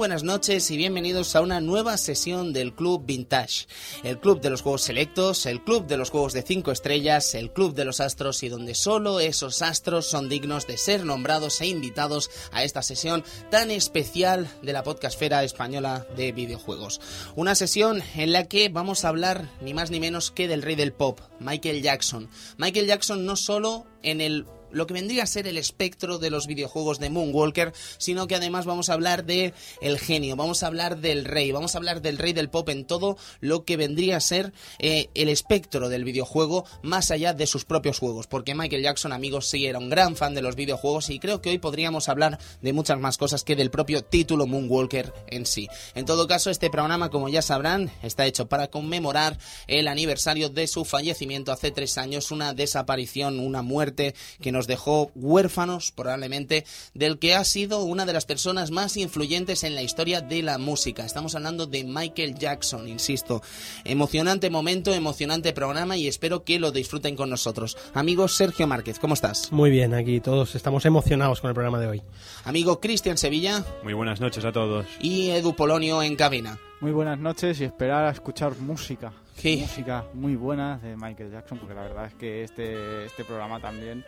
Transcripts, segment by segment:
Buenas noches y bienvenidos a una nueva sesión del Club Vintage, el club de los juegos selectos, el club de los juegos de 5 estrellas, el club de los astros y donde solo esos astros son dignos de ser nombrados e invitados a esta sesión tan especial de la podcastfera española de videojuegos. Una sesión en la que vamos a hablar ni más ni menos que del rey del pop, Michael Jackson. Michael Jackson no solo en el lo que vendría a ser el espectro de los videojuegos de Moonwalker, sino que además vamos a hablar de el genio, vamos a hablar del rey, vamos a hablar del rey del pop en todo lo que vendría a ser eh, el espectro del videojuego más allá de sus propios juegos, porque Michael Jackson, amigos, sí era un gran fan de los videojuegos y creo que hoy podríamos hablar de muchas más cosas que del propio título Moonwalker en sí. En todo caso, este programa, como ya sabrán, está hecho para conmemorar el aniversario de su fallecimiento hace tres años, una desaparición, una muerte que nos nos dejó huérfanos probablemente del que ha sido una de las personas más influyentes en la historia de la música. Estamos hablando de Michael Jackson, insisto. Emocionante momento, emocionante programa y espero que lo disfruten con nosotros. Amigo Sergio Márquez, ¿cómo estás? Muy bien, aquí todos estamos emocionados con el programa de hoy. Amigo Cristian Sevilla. Muy buenas noches a todos. Y Edu Polonio en cabina. Muy buenas noches y esperar a escuchar música. Música muy buena de Michael Jackson, porque la verdad es que este, este programa también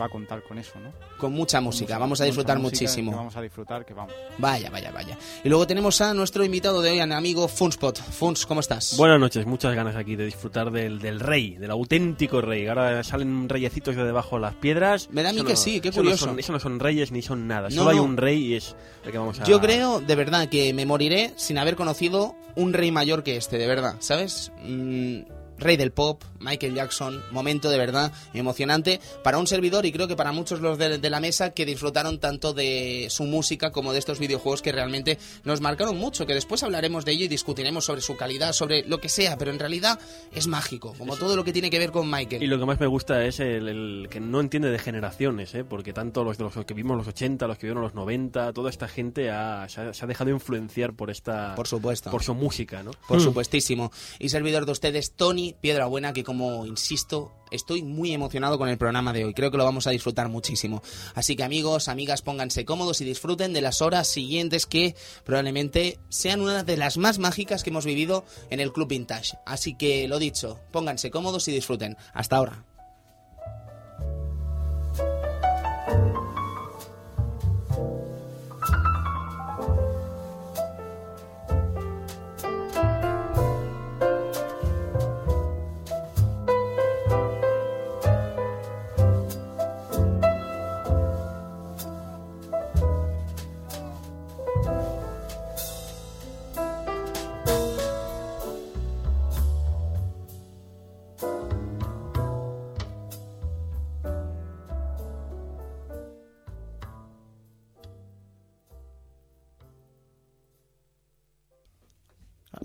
va a contar con eso, ¿no? Con mucha música, vamos a disfrutar muchísimo. vamos a disfrutar, que vamos. Vaya, vaya, vaya. Y luego tenemos a nuestro invitado de hoy, amigo Funspot. Funs, ¿cómo estás? Buenas noches, muchas ganas aquí de disfrutar del, del rey, del auténtico rey. Ahora salen reyecitos de debajo de las piedras. Me da a mí que sí, qué curioso. eso no son reyes ni son nada, solo hay un rey y es el que vamos a... Yo creo, de verdad, que me moriré sin haber conocido un rey mayor que este, de verdad, ¿sabes? Mm, rey del pop, Michael Jackson, momento de verdad emocionante para un servidor y creo que para muchos los de, la mesa que disfrutaron tanto de su música como de estos videojuegos que realmente nos marcaron mucho, que después hablaremos de ello y discutiremos sobre su calidad, sobre lo que sea, pero en realidad es mágico, como todo lo que tiene que ver con Michael. Y lo que más me gusta es el, que no entiende de generaciones, ¿eh? porque tanto los, de los que vimos los 80, los que vieron los 90, toda esta gente se, ha, dejado influenciar por esta... Por supuesto. Por su música, ¿no? Por mm. supuestísimo. Y servidor de ustedes, Tony Piedra Buena, que como insisto, estoy muy emocionado con el programa de hoy. Creo que lo vamos a disfrutar muchísimo. Así que amigos, amigas, pónganse cómodos y disfruten de las horas siguientes que probablemente sean una de las más mágicas que hemos vivido en el Club Vintage. Así que lo dicho, pónganse cómodos y disfruten. Hasta ahora.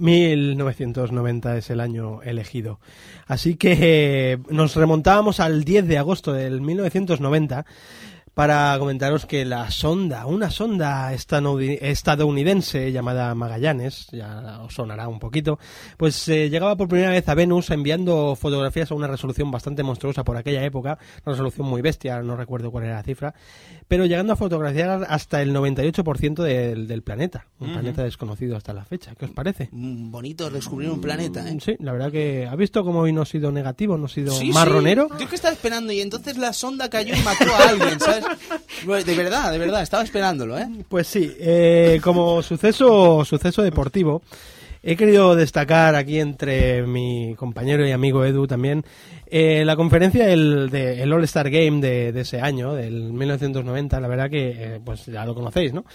1990 es el año elegido. Así que eh, nos remontábamos al 10 de agosto del 1990 para comentaros que la sonda, una sonda estadounidense llamada Magallanes, ya os sonará un poquito, pues eh, llegaba por primera vez a Venus enviando fotografías a una resolución bastante monstruosa por aquella época, una resolución muy bestia, no recuerdo cuál era la cifra, pero llegando a fotografiar hasta el 98% del, del planeta, un planeta desconocido hasta la fecha. ¿Qué os parece? Mm, bonito descubrir un planeta, ¿eh? Sí, la verdad que ha visto cómo hoy no ha sido negativo, no ha sido marronero. Yo que estaba esperando y entonces la sonda cayó y mató a alguien, ¿sabes? De verdad, de verdad, estaba esperándolo, ¿eh? Pues sí, eh, como suceso, suceso deportivo, he querido destacar aquí entre mi compañero y amigo Edu también eh, la conferencia del de, el All Star Game de, ese año, del 1990. La verdad que, eh, pues ya lo conocéis, ¿no?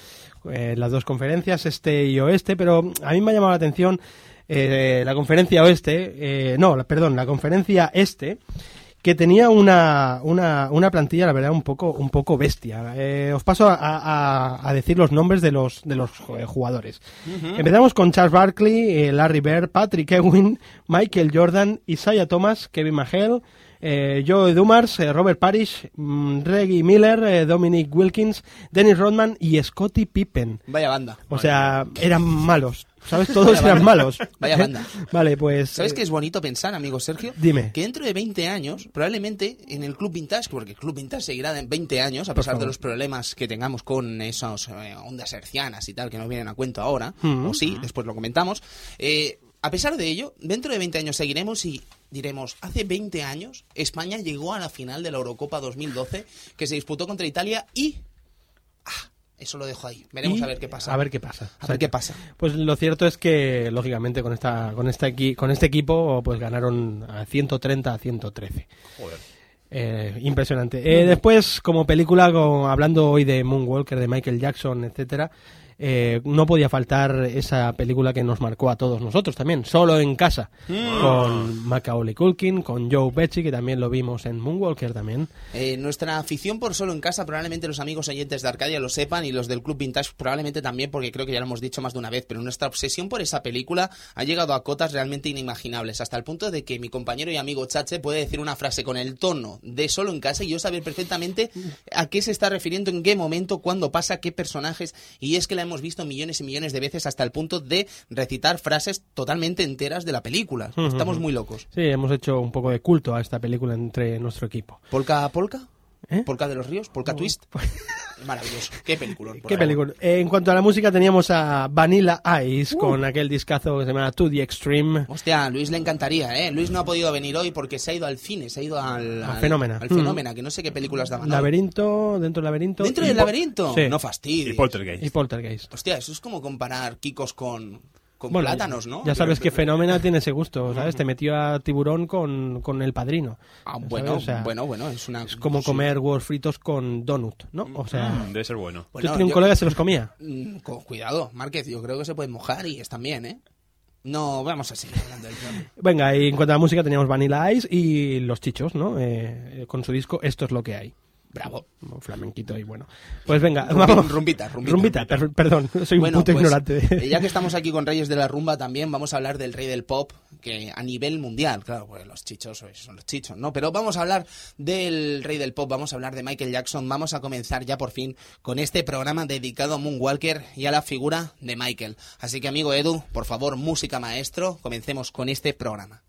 las dos conferencias, este y oeste, pero a mí me ha llamado la atención la conferencia oeste, no, perdón, la conferencia este que tenía una, una, una, plantilla, la verdad, un poco, un poco bestia. Eh, os paso a, a, decir los nombres de los, de los eh, jugadores. Empezamos con Charles Barkley, eh, Larry Bird, Patrick Ewing, Michael Jordan, Isaiah Thomas, Kevin Eh, Joe Dumars, Robert Parrish, mm, Reggie Miller, Dominic Wilkins, Dennis Rodman y Scottie Pippen. Vaya banda. O sea, eran malos. ¿Sabes? Todos eran malos. Vaya banda. vale, pues... ¿Sabes qué es bonito pensar, amigo Sergio? Dime. Que dentro de 20 años, probablemente en el Club Vintage, porque el Club Vintage seguirá en 20 años, a pesar de los problemas que tengamos con esas ondas hercianas y tal, que no vienen a cuento ahora, o sí, después lo comentamos, a pesar de ello, dentro de 20 años seguiremos y diremos, hace 20 años España llegó a la final de la Eurocopa 2012 que se disputó contra Italia y... Ah, eso lo dejo ahí. Veremos a ver qué pasa. A ver qué pasa. A ver qué pasa. Pues lo cierto es que, lógicamente, con esta, con esta con este equipo, pues ganaron a 130 a 113. Joder. Eh, impresionante. Eh, después, como película, hablando hoy de Moonwalker, de Michael Jackson, etcétera, eh, no podía faltar esa película que nos marcó a todos nosotros también, solo en casa, mm. con Macaulay Culkin, con Joe Pesci, que también lo vimos en Moonwalker también. Eh, nuestra afición por solo en casa, probablemente los amigos oyentes de Arcadia lo sepan y los del Club Vintage probablemente también, porque creo que ya lo hemos dicho más de una vez, pero nuestra obsesión por esa película ha llegado a cotas realmente inimaginables, hasta el punto de que mi compañero y amigo Chache puede decir una frase con el tono de solo en casa y yo saber perfectamente a qué se está refiriendo, en qué momento, cuándo pasa, qué personajes, y es que la hemos visto millones y millones de veces hasta el punto de recitar frases totalmente enteras de la película. Estamos muy locos. Sí, hemos hecho un poco de culto a esta película entre nuestro equipo. ¿Polka Polka? ¿Eh? Polka de los Ríos, Polka Twist. Maravilloso. Qué película. Qué película. Eh, en cuanto a la música, teníamos a Vanilla Ice uh. con aquel discazo que se llama To the Extreme. Hostia, Luis le encantaría, ¿eh? Luis no ha podido venir hoy porque se ha ido al cine, se ha ido al. al Fenómena. Al Fenómena, que no sé qué películas daban. Laberinto, dentro del laberinto. ¿Dentro del laberinto? No fastidio. Y Poltergeist. Y Poltergeist. Hostia, eso es como comparar Kikos con con plátanos, ¿no? Ya sabes que Fenómena tiene ese gusto, ¿sabes? Te metió a tiburón con, con el padrino. Ah, bueno, bueno, bueno, es una... Es como comer huevos fritos con donut, ¿no? O sea... Mm, debe ser bueno. Yo tenía un colega que se los comía. Mm, cuidado, Márquez, yo creo que se pueden mojar y están bien, ¿eh? No, vamos a seguir hablando del Venga, y en cuanto a la música teníamos Vanilla Ice y Los Chichos, ¿no? Eh, con su disco Esto es lo que hay. Bravo. flamenquito y bueno. Pues venga, vamos. Rumbita, rumbita. perdón, soy un puto pues, ignorante. Eh, ya que estamos aquí con Reyes de la Rumba también, vamos a hablar del rey del pop, que a nivel mundial, claro, pues los chichos son los chichos, ¿no? Pero vamos a hablar del rey del pop, vamos a hablar de Michael Jackson, vamos a comenzar ya por fin con este programa dedicado a Moonwalker y a la figura de Michael. Así que amigo Edu, por favor, música maestro, comencemos con este programa.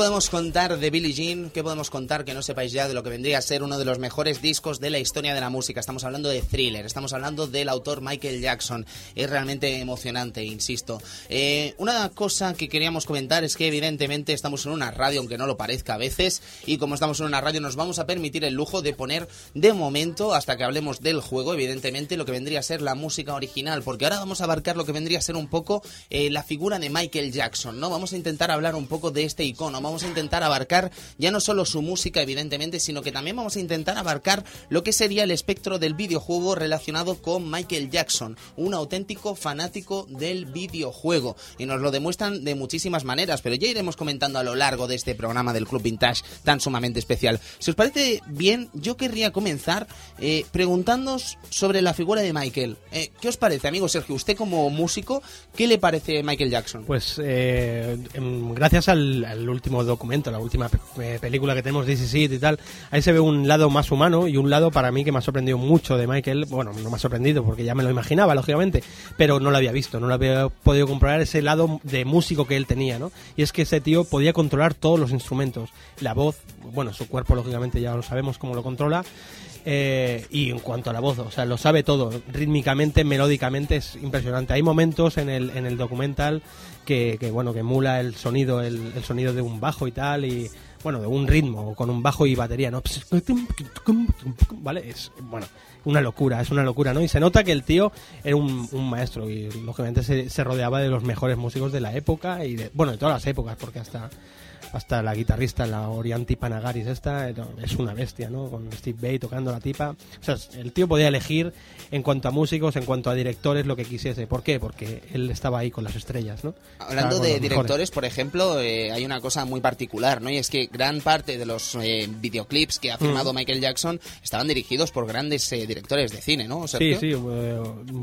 Podemos contar de Billie Jean? ¿Qué podemos contar que no sepáis ya de lo que vendría a ser uno de los mejores discos de la historia de la música? Estamos hablando de Thriller, estamos hablando del autor Michael Jackson. Es realmente emocionante, insisto. Eh, una cosa que queríamos comentar es que evidentemente estamos en una radio, aunque no lo parezca a veces, y como estamos en una radio nos vamos a permitir el lujo de poner de momento, hasta que hablemos del juego, evidentemente, lo que vendría a ser la música original, porque ahora vamos a abarcar lo que vendría a ser un poco eh, la figura de Michael Jackson, ¿no? Vamos a intentar hablar un poco de este icono ¿no? Vamos a intentar abarcar ya no solo su música, evidentemente, sino que también vamos a intentar abarcar lo que sería el espectro del videojuego relacionado con Michael Jackson, un auténtico fanático del videojuego. Y nos lo demuestran de muchísimas maneras, pero ya iremos comentando a lo largo de este programa del Club Vintage tan sumamente especial. Si os parece bien, yo querría comenzar eh, preguntándoos sobre la figura de Michael. Eh, ¿Qué os parece, amigo Sergio? Usted como músico, ¿qué le parece Michael Jackson? Pues eh, em, gracias al, último documento, la última película que tenemos, This Is It y tal, ahí se ve un lado más humano y un lado para mí que me ha sorprendido mucho de Michael. Bueno, no me ha sorprendido porque ya me lo imaginaba, lógicamente, pero no lo había visto, no lo había podido comprobar ese lado de músico que él tenía, ¿no? Y es que ese tío podía controlar todos los instrumentos, la voz, bueno, su cuerpo lógicamente ya lo sabemos cómo lo controla, eh, y en cuanto a la voz, o sea, lo sabe todo, rítmicamente, melódicamente, es impresionante. Hay momentos en el, en el documental que, bueno, que emula el sonido, el, sonido de un bajo y tal, y bueno, de un ritmo, con un bajo y batería, ¿no? ¿Vale? Es, bueno, una locura, es una locura, ¿no? Y se nota que el tío era un, maestro y lógicamente se, se, rodeaba de los mejores músicos de la época y de, bueno, de todas las épocas, porque hasta hasta la guitarrista, la Orianti Panagaris, esta es una bestia, ¿no? Con Steve Bay tocando la tipa. O sea, el tío podía elegir en cuanto a músicos, en cuanto a directores, lo que quisiese. ¿Por qué? Porque él estaba ahí con las estrellas, ¿no? Hablando de directores, por ejemplo, eh, hay una cosa muy particular, ¿no? Y es que gran parte de los eh, videoclips que ha filmado mm. Michael Jackson estaban dirigidos por grandes eh, directores de cine, ¿no? Sí, sí,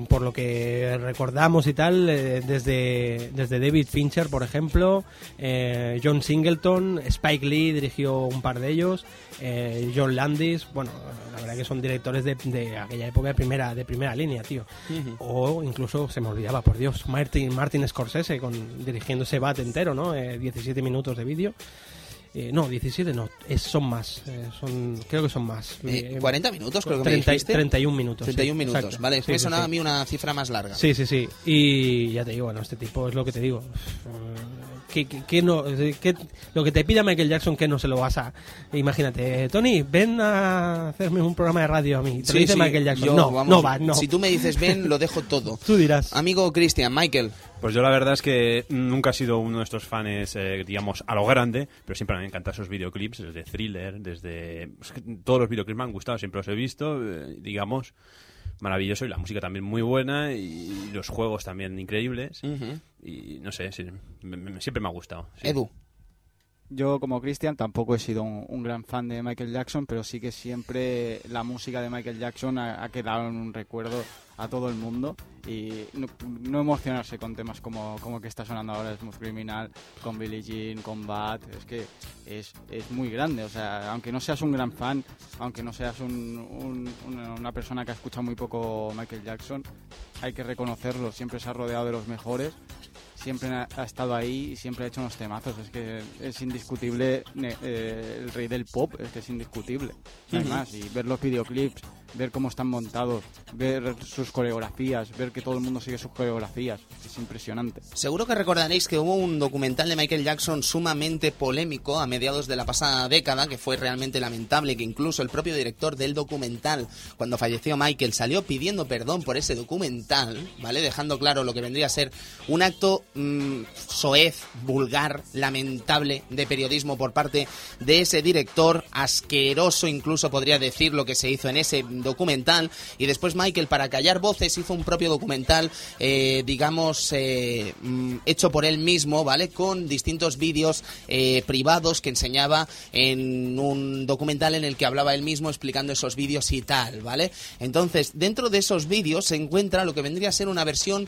por lo que recordamos y tal, desde, desde David Fincher, por ejemplo, John Spike Lee dirigió un par de ellos, eh, John Landis, bueno, la verdad que son directores de, aquella época de primera, de primera línea, tío. O incluso, se me olvidaba, por Dios, Martin, Martin Scorsese con, dirigiendo ese bat entero, ¿no? 17 eh, minutos de vídeo. Eh, no, 17 no, es, son más. Eh, son, creo que son más. 40 minutos, creo que 30, me 31 minutos. 31 minutos, vale. Sí, me sonaba a mí una cifra más larga. Sí, sí, sí. Y ya te digo, bueno, este tipo es lo que te digo que, no, lo que te pida Michael Jackson que no se lo vas a imagínate Tony ven a hacerme un programa de radio a mí. Te dice Michael Jackson. no no va no. si tú me dices ven lo dejo todo. Tú dirás. Amigo Cristian Michael. Pues yo la verdad es que nunca he sido uno de estos fans, eh, digamos, a lo grande, pero siempre me han encantado esos videoclips, desde thriller, desde... todos los videoclips me han gustado, siempre los he visto, eh, digamos maravilloso y la música también muy buena y los juegos también increíbles. Y no sé, siempre me ha gustado. Edu. Yo como Cristian tampoco he sido un, gran fan de Michael Jackson, pero sí que siempre la música de Michael Jackson ha, quedado en un recuerdo a todo el mundo y no, emocionarse con temas como, como que está sonando ahora Smooth Criminal, con Billie Jean, con Bad, es que es, es muy grande, o sea, aunque no seas un gran fan, aunque no seas un, una persona que ha escuchado muy poco Michael Jackson, hay que reconocerlo, siempre se ha rodeado de los mejores siempre ha, estado ahí y siempre ha hecho unos temazos. Es que es indiscutible eh, el rey del pop, es que es indiscutible. Además, y ver los videoclips, ver cómo están montados, ver sus coreografías, ver que todo el mundo sigue sus coreografías. Es impresionante. Seguro que recordaréis que hubo un documental de Michael Jackson sumamente polémico a mediados de la pasada década, que fue realmente lamentable, que incluso el propio director del documental, cuando falleció Michael, salió pidiendo perdón por ese documental, ¿vale? Dejando claro lo que vendría a ser un acto mmm, soez, vulgar, lamentable de periodismo por parte de ese director, asqueroso incluso podría decir lo que se hizo en ese documental. Y después Michael para callar voces hizo un propio documental eh, digamos eh, mm, hecho por él mismo vale con distintos vídeos eh, privados que enseñaba en un documental en el que hablaba él mismo explicando esos vídeos y tal vale entonces dentro de esos vídeos se encuentra lo que vendría a ser una versión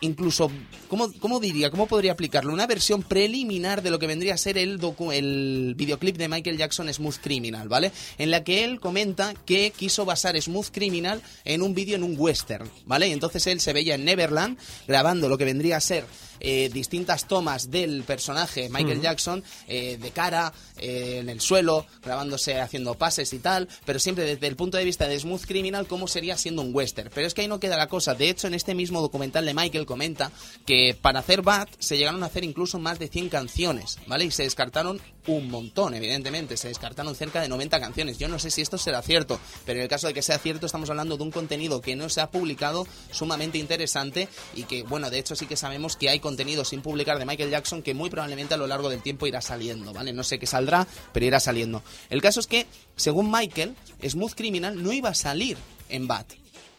incluso, ¿cómo, ¿cómo, diría? ¿Cómo podría aplicarlo? Una versión preliminar de lo que vendría a ser el, el videoclip de Michael Jackson Smooth Criminal, ¿vale? En la que él comenta que quiso basar Smooth Criminal en un vídeo en un western, ¿vale? Y entonces él se veía en Neverland grabando lo que vendría a ser eh, distintas tomas del personaje Michael Jackson eh, de cara, eh, en el suelo, grabándose haciendo pases y tal, pero siempre desde el punto de vista de Smooth Criminal, cómo sería siendo un western. Pero es que ahí no queda la cosa. De hecho, en este mismo documental de Michael, comenta que para hacer Bat se llegaron a hacer incluso más de 100 canciones, ¿vale? Y se descartaron un montón, evidentemente, se descartaron cerca de 90 canciones. Yo no sé si esto será cierto, pero en el caso de que sea cierto estamos hablando de un contenido que no se ha publicado, sumamente interesante y que, bueno, de hecho sí que sabemos que hay contenido sin publicar de Michael Jackson que muy probablemente a lo largo del tiempo irá saliendo, ¿vale? No sé qué saldrá, pero irá saliendo. El caso es que, según Michael, Smooth Criminal no iba a salir en Bat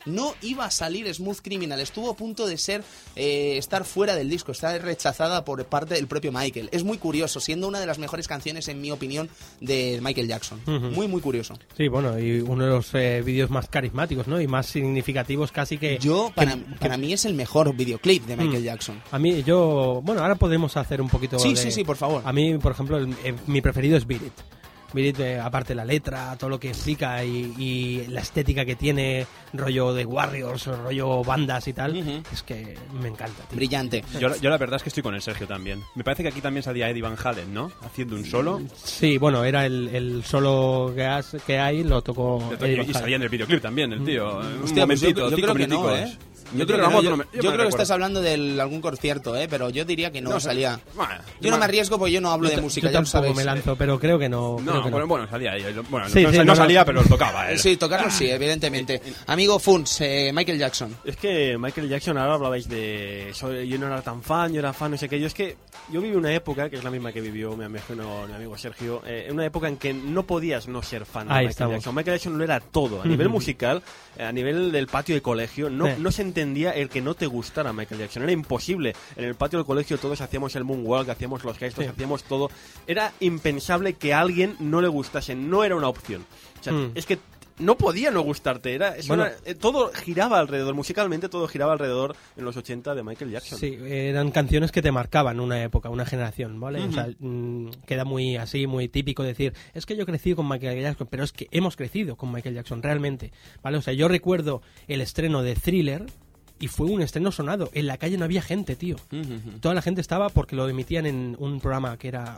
no iba a salir Smooth Criminal, estuvo a punto de ser eh, estar fuera del disco, estar rechazada por parte del propio Michael. Es muy curioso, siendo una de las mejores canciones, en mi opinión, de Michael Jackson. Muy, muy curioso. Sí, bueno, y uno de los eh, vídeos más carismáticos, ¿no? Y más significativos casi que... Yo, que- para, para mí es el mejor videoclip de Michael Mm. Jackson. A mí, yo... Bueno, ahora podemos hacer un poquito Sí, de- sí, sí, por favor. A mí, por ejemplo, el- eh, mi preferido es Beat It. Eh, aparte la letra, todo lo que explica y, y la estética que tiene, rollo de Warriors, rollo bandas y tal, es que me encanta, tío. Brillante. Yo, yo la verdad es que estoy con el Sergio también. Me parece que aquí también salía Eddie Van Halen, ¿no? Haciendo un solo. Sí, bueno, era el, el solo que, has- que hay, lo tocó Eddie Y, salía en el videoclip también, el tío. Un Hostia, pues yo, momentito, yo cinco creo que no. ¿eh? Yo Yo creo que no, yo- me- yo yo creo que estás hablando de algún concierto, ¿eh? Pero yo diría que no, No salía. Bueno, Yo no me arriesgo porque yo no hablo Yo de música, yo tampoco sabéis. me lanzo, pero creo que no. creo No, que bueno, bueno, salía ahí. Bueno, Sí, no, sí, no no, salía, pero tocaba él. Sí, tocarlo sí, evidentemente. Amigo Funs, eh, Michael Jackson. Es que Michael Jackson, ahora hablabais de. yo no era tan fan, yo era fan, no sé qué. Yo es que. Yo viví una época, que es la misma que vivió mi amigo, no, mi amigo Sergio, eh, una época en que no podías no ser fan de Ahí Michael estamos. Jackson. Michael Jackson lo era todo. A nivel musical, eh, a nivel del patio de colegio, no, Sí. no se entendía el que no te gustara Michael Jackson. Era imposible. En el patio del colegio todos hacíamos el moonwalk, hacíamos los gestos, Sí. hacíamos todo. Era impensable que a alguien no le gustase. No era una opción. O sea, Mm. es que no podía no gustarte. Era, Bueno. una- eh, todo giraba alrededor, musicalmente todo giraba alrededor en los 80 de Michael Jackson. Sí, eran canciones que te marcaban una época, una generación, ¿vale? O sea, mm, queda muy así, muy típico decir, es que yo crecí con Michael Jackson, pero es que hemos crecido con Michael Jackson, realmente, ¿vale? O sea, yo recuerdo el estreno de Thriller y fue un estreno sonado. En la calle no había gente, tío. Toda la gente estaba porque lo emitían en un programa que era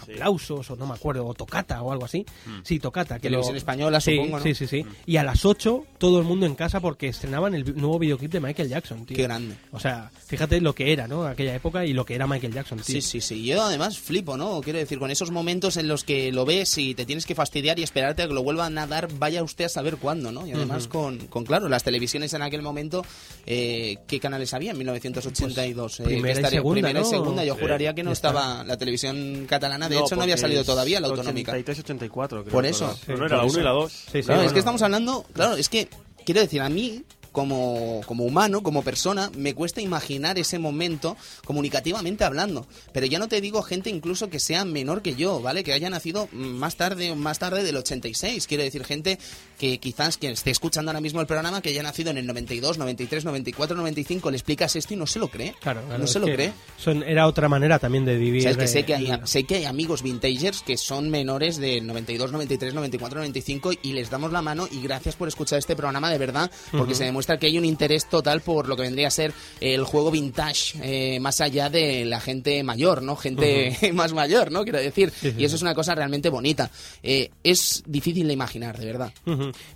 aplausos o no me acuerdo, o tocata o algo así. Sí, tocata. Que Televisión lo- española, sí, supongo, ¿no? Sí, sí, sí. Y a las 8 todo el mundo en casa porque estrenaban el nuevo videoclip de Michael Jackson, tío. Qué grande. O sea, fíjate lo que era, ¿no? Aquella época y lo que era Michael Jackson, tío. Sí, sí, sí. Yo además flipo, ¿no? Quiero decir, con esos momentos en los que lo ves y te tienes que fastidiar y esperarte a que lo vuelvan a dar, vaya usted a saber cuándo, ¿no? Y además con, con, claro, las televisiones en aquel momento, eh, ¿qué canales había en 1982? Eh, Pues primera que y segunda, primera y segunda. Yo Sí. juraría que no estaba la televisión catalana. De hecho, no había salido es todavía la autonómica. 83-84, creo. Por eso. Sí, no por era la eso. 1 y la 2. Sí, sí, Claro, es bueno. que estamos hablando, claro, es que quiero decir, a mí como, como humano, como persona, me cuesta imaginar ese momento comunicativamente hablando. Pero ya no te digo gente incluso que sea menor que yo, ¿vale? Que haya nacido más tarde más tarde del 86. Quiero decir, gente que quizás que esté escuchando ahora mismo el programa que haya nacido en el 92, 93, 94, 95, le explicas esto y no se lo cree. Claro, claro, no es se lo cree. son- era otra manera también de vivir. Que sé eh, que hay, el- sé que hay amigos vintagers que son menores de 92, 93, 94, 95 y les damos la mano y gracias por escuchar este programa de verdad porque se demuestra que hay un interés total por lo que vendría a ser el juego vintage eh, más allá de la gente mayor, ¿no? Gente más mayor, ¿no? Quiero decir. Sí, sí, y eso es una cosa realmente bonita. Eh, es difícil de imaginar, de verdad.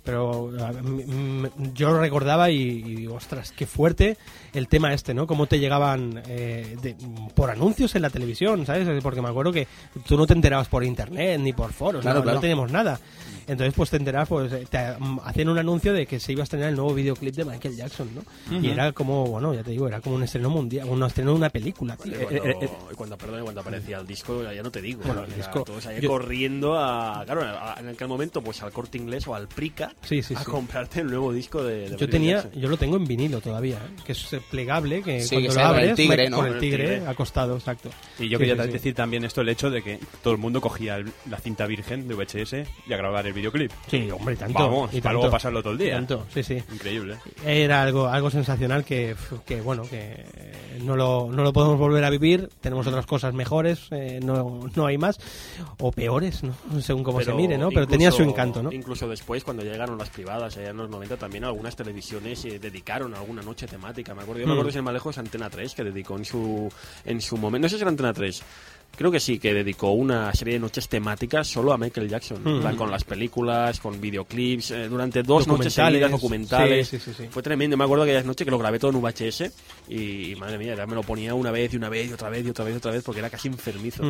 Pero a- yo recordaba y, y digo, ostras, qué fuerte el tema este, ¿no? Cómo te llegaban eh, de- por anuncios en la televisión, ¿sabes? Porque me acuerdo que tú no te enterabas por internet ni por foros, Claro, no, claro. no teníamos nada. Entonces, pues te enterabas, pues eh, te mm, hacían un anuncio de que se iba a estrenar el nuevo videoclip de Michael Jackson, ¿no? Y era como, bueno, ya te digo, era como un estreno mundial, un estreno de una película, tío. Y cuando, y cuando, perdón, cuando aparecía el disco, ya no te digo. Bueno, el disco- Todos ahí yo- corriendo a. Claro, a- en aquel momento, pues al corte inglés o al Prica Sí, sí, a sí. comprarte el nuevo disco de. de Yo Michael tenía, Jackson. yo lo tengo en vinilo todavía, ¿eh? que es eh, plegable, que Sí, cuando que lo con el abres, tigre, ¿no? con el tigre, acostado, exacto. Y yo Sí, quería sí, sí. decir también esto, el hecho de que todo el mundo cogía el- la cinta virgen de VHS y a grabar el videoclip. Sí, hombre, tanto. Vamos, y para tanto, luego pasarlo todo el día. tanto, sí, sí. Increíble. Era algo, algo sensacional que, que bueno, que eh, no lo, no lo podemos volver a vivir. Tenemos otras cosas mejores, eh, no, no hay más. O peores, ¿no? Según cómo se mire, ¿no? Pero incluso- tenía su encanto, ¿no? Incluso después, cuando llegaron las privadas, allá en los 90, también algunas televisiones se dedicaron a alguna noche temática. Me acuerdo, yo me Mm. acuerdo si Malejos Antena 3, que dedicó en su, en su momento, no sé si era Antena 3, creo que sí, que dedicó una serie de noches temáticas solo a Michael Jackson, con las películas, con videoclips, eh, durante dos noches seguidas, documentales. Sí, sí, sí. Fue tremendo, me acuerdo aquella noche que lo grabé todo en VHS y, madre mía, ya me lo ponía una vez y una vez y otra vez y otra vez y otra vez porque era casi enfermizo.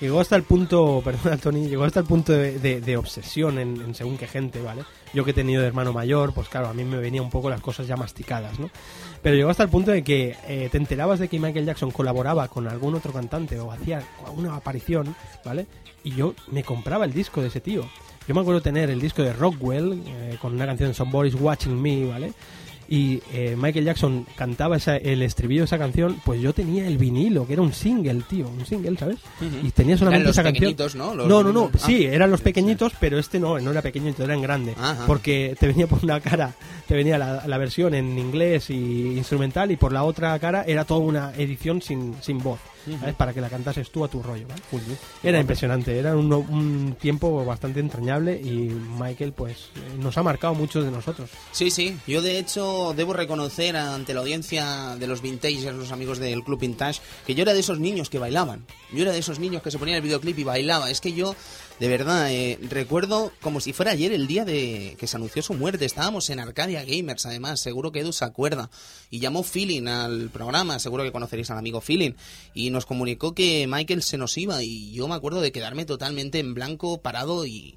Llegó hasta el punto, perdona Tony, llegó hasta el punto de, de- de obsesión en, en según qué gente, ¿vale? Yo que he tenido de hermano mayor, pues claro, a mí me venía un poco las cosas ya masticadas, ¿no? Pero llegó hasta el punto de que eh, te enterabas de que Michael Jackson colaboraba con algún otro cantante o hacía alguna aparición, ¿vale? Y yo me compraba el disco de ese tío. Yo me acuerdo tener el disco de Rockwell eh, con una canción Somebody's Watching Me, ¿vale? Y eh, Michael Jackson cantaba esa- el estribillo de esa canción, pues yo tenía el vinilo, que era un single, tío, un single, ¿sabes? Y tenía solamente Eran los esa canción. ¿no? Los- no, no, no, Ah. sí, eran los pequeñitos, pero este no, no era pequeñito, era en grande. Ajá. Porque te venía por una cara, te venía la, la versión en inglés y instrumental, y por la otra cara era toda una edición sin, sin voz, ¿sabes? Para que la cantases tú a tu rollo, ¿vale? Era impresionante, era un, un tiempo bastante entrañable y Michael, pues, nos ha marcado muchos de nosotros. Sí, sí. Yo de hecho debo reconocer ante la audiencia de los vintagers, los amigos del Club Vintage, que yo era de esos niños que bailaban. Yo era de esos niños que se ponían el videoclip y bailaba. Es que yo, de verdad, eh, recuerdo como si fuera ayer el día de que se anunció su muerte. Estábamos en Arcadia Gamers, además. Seguro que Edu se acuerda. Y llamó Feeling al programa. Seguro que conoceréis al amigo Feeling. Y nos comunicó que Michael se nos iba. Y yo me acuerdo de quedarme totalmente en blanco, parado y,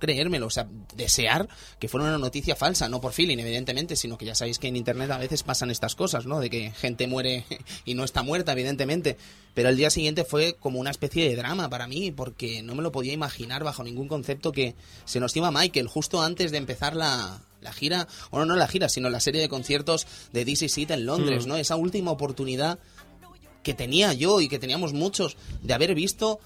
creérmelo, o sea, desear que fuera una noticia falsa, no por feeling, evidentemente, sino que ya sabéis que en internet a veces pasan estas cosas, ¿no? De que gente muere y no está muerta, evidentemente. Pero el día siguiente fue como una especie de drama para mí, porque no me lo podía imaginar bajo ningún concepto que se nos iba Michael justo antes de empezar la, la gira, o no, no la gira, sino la serie de conciertos de Is It en Londres, ¿no? Esa última oportunidad que tenía yo y que teníamos muchos de haber visto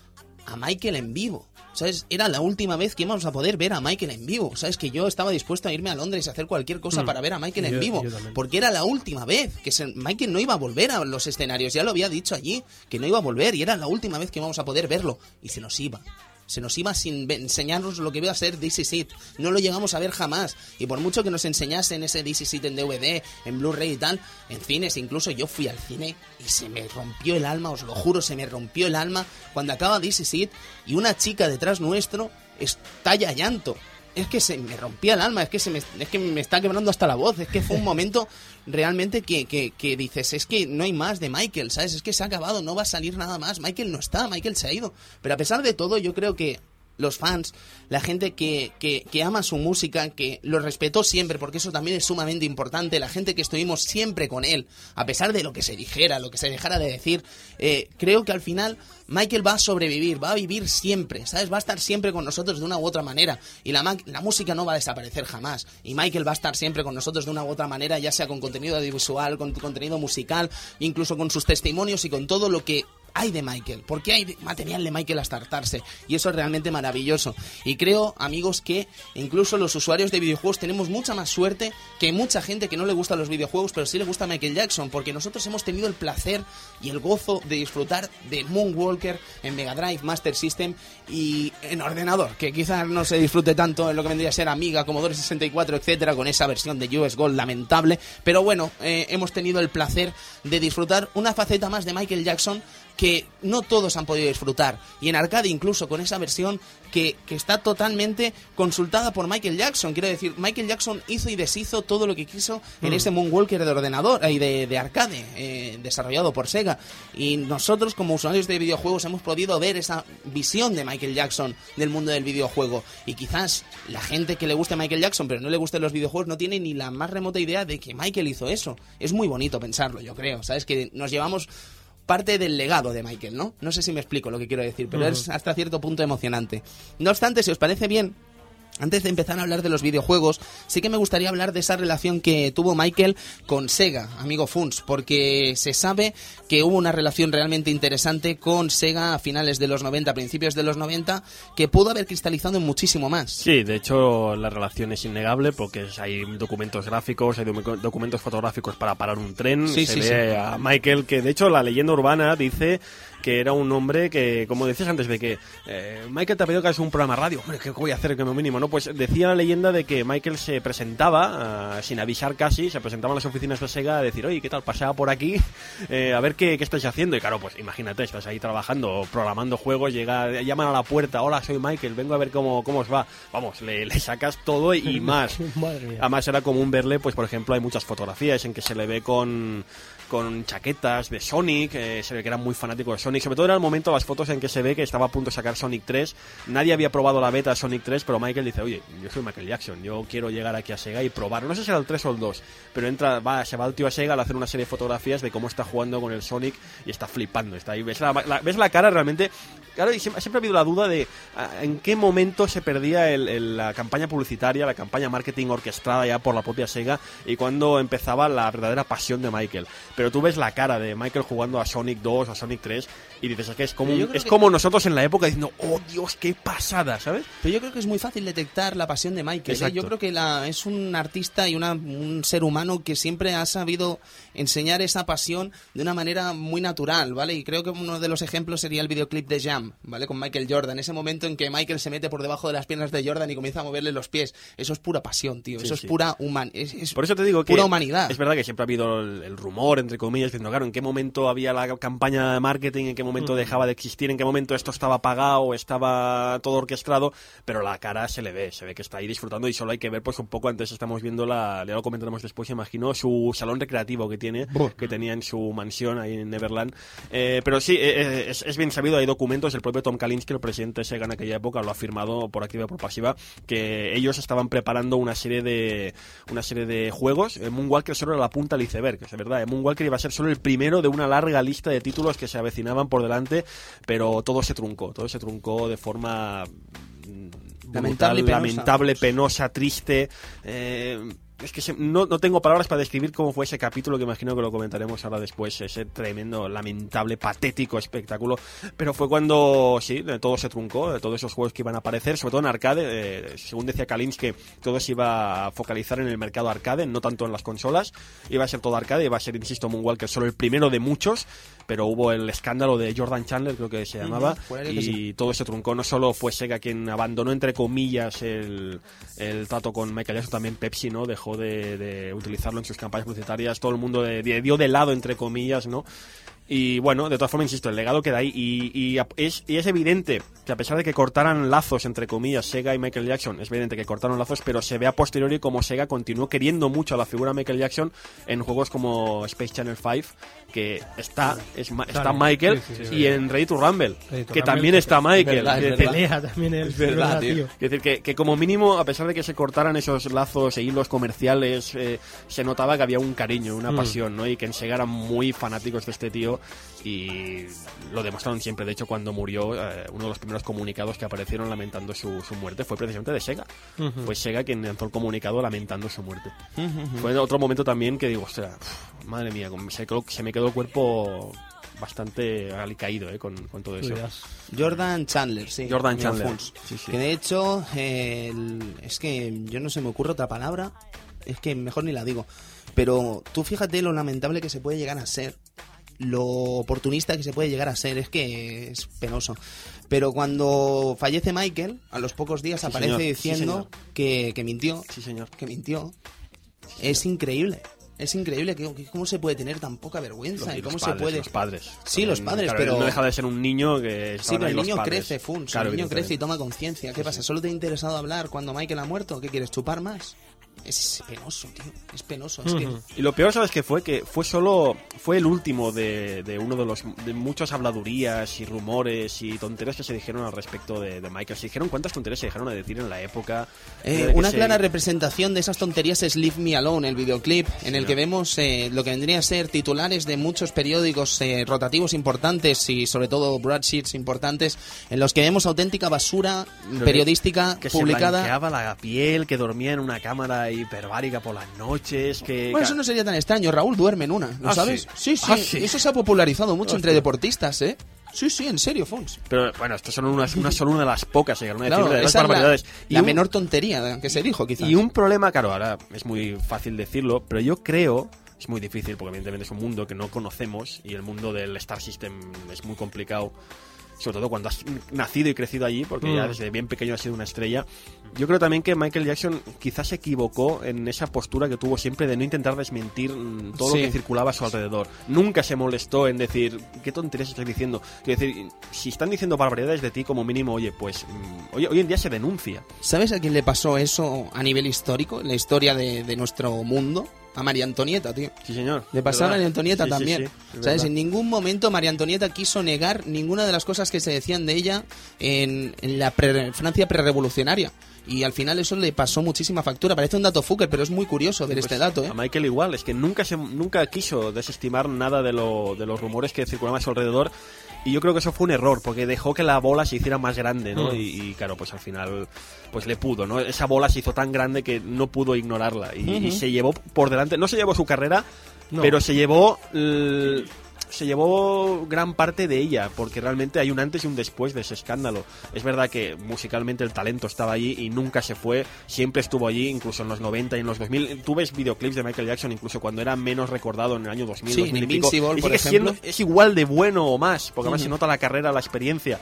a Michael en vivo. ¿Sabes? Era la última vez que íbamos a poder ver a Michael en vivo. ¿Sabes? Que yo estaba dispuesto a irme a Londres y hacer cualquier cosa para ver a Michael en vivo. Porque era la última vez que se- Michael no iba a volver a los escenarios. Ya lo había dicho allí, que no iba a volver. Y era la última vez que íbamos a poder verlo. Y se nos iba. Se nos iba sin enseñarnos lo que iba a ser Is It. No lo llegamos a ver jamás. Y por mucho que nos enseñasen ese Is It en DVD, en Blu-ray y tal, en cines, incluso yo fui al cine y se me rompió el alma, os lo juro, se me rompió el alma cuando acaba Is It y una chica detrás nuestro estalla llanto. Es que se me rompía el alma, es que, se me, es que me está quebrando hasta la voz. Es que fue un momento realmente que, que, que dices, es que no hay más de Michael, ¿sabes? Es que se ha acabado, no va a salir nada más. Michael no está, Michael se ha ido. Pero a pesar de todo, yo creo que los fans, la gente que, que, que ama su música, que lo respetó siempre, porque eso también es sumamente importante, la gente que estuvimos siempre con él, a pesar de lo que se dijera, lo que se dejara de decir, eh, creo que al final Michael va a sobrevivir, va a vivir siempre, ¿sabes? Va a estar siempre con nosotros de una u otra manera. Y la, la música no va a desaparecer jamás. Y Michael va a estar siempre con nosotros de una u otra manera, ya sea con contenido audiovisual, con contenido musical, incluso con sus testimonios y con todo lo que hay de Michael, porque hay material de Michael hasta hartarse. Y eso es realmente maravilloso. Y creo, amigos, que incluso los usuarios de videojuegos tenemos mucha más suerte que mucha gente que no le gustan los videojuegos, pero sí le gusta Michael Jackson, porque nosotros hemos tenido el placer y el gozo de disfrutar de Moonwalker en Mega Drive, Master System y en ordenador, que quizás no se disfrute tanto en lo que vendría a ser Amiga, Commodore 64, etcétera, con esa versión de US Gold lamentable. Pero bueno, eh, hemos tenido el placer de disfrutar una faceta más de Michael Jackson que no todos han podido disfrutar. Y en arcade incluso con esa versión que, que está totalmente consultada por Michael Jackson. Quiero decir, Michael Jackson hizo y deshizo todo lo que quiso en ese Moonwalker de ordenador y de, de arcade, eh, desarrollado por Sega. Y nosotros como usuarios de videojuegos hemos podido ver esa visión de Michael Jackson del mundo del videojuego. Y quizás la gente que le guste Michael Jackson pero no le gusten los videojuegos no tiene ni la más remota idea de que Michael hizo eso. Es muy bonito pensarlo, yo creo. ¿Sabes? Que nos llevamos parte del legado de Michael, ¿no? No sé si me explico lo que quiero decir, pero es hasta cierto punto emocionante. No obstante, si os parece bien, antes de empezar a hablar de los videojuegos, sí que me gustaría hablar de esa relación que tuvo Michael con Sega, amigo Funs, porque se sabe que hubo una relación realmente interesante con Sega a finales de los 90, principios de los 90, que pudo haber cristalizado en muchísimo más. Sí, de hecho la relación es innegable porque hay documentos gráficos, hay docu- documentos fotográficos para parar un tren. Sí, se sí, ve sí. a Michael que de hecho la leyenda urbana dice que era un hombre que, como decías antes de que eh, Michael te ha pedido que hagas un programa radio, hombre, ¿qué voy a hacer que mínimo? Bueno, pues decía la leyenda de que Michael se presentaba, ah, sin avisar casi, se presentaba en las oficinas de Sega a decir, oye, ¿qué tal? Pasaba por aquí, eh, a ver qué, qué estáis haciendo. Y claro, pues imagínate, estás ahí trabajando, programando juegos, llega, llaman a la puerta, hola, soy Michael, vengo a ver cómo, cómo os va. Vamos, le, le sacas todo y más. Madre mía. Además era común verle, pues por ejemplo, hay muchas fotografías en que se le ve con con chaquetas de Sonic, eh, se ve que era muy fanático de Sonic, sobre todo era el momento las fotos en que se ve que estaba a punto de sacar Sonic 3, nadie había probado la beta de Sonic 3, pero Michael dice, oye, yo soy Michael Jackson, yo quiero llegar aquí a Sega y probar, no sé si era el 3 o el 2, pero entra, va, se va el tío a Sega a hacer una serie de fotografías de cómo está jugando con el Sonic y está flipando, está ahí, ves la- ves la cara realmente, claro, siempre, siempre ha habido la duda de ah, en qué momento se perdía el- el- la campaña publicitaria, la campaña marketing orquestada ya por la propia Sega y cuando empezaba la verdadera pasión de Michael. Pero tú ves la cara de Michael jugando a Sonic 2, a Sonic 3 y dices, es que es como, es que- como nosotros en la época diciendo, oh Dios, qué pasada, ¿sabes? Pero yo creo que es muy fácil detectar la pasión de Michael. ¿eh? Yo creo que la, es un artista y una- un ser humano que siempre ha sabido enseñar esa pasión de una manera muy natural, ¿vale? Y creo que uno de los ejemplos sería el videoclip de Jam, ¿vale? Con Michael Jordan. Ese momento en que Michael se mete por debajo de las piernas de Jordan y comienza a moverle los pies. Eso es pura pasión, tío. Sí, eso sí. es pura human es, es Por eso te digo que pura humanidad. es verdad que siempre ha habido el, el rumor, entre comillas, diciendo, claro, en qué momento había la campaña de marketing, en qué momento dejaba de existir, en qué momento esto estaba pagado, estaba todo orquestado, pero la cara se le ve, se ve que está ahí disfrutando y solo hay que ver, pues un poco antes estamos viendo la, ya lo comentaremos después, imagino, su salón recreativo que tiene, que tenía en su mansión ahí en Neverland. Eh, pero sí, eh, eh, es, es bien sabido, hay documentos, el propio Tom Kalinske, el presidente de Sega en aquella época, lo ha firmado por activa y por pasiva, que ellos estaban preparando una serie de una serie de juegos. Eh, Moonwalker solo era la punta del iceberg, es verdad. Moonwalker iba a ser solo el primero de una larga lista de títulos que se avecinaban por delante, pero todo se truncó, todo se truncó de forma mm, Lamentable brutal, penosa. lamentable, penosa, triste. eh, es que se- no, no tengo palabras para describir cómo fue ese capítulo, que imagino que lo comentaremos ahora después, ese tremendo, lamentable, patético espectáculo. Pero fue cuando, sí, todo se truncó, todos esos juegos que iban a aparecer, sobre todo en arcade, eh, según decía Kalins, que todo se iba a focalizar en el mercado arcade, no tanto en las consolas, iba a ser todo arcade, iba a ser, insisto, Moonwalker solo el primero de muchos, pero hubo el escándalo de Jordan Chandler, creo que se llamaba, y sí. todo se truncó. No solo fue Sega quien abandonó, entre comillas, el, el trato con Michael Jackson, también Pepsi, ¿no? Dejó de, de utilizarlo en sus campañas publicitarias, todo el mundo de- de- dio de lado, entre comillas, ¿no? Y bueno, de todas formas, insisto, el legado queda ahí. Y, y a- es, y es evidente que a pesar de que cortaran lazos, entre comillas, Sega y Michael Jackson, es evidente que cortaron lazos, pero se ve a posteriori como Sega continuó queriendo mucho a la figura de Michael Jackson en juegos como Space Channel 5, que está, es está Michael, sí, sí, y en Ready to Rumble, Ready to que Rumble, también está Michael. verdad, es Es verdad. Pelea también el Es verdad, tío. es decir, que, que como mínimo, a pesar de que se cortaran esos lazos e hilos comerciales, eh, se notaba que había un cariño, una Mm. pasión, ¿no? Y que en Sega eran muy fanáticos de este tío y lo demostraron siempre. De hecho, cuando murió, eh, uno de los primeros comunicados que aparecieron lamentando su, su muerte fue precisamente de Sega. Fue Sega quien lanzó el comunicado lamentando su muerte. Fue otro momento también que digo, ostras, uf, madre mía, se, quedó- se me quedó el cuerpo bastante alicaído eh, con, con todo eso. Jordan Chandler, sí. Jordan Chandler. Fons. Sí, sí. Que de hecho, eh, el- es que yo no se me ocurre otra palabra. Es que mejor ni la digo. Pero tú fíjate lo lamentable que se puede llegar a ser. Lo oportunista que se puede llegar a ser. Es que es penoso. Pero cuando fallece Michael, a los pocos días Sí, aparece señor. Diciendo que, que mintió. Sí, señor. Que mintió. Es increíble. Es increíble que, que cómo se puede tener tan poca vergüenza Los- y los cómo padres, se puede Los padres. Sí, los padres, Claro, pero- No deja de ser un niño que. Sí, pero el niño crece, Funs. Claro, el niño crece y toma conciencia. ¿Qué pasa? ¿Solo te ha interesado hablar cuando Michael ha muerto? ¿Qué quieres, chupar más? Es penoso, tío. Es penoso. Es que... Y lo peor, ¿sabes qué fue? Que fue solo. Fue el último de, de uno de los. de muchas habladurías y rumores y tonterías que se dijeron al respecto de, de Michael. Se dijeron cuántas tonterías se dejaron de decir en la época. Eh, que una se- clara representación de esas tonterías es Leave Me Alone, el videoclip, en el que vemos eh, lo que vendría a ser titulares de muchos periódicos eh, rotativos importantes y sobre todo broadsheets importantes, en los que vemos auténtica basura Pero periodística que se publicada. blanqueaba la piel, que dormía en una cámara hiperbárica por las noches, que... Bueno, eso no sería tan extraño. Raúl duerme en una, ¿lo Ah, sabes? sí. Sí, sí. Ah, sí. Eso se ha popularizado mucho entre Hostia. deportistas, ¿eh? Sí, sí, en serio, Fons. Pero bueno, esto son unas, una, solo una de las pocas, se llegaron a decir, Claro, de las esa es la, barbaridades. la un- menor tontería que se dijo, quizás. Y un problema, claro, ahora es muy fácil decirlo, pero yo creo, es muy difícil porque evidentemente es un mundo que no conocemos y el mundo del Star System es muy complicado. Sobre todo cuando has nacido y crecido allí, porque ya Mm. desde bien pequeño ha sido una estrella. Yo creo también que Michael Jackson quizás se equivocó en esa postura que tuvo siempre de no intentar desmentir mm, todo Sí. lo que circulaba a su alrededor. Nunca se molestó en decir, ¿qué tonterías estás diciendo? Quiero decir, si están diciendo barbaridades de ti, como mínimo, oye, pues mm, hoy, hoy en día se denuncia. ¿Sabes a quién le pasó eso a nivel histórico, en la historia de, de nuestro mundo? A María Antonieta, tío. Sí, señor. Le pasó a. María Antonieta Sí, también. sí, ¿Sabes? En ningún momento María Antonieta quiso negar ninguna de las cosas que se decían de ella en, en la pre- Francia prerevolucionaria. Y al final eso le pasó muchísima factura. Parece un dato fucker, pero es muy curioso ver Pues este dato, ¿eh? A Michael igual, es que nunca se, nunca quiso desestimar nada de, lo, de los rumores que circulaban a su alrededor. Y yo creo que eso fue un error, porque dejó que la bola se hiciera más grande, ¿no? Mm. Y, y, claro, pues al final, pues le pudo, ¿no? Esa bola se hizo tan grande que no pudo ignorarla. Y, se llevó por delante, no se llevó su carrera, No. pero se llevó se llevó gran parte de ella, porque realmente hay un antes y un después de ese escándalo. Es verdad que musicalmente el talento estaba allí y nunca se fue, siempre estuvo allí, incluso en los 90 y en los 2000. Tú ves videoclips de Michael Jackson incluso cuando era menos recordado en el año 2000, Sí, 2000 y pico, y por sigue siendo- es igual de bueno o más, porque además se nota la carrera, la experiencia.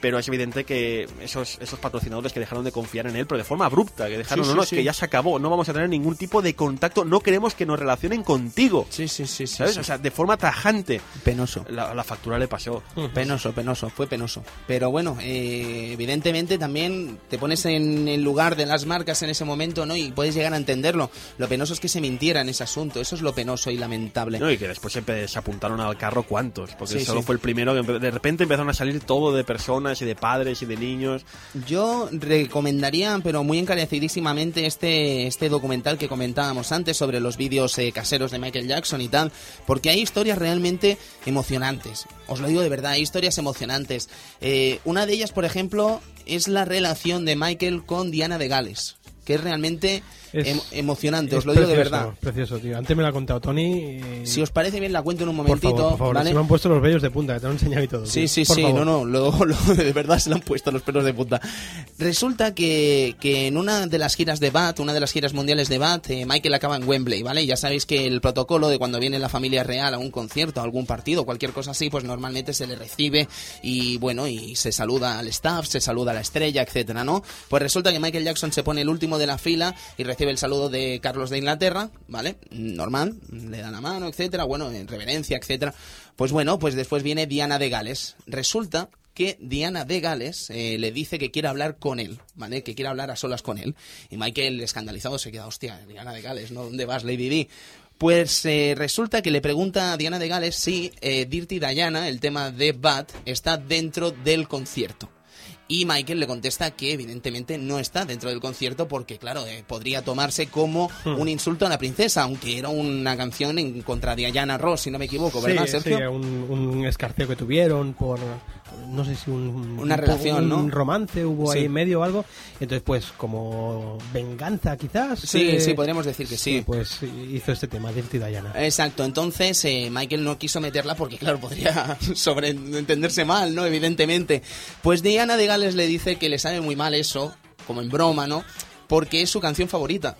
Pero es evidente que esos, esos patrocinadores que dejaron de confiar en él, pero de forma abrupta, que dejaron, Sí, no, sí, no, es sí. que ya se acabó, no vamos a tener ningún tipo de contacto, no queremos que nos relacionen contigo. Sí, sí, sí. ¿Sabes? O sea, de forma tajante. penoso. La, la factura le pasó. Penoso, penoso, fue penoso. Pero bueno, eh, evidentemente también te pones en el lugar de las marcas en ese momento, ¿no? Y puedes llegar a entenderlo. Lo penoso es que se mintiera en ese asunto. Eso es lo penoso y lamentable. No, y que después se, se apuntaron al carro cuantos, porque solo fue el primero que de repente empezaron a salir todo de personas y de padres y de niños. Yo recomendaría, pero muy encarecidísimamente, este, este documental que comentábamos antes sobre los vídeos eh, caseros de Michael Jackson y tal, porque hay historias realmente emocionantes. Os lo digo de verdad, hay historias emocionantes. Eh, una de ellas, por ejemplo, es la relación de Michael con Diana de Gales, que es realmente Es- em- emocionante, os lo digo de verdad. Precioso, tío. Antes me lo ha contado Tony. Si os parece bien, la cuento en un por momentito. favor, por favor. ¿vale? Se me han puesto los vellos de punta, que te lo he enseñado y todo. Sí, tío. sí, Por sí, favor. no, no, lo, lo- de verdad se le han puesto los pelos de punta. Resulta que, que en una de las giras de BAT, una de las giras mundiales de BAT, eh, Michael acaba en Wembley, ¿vale? Ya sabéis que el protocolo de cuando viene la familia real a un concierto, a algún partido, cualquier cosa así, pues normalmente se le recibe y bueno, y se saluda al staff, se saluda a la estrella, etcétera, ¿no? Pues resulta que Michael Jackson se pone el último de la fila y recibe el saludo de Carlos de Inglaterra, ¿vale? Normal, le da la mano, etcétera, bueno, en reverencia, etcétera. Pues bueno, pues después viene Diana de Gales. Resulta que Diana de Gales eh, le dice que quiere hablar con él, ¿vale? Que quiere hablar a solas con él. Y Michael, escandalizado, se queda, hostia, Diana de Gales, ¿no? ¿Dónde vas, Lady Di? Pues eh, resulta que le pregunta a Diana de Gales si eh, Dirty Diana, el tema de Bad, está dentro del concierto. Y Michael le contesta que evidentemente no está dentro del concierto porque, claro, eh, podría tomarse como un insulto a la princesa, aunque era una canción en contra de Diana Ross, si no me equivoco, ¿verdad, sí, Sergio? sí, un, un escarceo que tuvieron por, no sé si un... Una un- relación, un ¿no? romance hubo Sí. ahí en medio o algo. Entonces, pues, como venganza quizás. Sí, eh, sí, podríamos decir que sí. Pues hizo este tema, Dirty Diana. Exacto, entonces eh, Michael no quiso meterla porque, claro, podría sobreentenderse mal, ¿no? Evidentemente. Pues Diana de Gales le dice que le sabe muy mal eso, como en broma, ¿no? Porque es su canción favorita.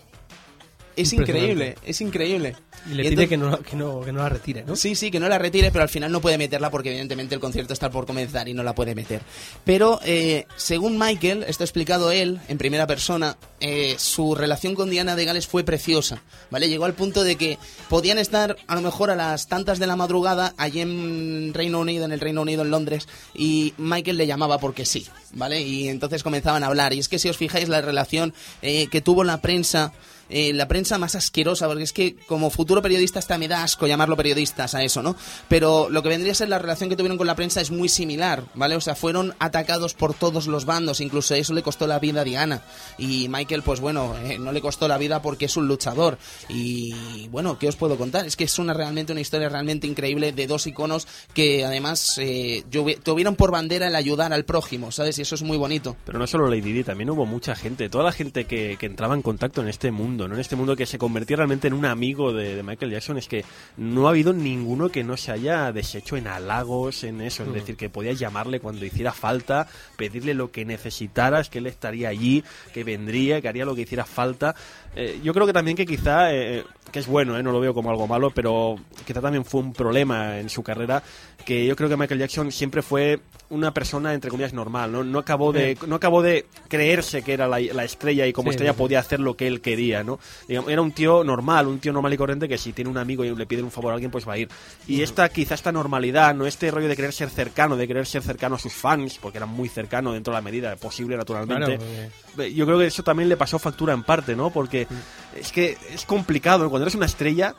Es increíble, es increíble. Y le Y pide entonces- que, no, que, no, que no la retire, ¿no? Sí, sí, que no la retire, pero al final no puede meterla porque evidentemente el concierto está por comenzar y no la puede meter. Pero eh, según Michael, esto ha explicado él en primera persona, eh, su relación con Diana de Gales fue preciosa, ¿vale? Llegó al punto de que podían estar a lo mejor a las tantas de la madrugada allí en Reino Unido, en el Reino Unido, en Londres, y Michael le llamaba porque sí, ¿vale? Y entonces comenzaban a hablar. Y es que si os fijáis la relación eh, que tuvo la prensa eh, la prensa más asquerosa, porque es que como futuro periodista hasta me da asco llamarlo periodistas a eso, ¿no? Pero lo que vendría a ser la relación que tuvieron con la prensa es muy similar, ¿vale? O sea, fueron atacados por todos los bandos, incluso eso le costó la vida a Diana. Y Michael, pues bueno, eh, no le costó la vida porque es un luchador. Y bueno, ¿qué os puedo contar? Es que es una realmente una historia realmente increíble de dos iconos que además eh, tuvieron por bandera el ayudar al prójimo, ¿sabes? Y eso es muy bonito. Pero no solo Lady Di, también hubo mucha gente, toda la gente que, que entraba en contacto en este mundo, ¿no? En este mundo que se convertía realmente en un amigo de, de Michael Jackson es que no ha habido ninguno que no se haya deshecho en halagos, en eso, es decir, que podías llamarle cuando hiciera falta, pedirle lo que necesitaras, que él estaría allí, que vendría, que haría lo que hiciera falta. Eh, yo creo que también que quizá, eh, que es bueno, eh, no lo veo como algo malo, pero quizá también fue un problema en su carrera, que yo creo que Michael Jackson siempre fue una persona, entre comillas, normal, no, no, acabó, de, no acabó de creerse que era la, la estrella y como Sí, estrella sí. podía hacer lo que él quería, ¿no? Digamos, era un tío normal, un tío normal y corriente que si tiene un amigo y le pide un favor a alguien, pues va a ir. Y esta, quizá esta normalidad, no este rollo de querer ser cercano, de querer ser cercano a sus fans, porque era muy cercano dentro de la medida posible, naturalmente. Claro, porque- Yo creo que eso también le pasó factura en parte, ¿no? Porque es que es complicado, cuando eres una estrella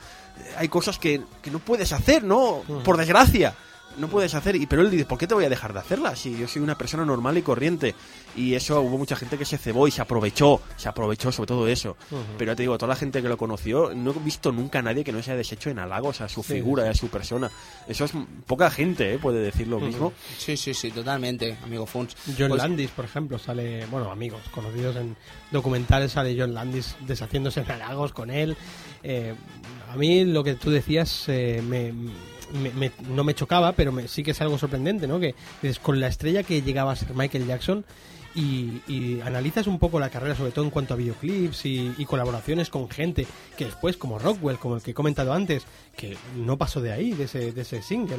hay cosas que, que no puedes hacer, ¿no? Por desgracia. No puedes hacer, y pero él dice, ¿por qué te voy a dejar de hacerlas? Si yo soy una persona normal y corriente. Y eso hubo mucha gente que se cebó y se aprovechó, se aprovechó sobre todo eso. Pero ya te digo, toda la gente que lo conoció, no he visto nunca a nadie que no se haya deshecho en halagos a su Sí, figura y a su persona. Eso es poca gente, ¿eh? puede decir lo mismo. Sí, sí, sí, totalmente, amigo Funs. John Pues- Landis, por ejemplo, sale, bueno, amigos conocidos en documentales, sale John Landis deshaciéndose en halagos con él. Eh, a mí lo que tú decías eh, me, me- me- no me chocaba, pero me- sí que es algo sorprendente, ¿no? Que dices, con la estrella que llegaba a ser Michael Jackson y, y analizas un poco la carrera, sobre todo en cuanto a videoclips y, y colaboraciones con gente que después, como Rockwell, como el que he comentado antes, que no pasó de ahí, de ese, de ese single.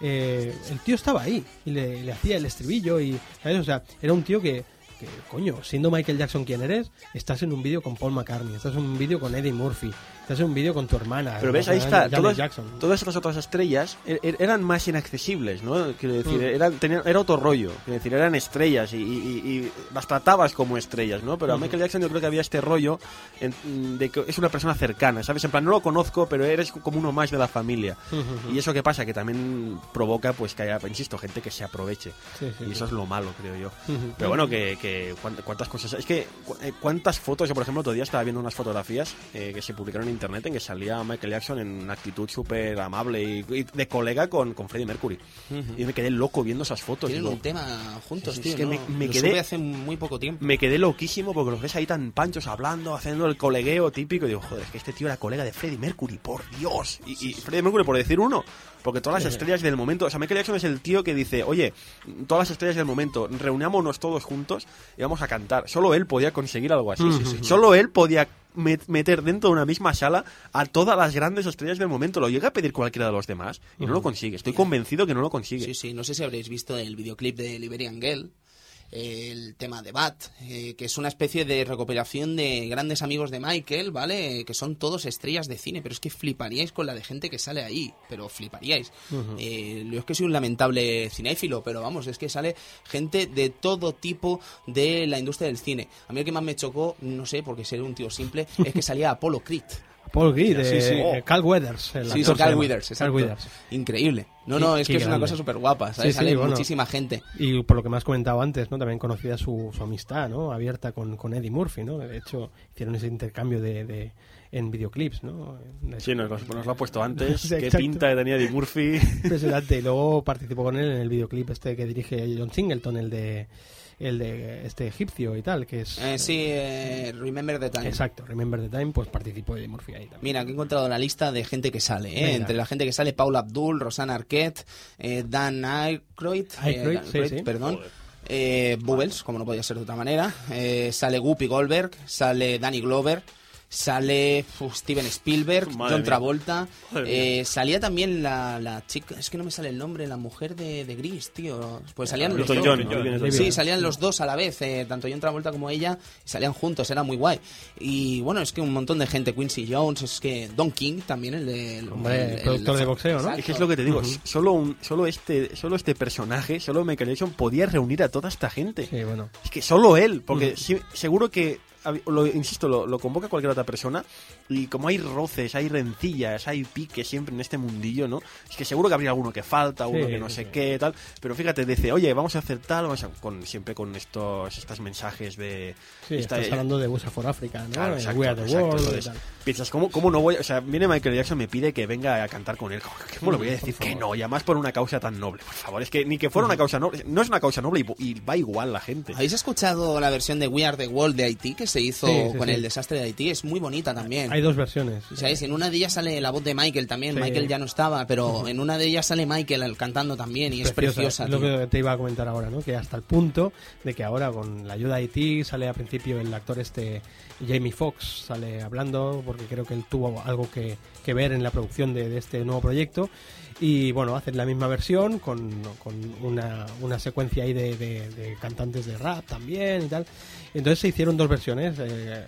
eh, el tío estaba ahí y le, le hacía el estribillo y ¿sabes? o sea era un tío que, que, coño siendo Michael Jackson quien eres estás en un vídeo con Paul McCartney estás en un vídeo con Eddie Murphy estás en un vídeo con tu hermana Pero ves, ahí está, todas, todas estas otras estrellas er- er- eran más inaccesibles, ¿no? Quiero decir, Mm. eran, tenían, era otro rollo, quiero decir, eran estrellas y, y- y las tratabas como estrellas, ¿no? Pero a Michael Jackson yo creo que había este rollo en- de que es una persona cercana, ¿sabes? En plan, no lo conozco, pero eres como uno más de la familia. Y eso que pasa, que también provoca, pues, que haya, insisto, gente que se aproveche. Sí, sí, y sí. eso es lo malo, creo yo. Ujú. Pero bueno, que, que cuán- cuántas cosas. Es que eh, cuántas fotos. Yo, por ejemplo, otro día estaba viendo unas fotografías eh, que se publicaron en internet en que salía Michael Jackson en una actitud súper amable y, y de colega con, con Freddie Mercury. Y me quedé loco viendo esas fotos. Tienen digo, un tema juntos, Sí, tío. es que ¿no? me- me Lo quedé- hace muy poco tiempo. me quedé loquísimo porque los ves ahí tan panchos hablando, haciendo el colegueo típico. Y digo, joder, es que este tío era colega de Freddie Mercury, por Dios. Y, y Freddie Mercury, por decir uno. Porque todas las estrellas del momento. O sea, Michael Jackson es el tío que dice, oye, todas las estrellas del momento, reunámonos todos juntos y vamos a cantar. Solo él podía conseguir algo así. Sí, sí, sí. Solo él podía met- meter dentro de una misma sala a todas las grandes estrellas del momento. Lo llega a pedir cualquiera de los demás y no lo consigue. Estoy convencido que no lo consigue. Sí, sí, no sé si habréis visto el videoclip de Liberian Girl, el tema de Bat, eh, que es una especie de recopilación de grandes amigos de Michael, ¿vale? Que son todos estrellas de cine, pero es que fliparíais con la de gente que sale ahí, pero fliparíais. Eh, yo es que soy un lamentable cinéfilo, pero vamos, es que sale gente de todo tipo de la industria del cine. A mí el que más me chocó, no sé, porque ser un tío simple, es que salía Apollo Creed. Paul Sí, de sí. eh, Carl Weathers el Sí, actor sí, Carl. Weathers, Carl. Weathers. Increíble. No, no, es que es una cosa súper guapa, ¿sabes? Sí, sí, Sale bueno. muchísima gente. Y por lo que me has comentado antes, ¿no? También conocida su, su amistad, ¿no? Abierta con, con Eddie Murphy, ¿no? De hecho, hicieron ese intercambio de, de- en videoclips, ¿no? Sí, nos, lo- nos lo ha puesto antes. Sí, Qué pinta que tenía Eddie Murphy. Impresionante. Y luego participó con él en el videoclip este que dirige John Singleton, el de el de este egipcio y tal, que es Eh, sí, eh, Remember the Time. exacto, Remember the Time, pues participó Eddie Murphy ahí también. Mira, que he encontrado la lista de gente que sale. ¿eh? Entre la gente que sale, Paula Abdul, Rosanna Arquette, eh, Dan Aykroyd, eh, Aykroyd, Dan sí, sí. perdón. Eh, Bubbles, como no podía ser de otra manera. Eh, sale Guppy Goldberg, sale Danny Glover, sale uf, Steven Spielberg, Madre John. Travolta. Eh, salía también la, la chica, es que no me sale el nombre, la mujer de, de Gris, tío. Pues salían los Newton dos. John, John. Sí, salían los dos a la vez, eh, tanto John Travolta como ella, salían juntos, era muy guay. Y bueno, es que un montón de gente, Quincy Jones, es que Don King también, el de... el- Hombre, el- el- productor de boxeo, ¿no? Es que es lo que te digo, solo, un, solo, este, solo este personaje, solo Michael Jackson podía reunir a toda esta gente. Sí, bueno. Es que solo él, porque seguro que, lo, insisto, lo, lo convoca cualquier otra persona y como hay roces, hay rencillas, hay piques siempre en este mundillo, ¿no? Es que seguro que habría alguno que falta, uno Sí, que no sí, sé qué, tal. Pero fíjate, dice, oye, vamos a hacer tal, vamos a, con, siempre con estos, estos mensajes de... Sí, esta- estás hablando de USA for Africa, ¿no? Claro, exacto, We Are the exacto, entonces. Piensas, ¿cómo, ¿cómo no voy? O sea, viene Michael Jackson, me pide que venga a cantar con él. ¿Cómo, le voy a decir que no? Y además por una causa tan noble, por favor. Es que ni que fuera una causa noble. No es una causa noble y, y va igual la gente. ¿Habéis escuchado la versión de We Are the World de Haití que, se hizo Sí, sí, con sí. el desastre de Haití, es muy bonita también. Hay dos versiones. ¿Sabes? En una de ellas sale la voz de Michael también. Sí. Michael ya no estaba, pero en una de ellas sale Michael cantando también y es preciosa. Es lo que te iba a comentar ahora, ¿no? Que hasta el punto de que ahora con la ayuda de IT sale al principio el actor este Jamie Foxx sale hablando porque creo que él tuvo algo que, que ver en la producción de, de este nuevo proyecto y bueno, hacen la misma versión con, con una, una secuencia ahí de, de- de cantantes de rap también y tal. Entonces se hicieron dos versiones, eh,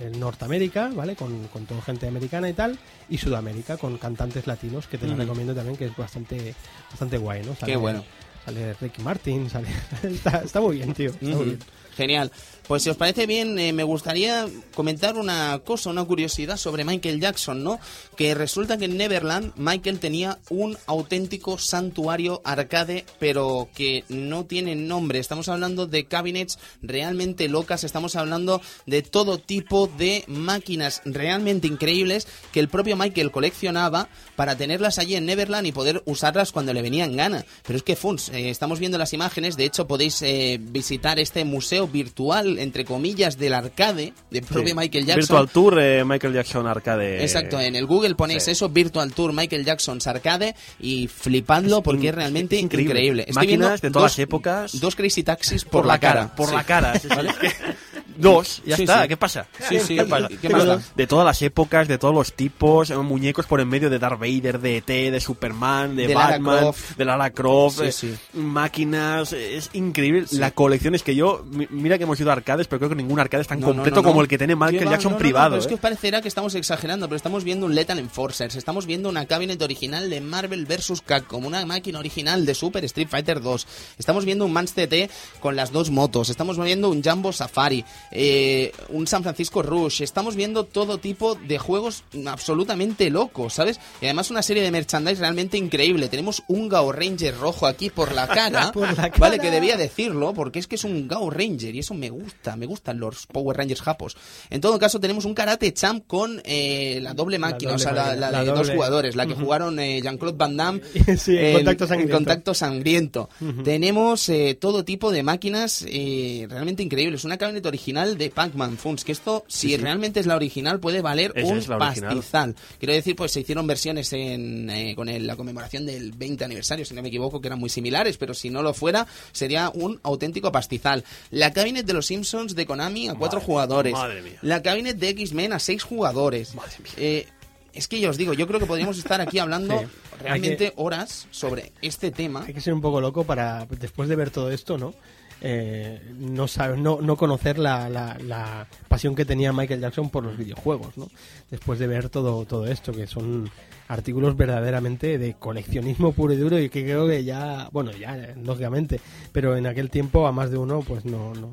el- el Norteamérica, ¿vale? Con, con toda gente americana y tal, y Sudamérica con cantantes latinos, que te lo recomiendo también, que es bastante, bastante guay, ¿no? Qué bueno. Sale Ricky Martin, sale... está, está muy bien, tío. Está muy Ujú. bien. Genial. Pues si os parece bien, eh, me gustaría comentar una cosa, una curiosidad sobre Michael Jackson, ¿no? Que resulta que en Neverland Michael tenía un auténtico santuario arcade, pero que no tiene nombre. Estamos hablando de cabinets realmente locas, estamos hablando de todo tipo de máquinas realmente increíbles que el propio Michael coleccionaba para tenerlas allí en Neverland y poder usarlas cuando le venía en gana. Pero es que, Funs, eh, estamos viendo las imágenes, de hecho podéis eh, visitar este museo virtual, entre comillas, del arcade de propio Sí. Michael Jackson. Virtual Tour, eh, Michael Jackson Arcade. Exacto, en el Google ponéis sí. eso, Virtual Tour Michael Jackson's Arcade y flipadlo porque es realmente es increíble. increíble. Estoy Máquinas de todas dos- las épocas. Dos Crazy Taxis por, la cara. Por Sí. la cara. Es que- Dos, ya Sí, está. sí. ¿Qué pasa? Sí, sí. ¿Qué pasa? De todas las épocas, de todos los tipos, eh, muñecos por en medio de Darth Vader, de ET, de Superman, de, Batman, de Lara Croft, Sí, eh, sí. máquinas, eh, es increíble. La colección es que yo, mi- mira que hemos ido a arcades, pero creo que ningún arcade es tan No, completo no, no. como el que tiene Michael. Jackson No, no, no, privado. es que os parecerá que estamos exagerando, pero estamos viendo un Lethal Enforcers, estamos viendo una cabinet original de Marvel vs. Capcom, una máquina original de Super Street Fighter 2, estamos viendo un Mans TT con las dos motos, estamos viendo un Jumbo Safari, eh, un San Francisco Rush, estamos viendo todo tipo de juegos absolutamente locos, ¿sabes? Y además una serie de merchandise realmente increíble. Tenemos un Gao Ranger rojo aquí por la cara, Por la vale, que debía decirlo, porque es que es un Gao Ranger y eso me gusta, me gustan los Power Rangers japos. En todo caso, tenemos un Karate Champ con eh, la doble máquina, doble o sea, la, máquina, la la de dos jugadores, la que jugaron eh, Jean-Claude Van Damme Sí, en Contacto Sangriento. Contacto Sangriento. Tenemos todo tipo de máquinas realmente increíbles. Una camioneta original de Pac-Man Funs, que esto, si realmente es la original, puede valer Esa un original. pastizal. Quiero decir, pues se hicieron versiones en, eh, con el- la conmemoración del 20 aniversario, si no me equivoco, que eran muy similares, pero si no lo fuera, sería un auténtico pastizal. La cabinet de los Simpsons de Konami a cuatro jugadores. madre mía. La cabinet de X-Men a seis jugadores. Eh, es que yo os digo, yo creo que podríamos estar aquí hablando Sí. realmente Hay horas sobre este tema. Hay que ser un poco loco para, después de ver todo esto, ¿no? Eh, no, sabe- no, no conocer la, la, la pasión que tenía Michael Jackson por los videojuegos, ¿no? Después de ver todo, todo esto, que son artículos verdaderamente de coleccionismo puro y duro y que creo que ya, bueno, ya, lógicamente, pero en aquel tiempo a más de uno, pues no, no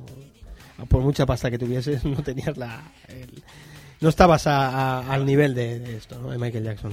por mucha pasta que tuvieses, no tenías la... no estabas a- al nivel de, esto, ¿no? De Michael Jackson.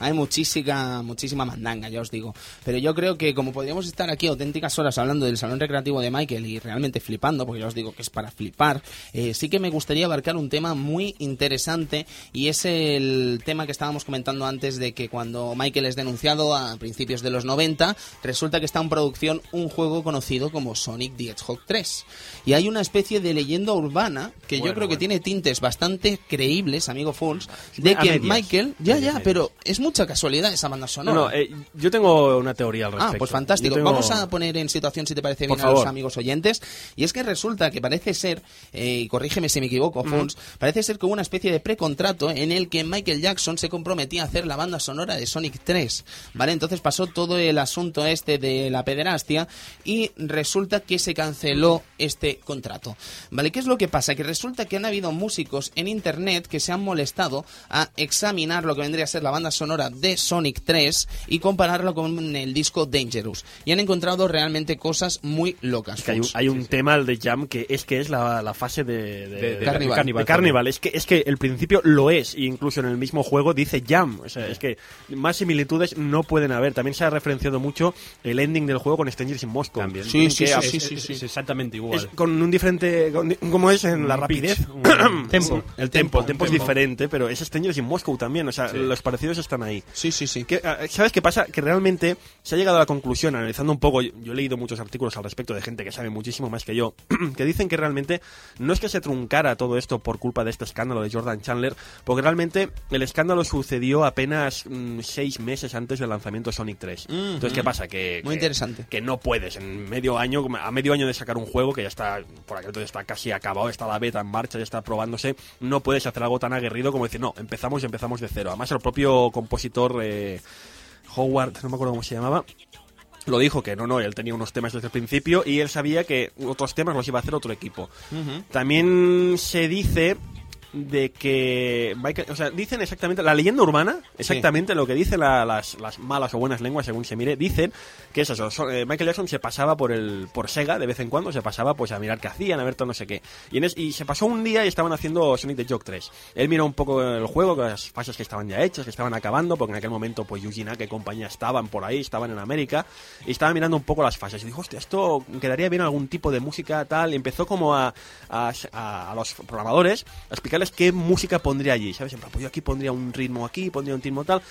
Hay muchísima, muchísima mandanga, ya os digo. Pero yo creo que como podríamos estar aquí auténticas horas hablando del salón recreativo de Michael y realmente flipando, porque ya os digo que es para flipar, eh, sí que me gustaría abarcar un tema muy interesante y es el tema que estábamos comentando antes de que cuando Michael es denunciado a principios de los 90, resulta que está en producción un juego conocido como Sonic the Hedgehog 3. Y hay una especie de leyenda urbana que yo Bueno, creo que tiene tintes bastante creíbles, amigo Fools, de A que medias. Michael, ya, ya, medias. pero es mucha casualidad esa banda No, sonora. no, eh, yo tengo una teoría al respecto. Ah, pues fantástico. Tengo- Vamos a poner en situación, si te parece bien, a los amigos oyentes. Y es que resulta que parece ser, eh, y corrígeme si me equivoco, Fons, parece ser que hubo una especie de precontrato en el que Michael Jackson se comprometía a hacer la banda sonora de Sonic 3. ¿Vale? Entonces pasó todo el asunto este de la pederastia y resulta que se canceló este contrato. ¿Vale? ¿Qué es lo que pasa? Que resulta que han habido músicos en internet que se han molestado a examinar lo que vendría a ser la banda sonora de Sonic 3 y compararlo con el disco Dangerous. Y han encontrado realmente cosas muy locas. Es que hay un, hay un tema, el de Jam, que es que es la, la fase de, de, De- de Carnival. Carnival. de Carnival. Es que, es que el principio lo es, e incluso en el mismo juego dice Jam. O sea, es que más similitudes no pueden haber. También se ha referenciado mucho el ending del juego con Strangers in Moscow. También. Sí, sí, sí, es- sí, es- sí, es sí. exactamente igual. Es con un diferente. con- ¿Cómo es? En la Un rapidez. pitch, un- Tempo. El tempo, el tempo es tempo. diferente, pero es Strangers in Moscow también, o sea, los parecidos están ahí. Sí, sí, sí. Que, ah, ¿Sabes qué pasa? Que realmente se ha llegado a la conclusión, analizando un poco, yo, he leído muchos artículos al respecto de gente que sabe muchísimo más que yo, que dicen que realmente no es que se truncara todo esto por culpa de este escándalo de Jordan Chandler, porque realmente el escándalo sucedió apenas mm, seis meses antes del lanzamiento de Sonic 3. Entonces, ¿qué pasa? Que, Muy que- interesante. Que no puedes en medio año, a medio año de sacar un juego que ya está, por aquel entonces está casi acabado, está la beta en marcha, ya está probándose, no puedes hacer algo tan aguerrido como decir, no, empezamos y empezamos de cero. Además, el propio compositor eh, Howard, no me acuerdo cómo se llamaba, lo dijo que no, no, él tenía unos temas desde el principio y él sabía que otros temas los iba a hacer otro equipo. También se dice de que Michael, o sea, dicen exactamente la leyenda urbana, exactamente lo que dicen la- las, las malas o buenas lenguas según se mire, dicen que es eso, so- eh, Michael Jackson se pasaba por el por Sega de vez en cuando, se pasaba pues a mirar qué hacían, a ver todo no sé qué. Y, en es- y se pasó un día y estaban haciendo Sonic the Hedgehog 3. Él miró un poco el juego, las fases que estaban ya hechas, que estaban acabando, porque en aquel momento pues Yuji Naka y compañía estaban por ahí, estaban en América, y estaba mirando un poco las fases. Y dijo, hostia, esto quedaría bien algún tipo de música tal. Y empezó como a, a, a- a los programadores a explicarles qué música pondría allí, ¿sabes? Plan, pues yo aquí pondría un ritmo aquí, pondría un ritmo tal.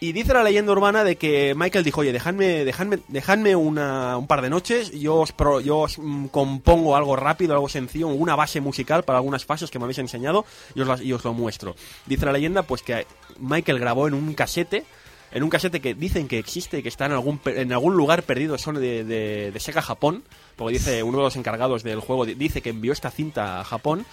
Y dice la leyenda urbana de que Michael dijo, oye, dejadme, dejadme, dejadme una, un par de noches, yo os, pro- yo os mm, compongo algo rápido, algo sencillo, una base musical para algunas fases que me habéis enseñado y os, las- y os lo muestro. Dice la leyenda pues que Michael grabó en un casete, en un casete que dicen que existe y que está en algún, en algún lugar perdido son de, de, de Sega Japón, porque dice uno de los encargados del juego, di- dice que envió esta cinta a Japón.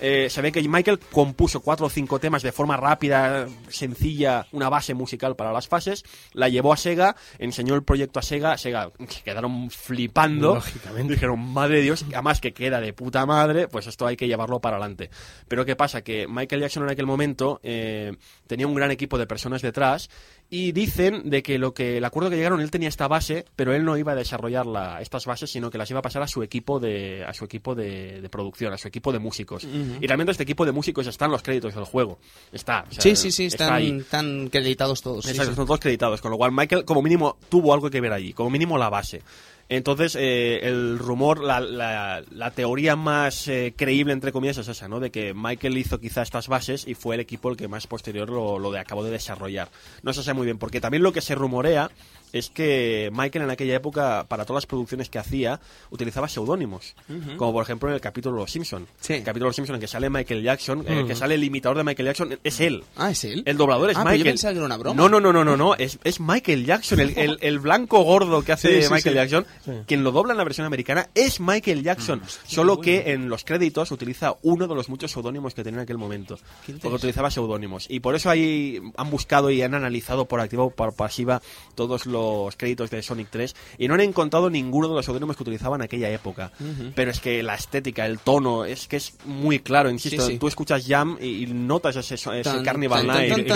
Eh, se ve que Michael compuso cuatro o cinco temas de forma rápida, sencilla, una base musical para las fases, la llevó a Sega, enseñó el proyecto a Sega, Sega quedaron flipando, Lógicamente. dijeron, madre de Dios, además que queda de puta madre, pues esto hay que llevarlo para adelante. Pero ¿qué pasa? Que Michael Jackson en aquel momento eh, tenía un gran equipo de personas detrás y dicen de que lo que el acuerdo que llegaron él tenía esta base pero él no iba a desarrollar la- estas bases sino que las iba a pasar a su equipo de a su equipo de, de producción a su equipo de músicos y realmente este equipo de músicos está en los créditos del juego está o sea, Sí, sí, sí, está están, ahí. están creditados todos. Exacto, sí. son todos creditados, con lo cual Michael como mínimo tuvo algo que ver allí, como mínimo la base. Entonces, eh, el rumor, la, la- la teoría más eh, creíble, entre comillas, es esa, ¿no? De que Michael hizo quizá estas bases y fue el equipo el que más posterior lo, lo de, acabó de desarrollar. No se sabe muy bien, porque también lo que se rumorea es que Michael en aquella época, para todas las producciones que hacía, utilizaba seudónimos. Como por ejemplo en el capítulo Los Simpson. Sí. El capítulo Los Simpson en que sale Michael Jackson, eh, que sale el imitador de Michael Jackson, es él. Ah, ¿es él? El doblador es Ah, pero Michael. yo pensaba que era una broma. No, no, no, no, no, no. Es, es Michael Jackson, el, el- el blanco gordo que hace Sí, sí, Michael. Jackson. Quien lo dobla en la versión americana es Michael Jackson. solo que en los créditos utiliza uno de los muchos seudónimos que tenía en aquel momento. Porque utilizaba seudónimos. Y por eso ahí han buscado y han analizado por activa o por pasiva todos los créditos de Sonic 3 y no han encontrado ninguno de los seudónimos que utilizaban en aquella época. Pero es que la estética, el tono, es que es muy claro, insisto. Sí, sí. Tú escuchas Jam y, y notas ese, ese Tan, Carnival Night.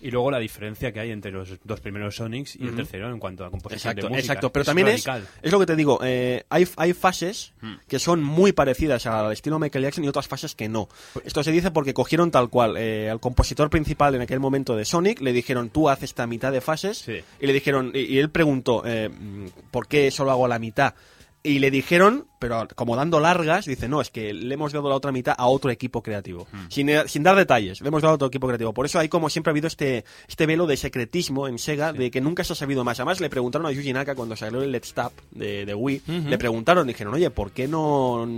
y luego la diferencia que hay entre los dos primeros Sonics y el tercero en cuanto a composición Exacto, de música. exacto. Pero también es, radical. es lo que te digo, eh, hay, hay fases que son muy parecidas al estilo Michael Jackson y otras fases que no. Esto se dice porque cogieron tal cual eh, al compositor principal en aquel momento de Sonic, le dijeron tú haces esta mitad de fases Sí. y le dijeron, y, y él preguntó, eh, ¿por qué solo hago la mitad? Y le dijeron, pero como dando largas, dice, no, es que le hemos dado la otra mitad a otro equipo creativo. Sin, eh, sin dar detalles, le hemos dado a otro equipo creativo. Por eso hay como siempre ha habido este, este velo de secretismo en Sega, de que nunca se ha sabido más. Además, le preguntaron a Yuji Naka cuando salió el Let's Tap de, de Wii, le preguntaron, dijeron, oye, ¿por qué no...?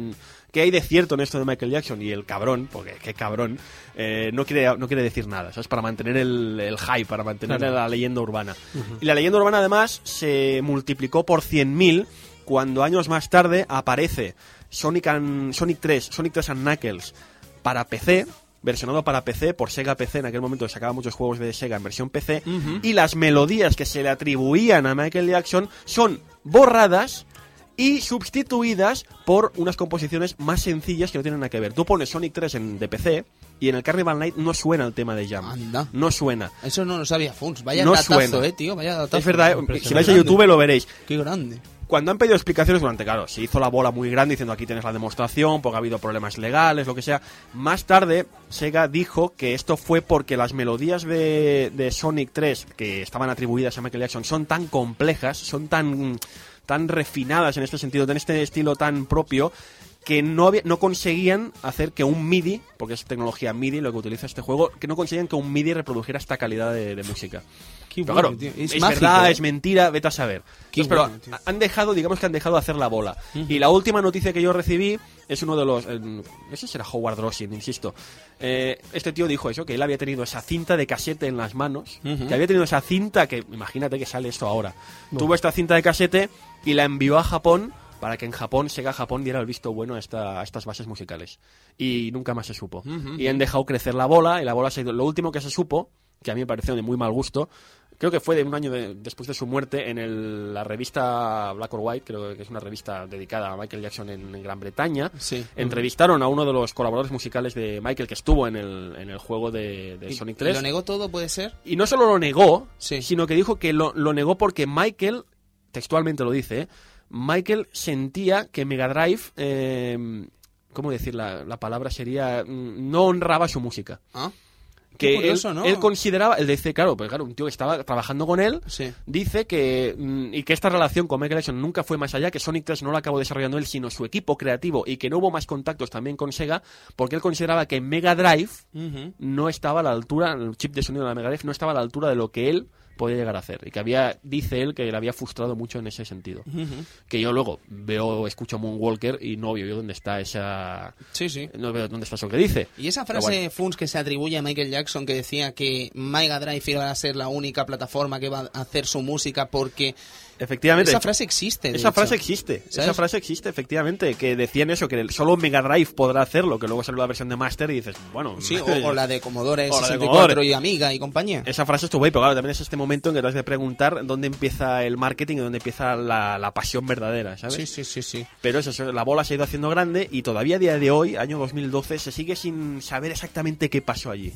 ¿Qué hay de cierto en esto de Michael Jackson? Y el cabrón, porque qué cabrón, eh, no, quiere, no quiere decir nada, ¿sabes? Para mantener el, el hype, para mantener la leyenda urbana. Y la leyenda urbana, además, se multiplicó por 100.000 cuando años más tarde aparece Sonic, and- Sonic 3, Sonic 3 and Knuckles para PC, versionado para PC por Sega PC, en aquel momento sacaba muchos juegos de Sega en versión PC, y las melodías que se le atribuían a Michael Jackson son borradas y sustituidas por unas composiciones más sencillas que no tienen nada que ver. Tú pones Sonic 3 en, de PC y en el Carnival Night no suena el tema de Jam. Anda. No suena. Eso no lo sabía Funs. Vaya No datazo, suena. eh, tío. Vaya datazo. Es verdad, eh, si vais a YouTube lo veréis. Qué grande. Cuando han pedido explicaciones durante, claro, se hizo la bola muy grande diciendo aquí tienes la demostración, porque ha habido problemas legales, lo que sea. Más tarde, Sega dijo que esto fue porque las melodías de, de Sonic 3, que estaban atribuidas a Michael Jackson, son tan complejas, son tan, tan refinadas en este sentido, en este estilo tan propio, que no, había- no conseguían hacer que un MIDI, porque es tecnología MIDI lo que utiliza este juego, que no conseguían que un MIDI reprodujera esta calidad de, de música. Qué Pero bueno, claro, es, Es mágico, verdad, ¿eh? es mentira, vete a saber. Entonces, pero bueno, han dejado, digamos que han dejado de hacer la bola. Y la última noticia que yo recibí es uno de los... eh, si era Howard Rosin, insisto. Eh, este tío dijo eso, que él había tenido esa cinta de casete en las manos, que había tenido esa cinta que, imagínate que sale esto ahora. Tuvo esta cinta de casete y la envió a Japón para que en Japón, Sega Japón diera el visto bueno a, esta- a estas bases musicales. Y nunca más se supo. Y han dejado crecer la bola y la bola se ha ido. Lo último que se supo, que a mí me pareció de muy mal gusto, creo que fue de un año de- después de su muerte en el- la revista Black or White, creo que es una revista dedicada a Michael Jackson en, en Gran Bretaña. Sí. Entrevistaron a uno de los colaboradores musicales de Michael que estuvo en el, en el juego de, de ¿Y- Sonic y 3. ¿Lo negó todo, puede ser? Y no solo lo negó, Sí. sino que dijo que lo, lo negó porque Michael, textualmente lo dice, ¿eh? Michael sentía que Mega Drive, eh, ¿cómo decir la, la palabra? Sería, mm, no honraba su música. Ah, Que curioso, él, ¿no? él consideraba, él dice, claro, pues claro, un tío que estaba trabajando con él, Sí. dice que mm, y que esta relación con Michael Jackson nunca fue más allá, que Sonic 3 no lo acabó desarrollando él, sino su equipo creativo y que no hubo más contactos también con Sega, porque él consideraba que Mega Drive no estaba a la altura, el chip de sonido de la Mega Drive no estaba a la altura de lo que él podía llegar a hacer. Y que había, dice él, que le había frustrado mucho en ese sentido. Que yo luego veo, escucho Moonwalker y no veo yo dónde está esa... Sí, sí. No veo dónde está eso que dice. Y esa frase bueno. Funs que se atribuye a Michael Jackson que decía que Mega Drive iba a ser la única plataforma que va a hacer su música porque Efectivamente. esa frase existe. Esa hecho. frase existe, esa frase existe, efectivamente, que decían eso, que solo Mega Drive podrá hacerlo, que luego salió la versión de Master y dices, bueno, Sí, o, o la de Commodore O la de 64 Commodore. y Amiga y compañía. Esa frase estuvo ahí, pero claro, también es este momento en que te has de preguntar dónde empieza el marketing y dónde empieza la, la pasión verdadera, ¿sabes? Sí, sí, sí, sí. Pero eso, la bola se ha ido haciendo grande y todavía a día de hoy, año 2012, se sigue sin saber exactamente qué pasó allí.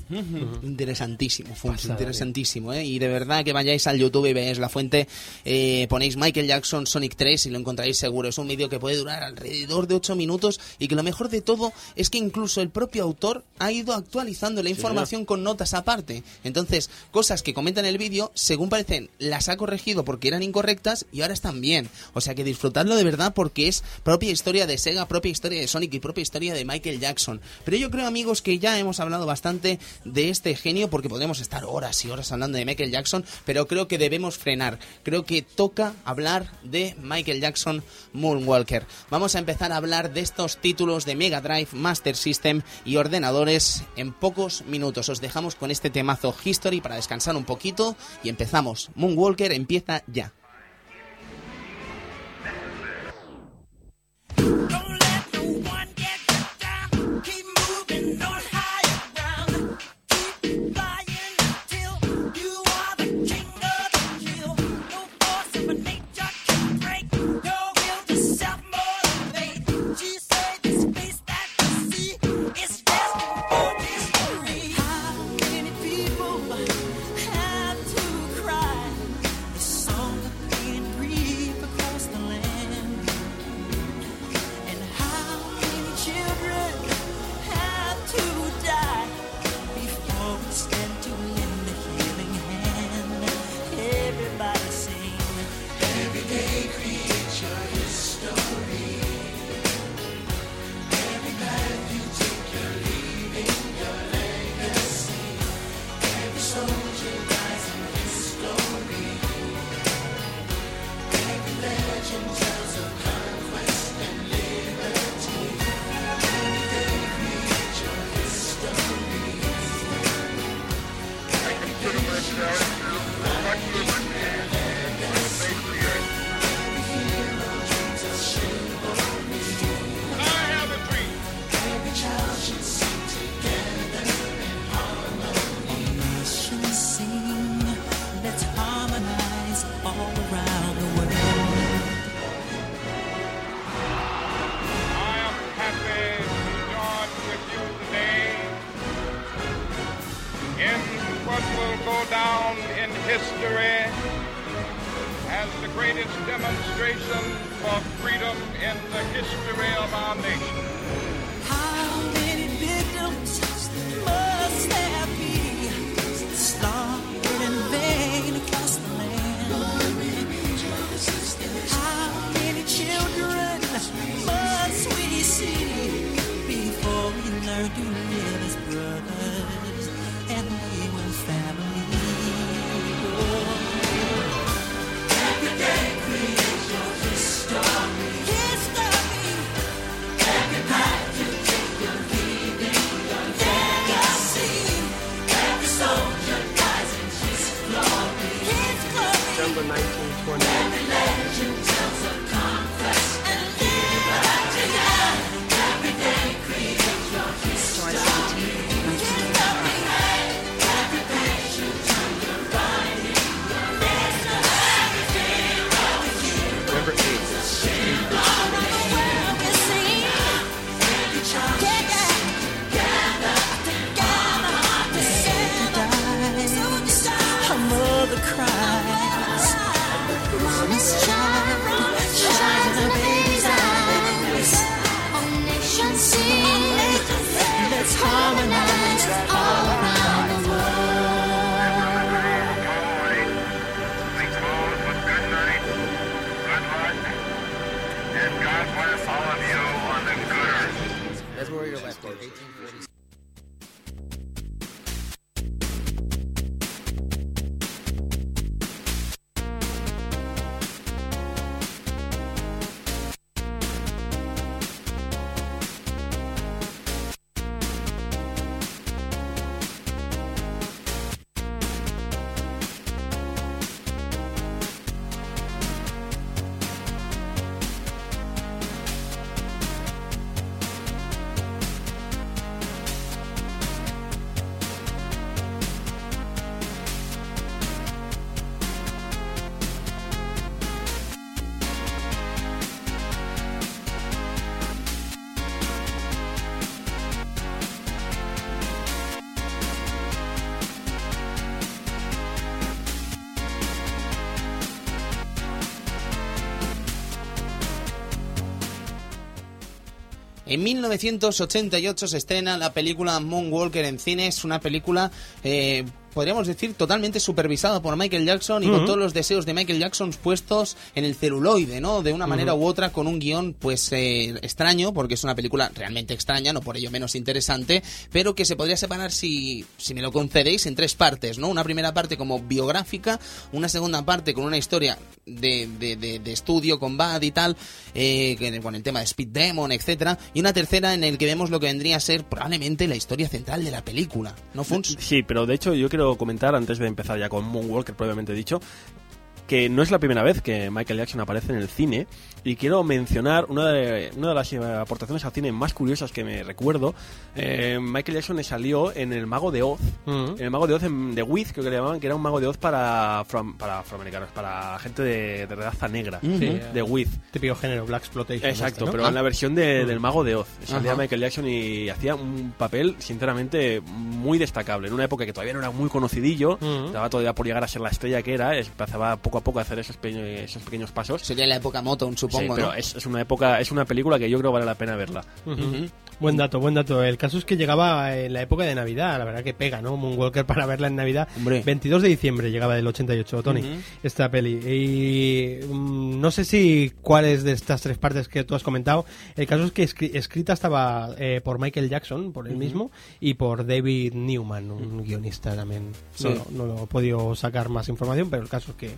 Interesantísimo, Funs, interesantísimo, ¿eh? Y de verdad que vayáis al YouTube y veáis la fuente, eh, ponéis Michael Jackson Sonic 3 y lo encontraréis seguro. Es un vídeo que puede durar alrededor de 8 minutos y que lo mejor de todo es que incluso el propio autor ha ido actualizando la información con notas aparte. Entonces, cosas que comenta en el vídeo, según parecen, las ha corregido porque eran incorrectas y ahora están bien. O sea que disfrutadlo de verdad porque es propia historia de Sega, propia historia de Sonic y propia historia de Michael Jackson. Pero yo creo, amigos, que ya hemos hablado bastante de este genio porque podemos estar horas y horas hablando de Michael Jackson, pero creo que debemos frenar. Creo que toca hablar de Michael Jackson Moonwalker. Vamos a empezar a hablar de estos títulos de Mega Drive, Master System y ordenadores en pocos minutos. Os dejamos con este temazo History para descansar un poquito y empezamos. Moonwalker empieza ya. En 1988 se estrena la película Moonwalker en cines, una película, eh, podríamos decir, totalmente supervisada por Michael Jackson y con todos los deseos de Michael Jackson puestos en el celuloide, ¿no? De una manera u otra, con un guion, pues, eh, extraño, porque es una película realmente extraña, no por ello menos interesante, pero que se podría separar, si, si me lo concedéis, en tres partes, ¿no? Una primera parte como biográfica, una segunda parte con una historia de, de, de- de estudio, con Bad y tal, eh, que- con el tema de Speed Demon, etcétera, y una tercera en el que vemos lo que vendría a ser probablemente la historia central de la película, ¿no, Funs? Sí, pero de hecho yo comentar, antes de empezar ya con Moonwalker, previamente dicho, que no es la primera vez que Michael Jackson aparece en el cine y quiero mencionar una de, una de las eh, aportaciones al cine más curiosas que me recuerdo. Eh, Michael Jackson salió en El Mago de Oz, Mm. en El Mago de Oz en The Wiz, creo que le llamaban, que era un mago de Oz para, afro- para afroamericanos, para gente de, de raza negra, Sí, The Wiz. Típico género, Black Exploitation. Exacto, este, ¿no? pero en la versión de- del Mago de Oz. Salía. Michael Jackson y hacía un papel, sinceramente, muy destacable. En una época que todavía no era muy conocidillo, Ujú. estaba todavía por llegar a ser la estrella que era, empezaba poco a poco a hacer esos, pe- esos pequeños pasos. Sería la época Motown, Sí, supongo, pero ¿no? es, es una época, es una película que yo creo vale la pena verla. Ujú. Buen dato, buen dato. El caso es que llegaba en la época de Navidad, la verdad que pega, ¿no? Moonwalker para verla en Navidad. Hombre. 22 de diciembre llegaba del 88, Tony, esta peli. Y mm, no sé si cuáles de estas tres partes que tú has comentado. El caso es que escri- escrita estaba eh, por Michael Jackson, por él mismo, y por David Newman, un guionista también. Sí. No, no, no he podido sacar más información, pero el caso es que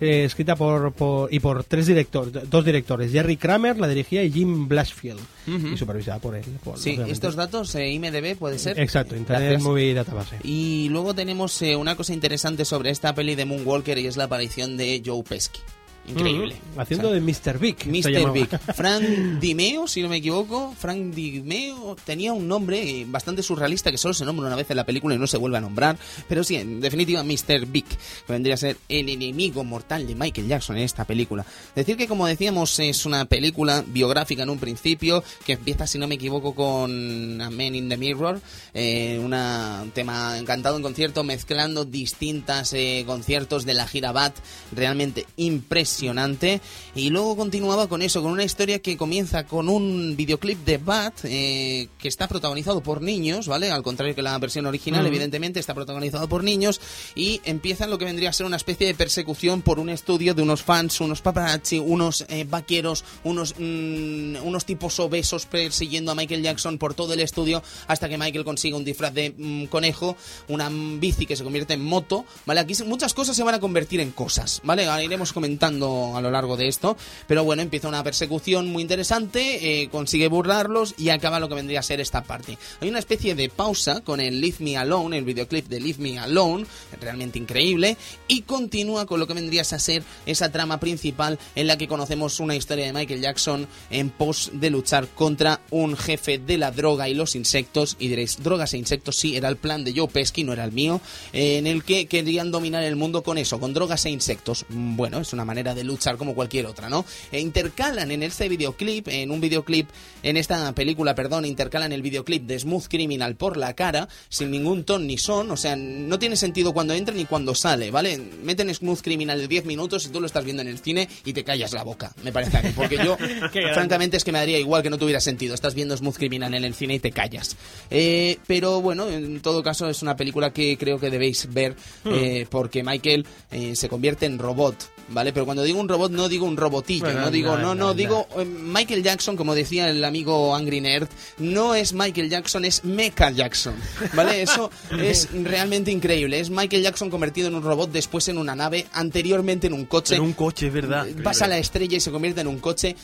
eh, escrita por, por- y por tres directores, dos directores, Jerry Kramer la dirigía y Jim Blashfield y supervisada por él. por- Sí, estos datos, eh, IMDB puede ser. Exacto, Internet Gracias. Movie Database. Y luego tenemos eh, una cosa interesante sobre esta peli de Moonwalker y es la aparición de Joe Pesci. Increíble. Mm, haciendo O sea, de Mr. Big. Mr. Big. Frank Dimeo, si no me equivoco. Frank Dimeo tenía un nombre eh, bastante surrealista que solo se nombra una vez en la película y no se vuelve a nombrar. Pero sí, en definitiva, Mr. Big, que vendría a ser el enemigo mortal de Michael Jackson en esta película. Decir que, como decíamos, es una película biográfica en un principio, que empieza, si no me equivoco, con A Man in the Mirror, eh, una- un tema encantado en concierto, mezclando distintas eh, conciertos de la gira BAT, realmente impresionante impresionante. Y luego continuaba con eso, con una historia que comienza con un videoclip de Bat, eh, que está protagonizado por niños, ¿vale? Al contrario que la versión original, evidentemente, está protagonizado por niños. Y empieza lo que vendría a ser una especie de persecución por un estudio de unos fans, unos paparazzi, unos eh, vaqueros, unos, mm, unos tipos obesos persiguiendo a Michael Jackson por todo el estudio hasta que Michael consiga un disfraz de mm, conejo, una bici que se convierte en moto, ¿vale? Aquí muchas cosas se van a convertir en cosas, ¿vale? Ahora iremos comentando a lo largo de esto, pero bueno, empieza una persecución muy interesante, eh, consigue burlarlos y acaba lo que vendría a ser esta parte. Hay una especie de pausa con el Leave Me Alone, el videoclip de Leave Me Alone, realmente increíble, y continúa con lo que vendría a ser esa trama principal en la que conocemos una historia de Michael Jackson en pos de luchar contra un jefe de la droga y los insectos, y diréis, drogas e insectos, sí, era el plan de Joe Pesky, no era el mío, en el que querían dominar el mundo con eso, con drogas e insectos. Bueno, es una manera de luchar como cualquier otra, ¿no? E intercalan en este videoclip, en un videoclip, en esta película, perdón, intercalan el videoclip de Smooth Criminal por la cara, sin ningún ton ni son, o sea, no tiene sentido cuando entra ni cuando sale, ¿vale? Meten Smooth Criminal de 10 minutos y tú lo estás viendo en el cine y te callas la boca, me parece a mí, porque yo, francamente, es que me daría igual que no tuviera sentido. Estás viendo Smooth Criminal en el cine y te callas. Eh, pero bueno, en todo caso, es una película que creo que debéis ver eh, porque Michael eh, se convierte en robot. ¿Vale? Pero cuando digo un robot, no digo un robotillo, Bueno, no digo, no, no, digo eh, Michael Jackson, como decía el amigo Angry Nerd, no es Michael Jackson, es Mecha Jackson, ¿vale? Eso es realmente increíble. Es Michael Jackson convertido en un robot, después en una nave, anteriormente en un coche. En un coche, es verdad. Pasa la estrella y se convierte en un coche.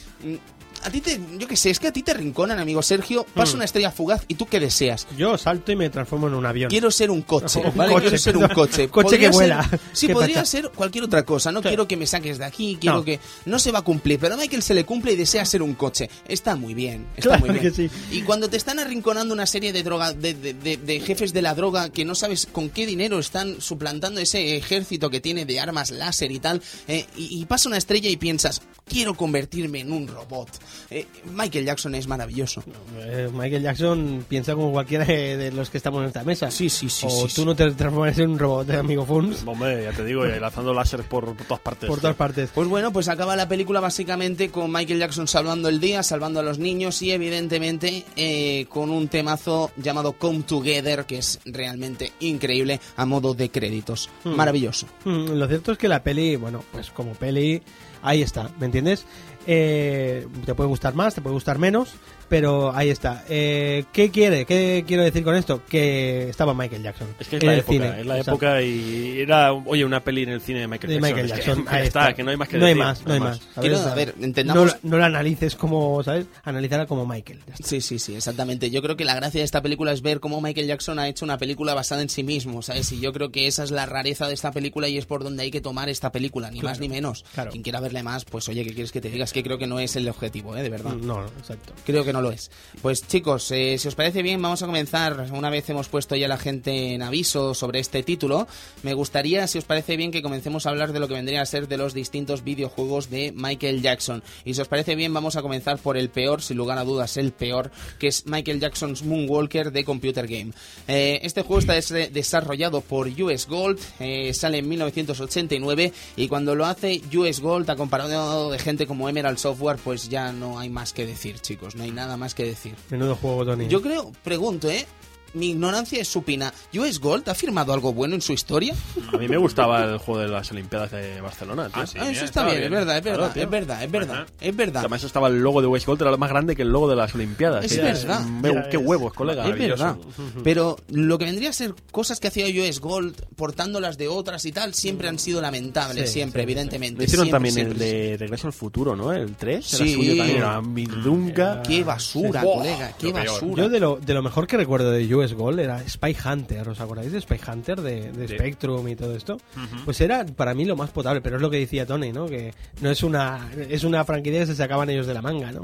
A ti te, yo qué sé, es que a ti te rinconan, amigo Sergio. Pasa Hmm. una estrella fugaz y tú qué deseas. Yo salto y me transformo en un avión. Quiero ser un coche, Un ¿vale? coche, quiero ser un coche. Coche que ser- vuela. Sí, ¿Qué podría pasa? ser cualquier otra cosa. No Sí. quiero que me saques de aquí, quiero No. que... No se va a cumplir, pero a Michael se le cumple y desea ser un coche. Está muy bien, está Claro muy bien. que sí. Y cuando te están arrinconando una serie de droga, de, de- de- de jefes de la droga que no sabes con qué dinero están suplantando ese ejército que tiene de armas láser y tal, eh, y, y pasa una estrella y piensas, quiero convertirme en un robot. Eh, Michael Jackson es maravilloso. Eh, Michael Jackson piensa como cualquiera de, de los que estamos en esta mesa. Sí, sí, sí, O sí, tú sí. no te transformas en un robot, eh, amigo Funs, Hombre, ya te digo, y lanzando láser por, por todas partes. por todas partes. Pues bueno, pues acaba la película básicamente con Michael Jackson salvando el día, salvando a los niños y evidentemente eh, con un temazo llamado Come Together que es realmente increíble a modo de créditos. Maravilloso. Mm, Lo cierto es que la peli, bueno, pues como peli, ahí está, ¿me entiendes? Eh, te puede gustar más, te puede gustar menos, pero ahí está. Eh, ¿Qué quiere? ¿Qué quiero decir con esto? Que estaba Michael Jackson. Es que es en la el época, cine. es la O sea, época y era, oye, una peli en el cine de Michael de Jackson. Michael Es que- Jackson. ahí está, está. que no hay más que No hay decir, más, no hay más. ¿sabes? Quiero, O sea, a ver, no, entendamos- la- no la analices como, ¿sabes? Analizarla como Michael. Sí, sí, sí, exactamente. Yo creo que la gracia de esta película es ver cómo Michael Jackson ha hecho una película basada en sí mismo, ¿sabes? Y yo creo que esa es la rareza de esta película y es por donde hay que tomar esta película, ni más ni menos. claro. Quien quiera verle más, pues oye, ¿qué quieres que te digas? Que creo que no es el objetivo, ¿eh? De verdad. No, no, exacto. Creo que no lo es. Pues chicos, eh, si os parece bien, vamos a comenzar. Una vez hemos puesto ya a la gente en aviso sobre este título, me gustaría, si os parece bien, que comencemos a hablar de lo que vendría a ser de los distintos videojuegos de Michael Jackson. Y si os parece bien, vamos a comenzar por el peor, sin lugar a dudas, el peor, que es Michael Jackson's Moonwalker de Computer Game. Eh, este juego está des- desarrollado por US Gold, eh, sale en 1989 y cuando lo hace US Gold, acompañado de gente como Emerald Software, pues ya no hay más que decir, chicos, no hay nada más que decir. Menudo juego, Tony. Yo creo, pregunto, ¿eh? Mi ignorancia es supina. ¿US Gold ha firmado algo bueno en su historia? A mí me gustaba el juego de las Olimpiadas de Barcelona, tío. Ah, sí, Ah, mira, eso está estaba bien, es verdad, es Claro, verdad, tío. es verdad, es verdad, Ajá. es verdad. Además estaba el logo de West Gold, era más grande que el logo de las Olimpiadas. Es tío. verdad. Ve- Qué huevos, colega. Es verdad. Pero lo que vendría a ser cosas que hacía US Gold, portándolas de otras y tal, siempre han sido lamentables, Sí, siempre, sí, evidentemente. Le hicieron siempre, también siempre, el de Regreso al Futuro, ¿no? El 3. Sí. Era suyo también, era Midunga. Qué basura, Sí. colega, qué lo basura. Yo de lo, de lo mejor que recuerdo de US Gold era Spy Hunter, ¿os acordáis de Spy Hunter de, de Sí. Spectrum y todo esto? Pues era para mí lo más potable, pero es lo que decía Tony, ¿no? Que no es una es una franquicia que se sacaban ellos de la manga, ¿no?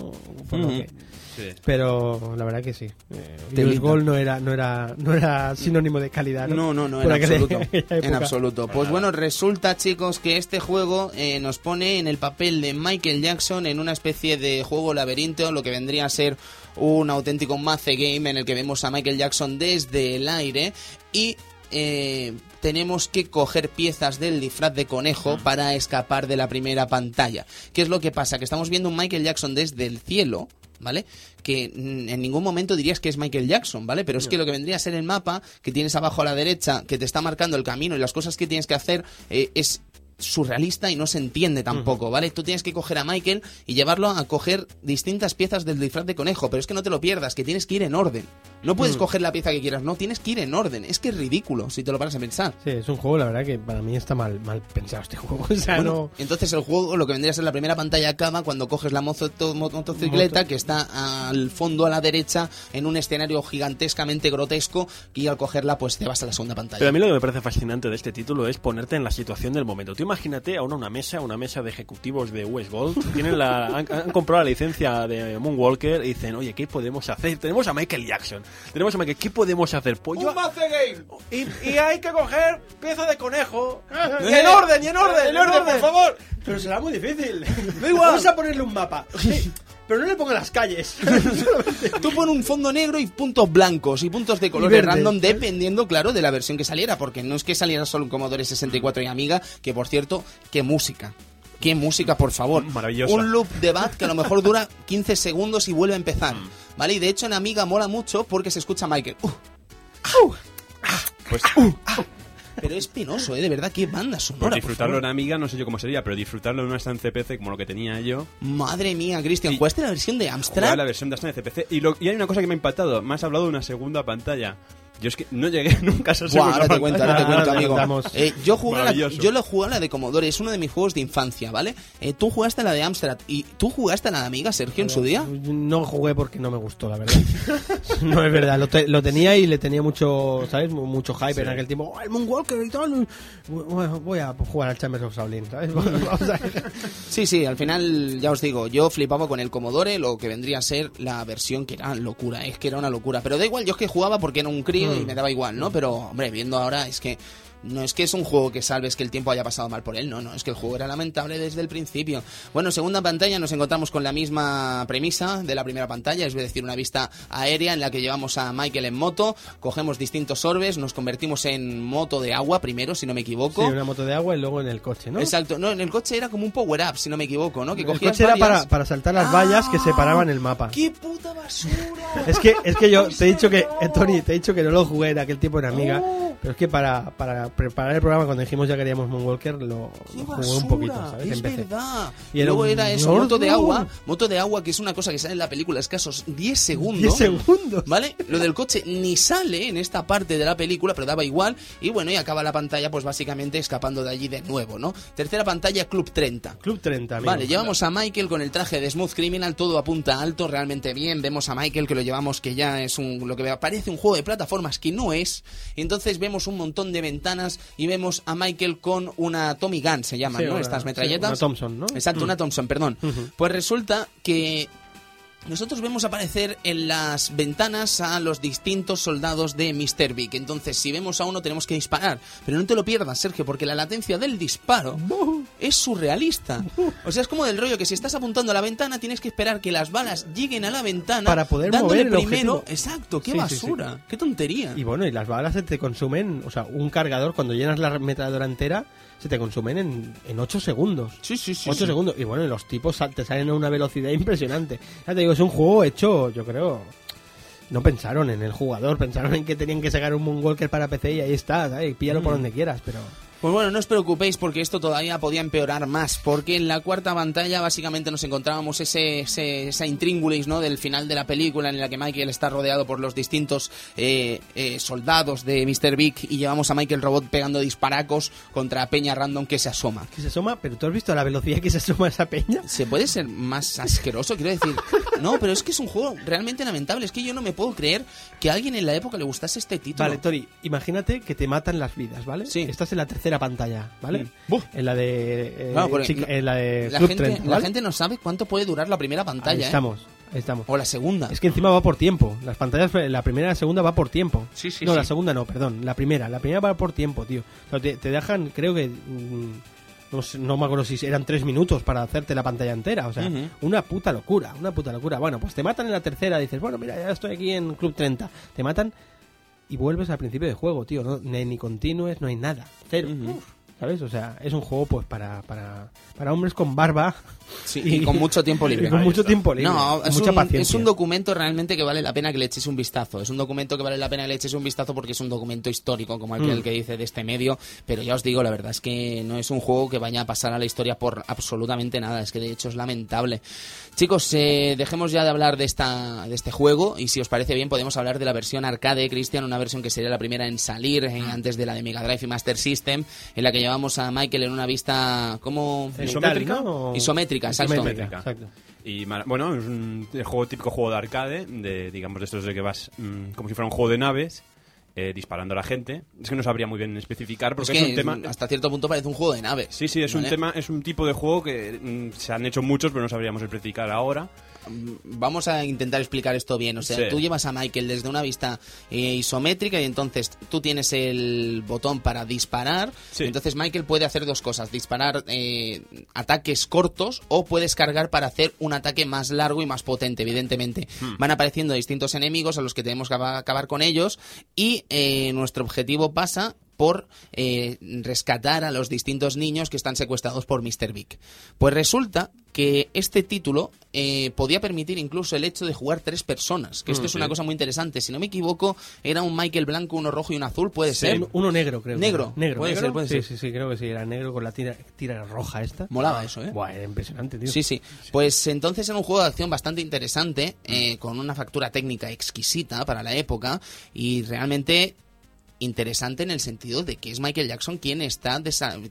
Por lo Ujú. que- Sí. pero la verdad que sí. Eh. Gold no era no era no era sinónimo de calidad, ¿no? No, no, no, en absoluto. En absoluto. Pues bueno, resulta, chicos, que este juego eh, nos pone en el papel de Michael Jackson en una especie de juego laberinto, lo que vendría a ser un auténtico maze game en el que vemos a Michael Jackson desde el aire y eh, tenemos que coger piezas del disfraz de conejo para escapar de la primera pantalla. ¿Qué es lo que pasa? Que estamos viendo un Michael Jackson desde el cielo, ¿vale? Que en ningún momento dirías que es Michael Jackson, ¿vale? Pero es que lo que vendría a ser el mapa que tienes abajo a la derecha, que te está marcando el camino y las cosas que tienes que hacer, eh, es surrealista y no se entiende tampoco, ¿vale? Tú tienes que coger a Michael y llevarlo a coger distintas piezas del disfraz de conejo, pero es que no te lo pierdas, que tienes que ir en orden. No puedes coger la pieza que quieras, no, tienes que ir en orden. Es que es ridículo si te lo paras a pensar. Sí, es un juego, la verdad, que para mí está mal, mal pensado este juego. O sea, Bueno, no... Entonces el juego, lo que vendría a ser la primera pantalla acaba cuando coges la mozo- to- mo- motocicleta Moto. que está al fondo a la derecha en un escenario gigantescamente grotesco y al cogerla pues te vas a la segunda pantalla. Pero a mí lo que me parece fascinante de este título es ponerte en la situación del momento. Tú imagínate ahora una mesa, una mesa de ejecutivos de US Gold, tienen la, han, han comprado la licencia de Moonwalker y dicen, oye, ¿qué podemos hacer? Tenemos a Michael Jackson, tenemos a Michael, ¿qué podemos hacer? Pues yo- y, y hay que coger pieza de conejo. y en orden, y en orden, en orden, por favor. Pero será muy difícil. Da igual. Vamos a ponerle un mapa. Pero no le ponga las calles. Tú pon un fondo negro y puntos blancos y puntos de colores verde, random ¿sabes? dependiendo, claro, de la versión que saliera, porque no es que saliera solo un Commodore 64 y Amiga, que por cierto, qué música. Qué música, por favor. Maravillosa. Un loop de bat que a lo mejor dura 15 segundos y vuelve a empezar. ¿Vale? Y de hecho en Amiga mola mucho porque se escucha Michael. Uh, Pues, pero es penoso, ¿eh? De verdad, qué banda pues sonora. por disfrutarlo en. Amiga no sé yo cómo sería, pero disfrutarlo en una estancia CPC como lo que tenía yo. Madre mía, Cristian, Y- ¿jugaste la versión de Amstrad? la versión de Astana de CPC. Y, lo- y hay una cosa que me ha impactado. Me has hablado de una segunda pantalla. Yo es que no llegué nunca a esa Buah, ahora te cuento, ahora te cuento, te amigo. Eh, yo jugué la, yo lo jugué a la de Commodore, es uno de mis juegos de infancia, ¿vale? Eh, tú jugaste a la de Amstrad y tú jugaste a la de Amiga, Sergio, en su día. No jugué porque no me gustó, la verdad. no es verdad. Lo, te- lo tenía y le tenía mucho, ¿sabes? Mu- Mucho hype en aquel tiempo. ¡Oh, el Moonwalker y tal! Bueno, voy a jugar al Chambers of Shaolin, ¿sabes? Vamos a- Sí, sí, al final, ya os digo, yo flipaba con el Commodore, lo que vendría a ser la versión que era locura, es que era una locura. Pero da igual, yo es que jugaba porque era un crío y me daba igual, ¿no? Pero, hombre, viendo ahora, es que no es que es un juego que salves que el tiempo haya pasado mal por él, no, no, es que el juego era lamentable desde el principio. Bueno, segunda pantalla nos encontramos con la misma premisa de la primera pantalla, es decir, una vista aérea en la que llevamos a Michael en moto, cogemos distintos orbes, nos convertimos en moto de agua primero, si no me Sí, equivoco. una moto de agua y luego en el coche, ¿no? Exacto, no, en el coche era como un power-up, si no me equivoco, ¿no? Que El coche era varias- para, para saltar las vallas que separaban el mapa. ¡Qué puta basura! Es que, es que yo te he dicho que, eh, Tony, te he dicho que no lo jugué en aquel tiempo en Amiga, Oh. pero es que para, para preparar el programa cuando dijimos ya que queríamos Moonwalker lo, ¡Qué lo jugué un poquito, ¿sabes? Es Empecé. verdad. Y luego un era eso, moto de agua, moto de agua que es una cosa que sale en la película escasos 10 segundos. 10 segundos. ¿Vale? Lo del coche ni sale en esta parte de la película, pero daba igual. Y bueno, y acaba la pantalla, pues básicamente escapando de allí de nuevo, ¿no? Tercera pantalla, Club 30. Club 30, amigo. Vale, llevamos a Michael con el traje de Smooth Criminal, todo apunta alto, realmente bien. Vemos a Michael que lo llevamos que ya es un lo que parece un juego de plataformas que no es. Entonces vemos un montón de ventanas y vemos a Michael con una Tommy Gun, se llaman, Sí, ¿no? una- Estas sí, metralletas. una Thompson, ¿no? Exacto, Mm. una Thompson, perdón. Pues resulta que nosotros vemos aparecer en las ventanas a los distintos soldados de Mr. Big. Entonces, si vemos a uno, tenemos que disparar. Pero no te lo pierdas, Sergio, porque la latencia del disparo es surrealista. O sea, es como del rollo que si estás apuntando a la ventana, tienes que esperar que las balas lleguen a la ventana Para poder dándole mover el primero. objetivo. Exacto, qué Sí, sí, sí. basura, qué tontería. Y bueno, y las balas se te consumen, o sea, un cargador cuando llenas la ametralladora entera, se te consumen en, en 8 segundos. Sí, sí, sí. 8 sí. segundos. Y bueno, los tipos te salen a una velocidad impresionante. Ya te digo, es un juego hecho, yo creo. No pensaron en el jugador, pensaron en que tenían que sacar un Moonwalker para PC y ahí está, ¿sabes? Píllalo Mm. por donde quieras, pero. Pues bueno, no os preocupéis porque esto todavía podía empeorar más, porque en la cuarta pantalla básicamente nos encontrábamos ese, ese- esa intríngulis ¿no? del final de la película en la que Michael está rodeado por los distintos eh, eh, soldados de Mr. Big y llevamos a Michael Robot pegando disparacos contra Peña Random que se asoma. Que se asoma, pero tú has visto la velocidad que se asoma esa peña. ¿Se puede ser más asqueroso? Quiero decir, no, pero es que es un juego realmente lamentable. Es que yo no me puedo creer que a alguien en la época le gustase este título. Vale, Tori, imagínate que te matan las vidas, ¿vale? Sí. Estás en la tercera pantalla, ¿vale? Buf. En la de. eh, Claro, en la de la, Club gente, 30, la ¿vale? gente no sabe cuánto puede durar la primera Ahí pantalla. ¿eh? estamos, ahí estamos. O la segunda. Es que encima va por tiempo. Las pantallas, la primera y la segunda va por tiempo. Sí, sí, no, sí. la segunda no, perdón. La primera. La primera va por tiempo, tío. O sea, te, te dejan, creo que. mm, no, sé- no me acuerdo si eran tres minutos para hacerte la pantalla entera. O sea, una puta locura, una puta locura. Bueno, pues te matan en la tercera. Dices, bueno, mira, ya estoy aquí en Club 30. Te matan y vuelves al principio del juego, tío. No, ni, ni continúes, no hay nada. Cero. ¿Sabes? O sea, es un juego pues para, para, para hombres con barba. Sí, y con mucho tiempo libre. Y con mucho tiempo libre. No, es mucha un, paciencia. es un documento realmente que vale la pena que le eches un vistazo. Es un documento que vale la pena que le eches un vistazo porque es un documento histórico, como aquel Mm. que dice de este medio. Pero ya os digo, la verdad es que no es un juego que vaya a pasar a la historia por absolutamente nada. Es que de hecho es lamentable. Chicos, eh, dejemos ya de hablar de, esta, de este juego y si os parece bien podemos hablar de la versión arcade, Cristian, una versión que sería la primera en salir eh, antes de la de Mega Drive y Master System, en la que llevamos a Michael en una vista como Cenital, ¿Isométrica? ¿no? O- isométrica, exacto. Isométrica, exacto. Y bueno, es un el juego típico juego de arcade, de digamos de estos de que vas mm, como si fuera un juego de naves, eh, disparando a la gente. Es que no sabría muy bien especificar porque es un tema. hasta cierto punto parece un juego de naves. Sí, sí, es un tema, es un tipo de juego que mm, se han hecho muchos, pero no sabríamos especificar ahora. Vamos a intentar explicar esto bien. O sea, Sí. tú llevas a Michael desde una vista eh, isométrica y entonces tú tienes el botón para disparar. Sí. Entonces Michael puede hacer dos cosas: disparar eh, ataques cortos o puedes cargar para hacer un ataque más largo y más potente, evidentemente. Hmm. Van apareciendo distintos enemigos a los que tenemos que aba- acabar con ellos y eh, nuestro objetivo pasa por eh, rescatar a los distintos niños que están secuestrados por Mr. Big. Pues resulta que este título eh, podía permitir incluso el hecho de jugar tres personas, que esto Mm, es una sí. cosa muy interesante. Si no me equivoco, era un Michael blanco, uno rojo y uno azul, puede ser. Uno, negro, creo. que Negro. Negro. Puede ¿Negro? ser, puede sí, ser. Sí, sí, creo que sí. Era negro con la tira, tira roja esta. Molaba eso, ¿eh? Buah, era impresionante, tío. Sí, sí. Pues entonces era un juego de acción bastante interesante, eh, con una factura técnica exquisita para la época y realmente interesante en el sentido de que es Michael Jackson quien está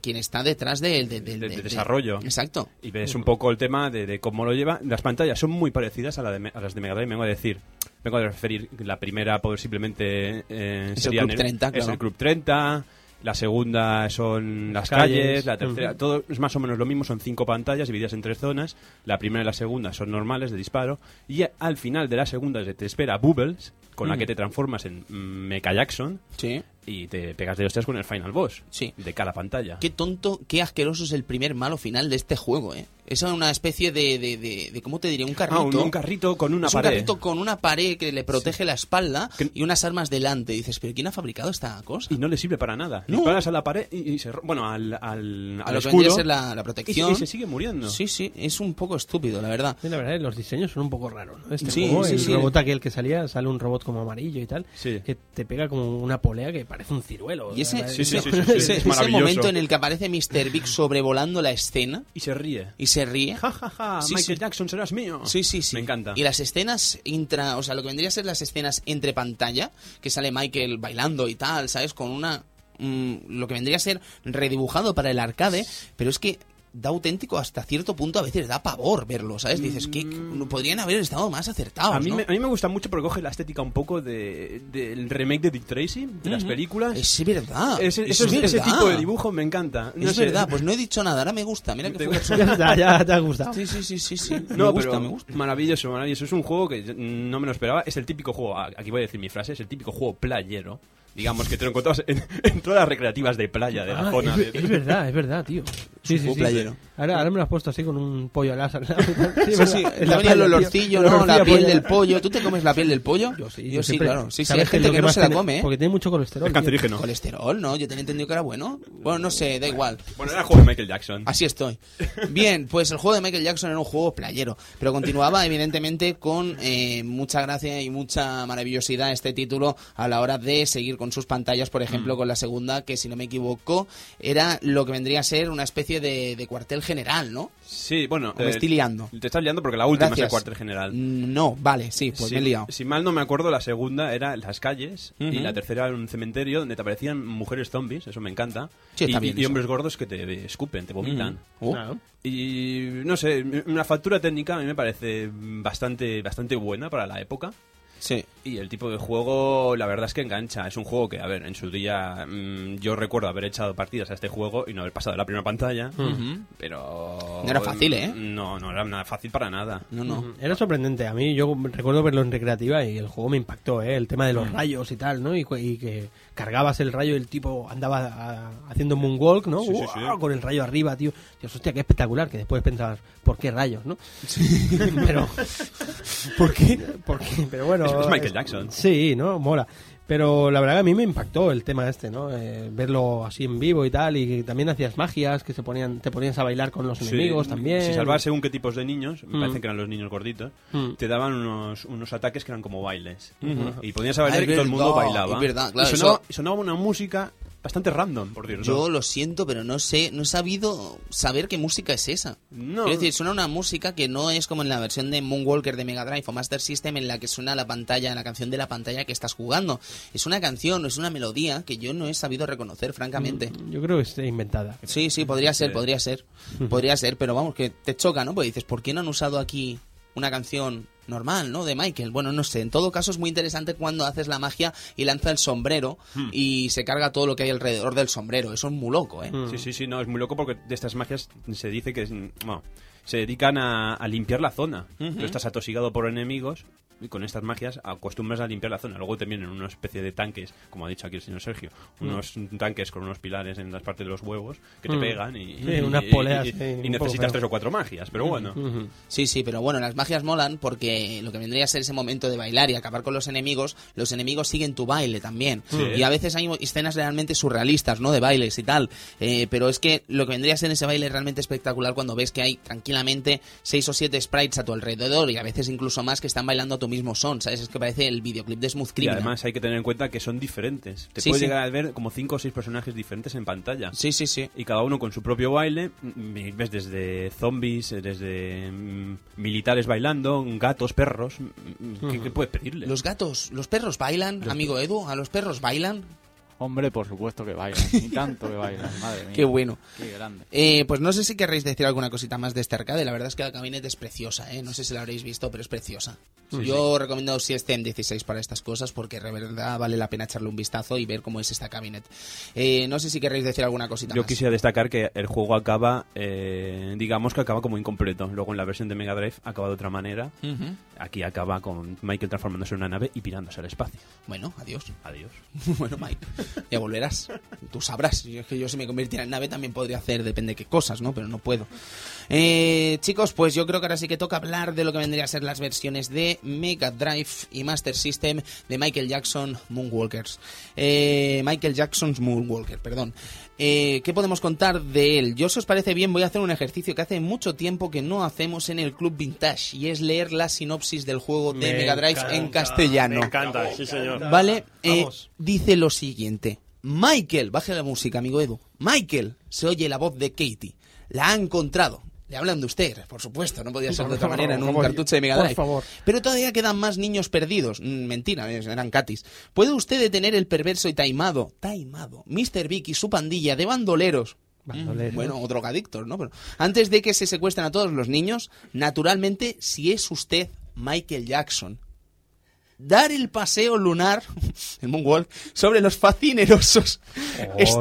quien está detrás del de, De- de desarrollo. Exacto. Y ves un poco el tema de, de cómo lo lleva. Las pantallas son muy parecidas a, la a las de Mega Drive, vengo a decir. Vengo a referir la primera posiblemente eh, Es el sería Club en 30, es claro. el Club 30. La segunda son las calles. calles, la tercera, todo es más o menos lo mismo, son cinco pantallas divididas en tres zonas. La primera y la segunda son normales de disparo. Y al final de la segunda se te espera Bubbles, con la Mm. que te transformas en Mecha Jackson Sí. y te pegas de hostias con el final boss Sí. de cada pantalla. Qué tonto, qué asqueroso es el primer malo final de este juego, ¿eh? Es una especie de, de, de, de- ¿cómo te diría? Un Ah, carrito. un, un carrito con una es un pared. carrito con una pared que le protege la espalda Que- y unas armas delante. Y dices, ¿pero quién ha fabricado esta cosa? y no le sirve para nada. No. Disparas a la pared y, y se bueno al, al, a al lo que escudo vendría a ser la, la y, protección. y se sigue muriendo. Sí, sí, es un poco estúpido, la verdad. Sí, la verdad, los diseños son un poco raros, ¿no? Este Sí, juego, sí, el sí. robot aquel que salía, sale un robot como amarillo y tal, Sí. que te pega como una polea que parece un ciruelo. Y ese, Sí, sí, sí, sí, sí, es ese momento en el que aparece Mr. Big sobrevolando la escena Y se ríe. y se ríe. Ja, ja, ja, Sí, Michael sí. Jackson serás mío. Sí, sí, sí. Me encanta. Y las escenas intra, o sea, lo que vendría a ser las escenas entre pantalla, que sale Michael bailando y tal, ¿sabes? Con una mm, lo que vendría a ser redibujado para el arcade, pero es que da auténtico hasta cierto punto, a veces da pavor verlo, ¿sabes? Dices que que podrían haber estado más acertados, Mm. a mí, ¿no? me, a mí me gusta mucho porque coge la estética un poco de, del remake de Dick Tracy, de las películas. Es verdad. Ese, es eso es- ese tipo de dibujo me encanta. No es sé. verdad, pues no he dicho nada, ahora me gusta, mira que Te gusta. Ya está, ya te ha gustado. Sí, sí, sí, sí, sí. No, me gusta, pero me gusta. maravilloso, maravilloso. Es un juego que no me lo esperaba. Es el típico juego, aquí voy a decir mi frase, es el típico juego playero. Digamos que te lo encontrabas en, en todas las recreativas de playa de la Ah, zona. es, de- es verdad, es verdad, tío. Sí, sí, sí. playero. Ahora, ahora me lo has puesto así con un pollo al asa. Sí, Sí, la venía el olorcillo, ¿no? La piel del pollo. ¿Tú te comes la piel del pollo? Yo sí, yo sí, claro. Sí, sí, ¿sabes hay gente lo que no más se la come, ¿eh? Porque tiene mucho colesterol. Es cancerígeno. Colesterol, ¿no? Yo tenía entendido que era bueno. Bueno, no sé, da igual. Bueno, era el juego de Michael Jackson. Así estoy. Bien, pues el juego de Michael Jackson era un juego playero, pero continuaba evidentemente con eh, mucha gracia y mucha maravillosidad este título a la hora de seguir con sus pantallas, por Mm. ejemplo, con la segunda, que si no me equivoco, era lo que vendría a ser una especie de, de cuartel general, ¿no? Sí, bueno. O me estoy liando. Te estás liando porque la última es el Gracias. cuartel general. Mm, No, vale, sí, pues si, me he liado. si mal no me acuerdo, la segunda era las calles y Ujú. la tercera era un cementerio donde te aparecían mujeres zombies, eso me encanta. Sí, está y, bien y hombres gordos que te escupen, te vomitan. Oh. Claro. Y no sé, una factura técnica a mí me parece bastante, bastante buena para la época. Sí. Y el tipo de juego, la verdad es que engancha. Es un juego que, a ver, en su día mm, yo recuerdo haber echado partidas a este juego y no haber pasado la primera pantalla. Pero... No era fácil, ¿eh? No, no era nada fácil para nada. No, no. Era sorprendente. A mí, yo recuerdo verlo en recreativa y el juego me impactó, ¿eh? El tema de los rayos y tal, ¿no? Y, y que cargabas el rayo y el tipo andaba a- haciendo moonwalk, ¿no? Sí, sí. Con el rayo arriba, tío. Dios, hostia, qué espectacular. Que después pensabas, ¿por qué rayos, no? Pero... ¿Por qué? ¿Por qué? Pero bueno... Es- Michael Jackson. Sí, ¿no? Mola. Pero la verdad que a mí me impactó el tema este, ¿no? Eh, verlo así en vivo y tal, y también hacías magias que se ponían, te ponías a bailar con los Sí, enemigos también. Si salvar según qué tipos de niños, me Mm. parece que eran los niños gorditos, Mm. te daban unos, unos ataques que eran como bailes. Y ponías a bailar Ah, y es todo el mundo bailaba. es verdad, claro, y, sonaba, eso- y sonaba una música bastante random, por cierto. Yo lo siento, pero no sé, no he sabido saber qué música es esa. No. Quiero decir, suena una música que no es como en la versión de Moonwalker de Mega Drive o Master System en la que suena la pantalla, la canción de la pantalla que estás jugando. Es una canción, es una melodía que yo no he sabido reconocer, francamente. Yo creo que está inventada. Sí, sí, podría ser, podría ser. Podría ser, pero vamos, que te choca, ¿no? Porque dices, ¿por qué no han usado aquí una canción normal, ¿no? De Michael. Bueno, no sé. En todo caso es muy interesante cuando haces la magia y lanza el sombrero y se carga todo lo que hay alrededor del sombrero. Eso es muy loco, ¿eh? Sí, sí, sí, no, es muy loco porque de estas magias se dice que bueno, se dedican a, a limpiar la zona. Tú estás atosigado por enemigos y con estas magias acostumbras a limpiar la zona. Luego te vienen una especie de tanques, como ha dicho aquí el señor Sergio, unos tanques con unos pilares en las partes de los huevos que te Mm. pegan y, Sí, y- unas poleas, y- sí, y un poco necesitas tres o cuatro magias, pero bueno. Ujú. Sí, sí, pero bueno, las magias molan porque lo que vendría a ser ese momento de bailar y acabar con los enemigos, los enemigos siguen tu baile también. Y a veces hay escenas realmente surrealistas, ¿no? De bailes y tal. Eh, pero es que lo que vendría a ser ese baile es realmente espectacular cuando ves que hay tranquilamente seis o siete sprites a tu alrededor y a veces incluso más que están bailando a tu mismo son, ¿sabes? Es que parece el videoclip de Smooth Y Criminal. además hay que tener en cuenta que son diferentes. Te Sí, puedes sí. llegar a ver como cinco o seis personajes diferentes en pantalla. Sí, sí, sí. Y cada uno con su propio baile. mm, y Ves desde zombies, eh, desde mm, militares bailando, gatos, perros. mm, ¿Qué, qué puedes pedirle? Los gatos, los perros bailan, amigo Edu, a los perros bailan. Hombre, por supuesto que bailan. Y tanto que bailan, madre mía. Qué bueno. Qué grande. Eh, pues no sé si querréis decir alguna cosita más de este arcade. La verdad es que la cabinet es preciosa, ¿eh? No sé si la habréis visto, pero es preciosa. Yo recomiendo System 16 para estas cosas porque de verdad vale la pena echarle un vistazo y ver cómo es esta cabinet. Eh, no sé si querréis decir alguna cosita Yo más. quisiera destacar que el juego acaba, eh, digamos que acaba como incompleto. Luego en la versión de Mega Drive acaba de otra manera. Aquí acaba con Michael transformándose en una nave y pirándose al espacio. Bueno, adiós. Adiós. bueno, Mike, ya volverás. Tú sabrás. Es que yo si me convirtiera en nave también podría hacer, depende de qué cosas, ¿no? Pero no puedo. Eh, chicos, pues yo creo que ahora sí que toca hablar de lo que vendría a ser las versiones de Mega Drive y Master System de Michael Jackson Moonwalkers. Eh, Michael Jackson's Moonwalker, perdón. Eh, ¿Qué podemos contar de él? Yo, si os parece bien, voy a hacer un ejercicio que hace mucho tiempo que no hacemos en el Club Vintage y es leer la sinopsis del juego de Me Mega Drive en castellano. encanta, sí señor. ¿Vale? Eh, dice lo siguiente. Michael, baje la música, amigo Edu. Michael, se oye la voz de Katie. La ha encontrado. Le hablan de usted, por supuesto, no podía ser de otra Por manera en un cartucho de Mega por Drive. favor. Pero todavía quedan más niños perdidos. Mm, Mentira, es- eran catis. ¿Puede usted detener el perverso y taimado, taimado, Mr. Big y su pandilla de bandoleros? Bandoleros. Mm, Bueno, o drogadictos, ¿no? Pero antes de que se secuestren a todos los niños, naturalmente, si es usted Michael Jackson, dar el paseo lunar, el moonwalk, sobre los fascinerosos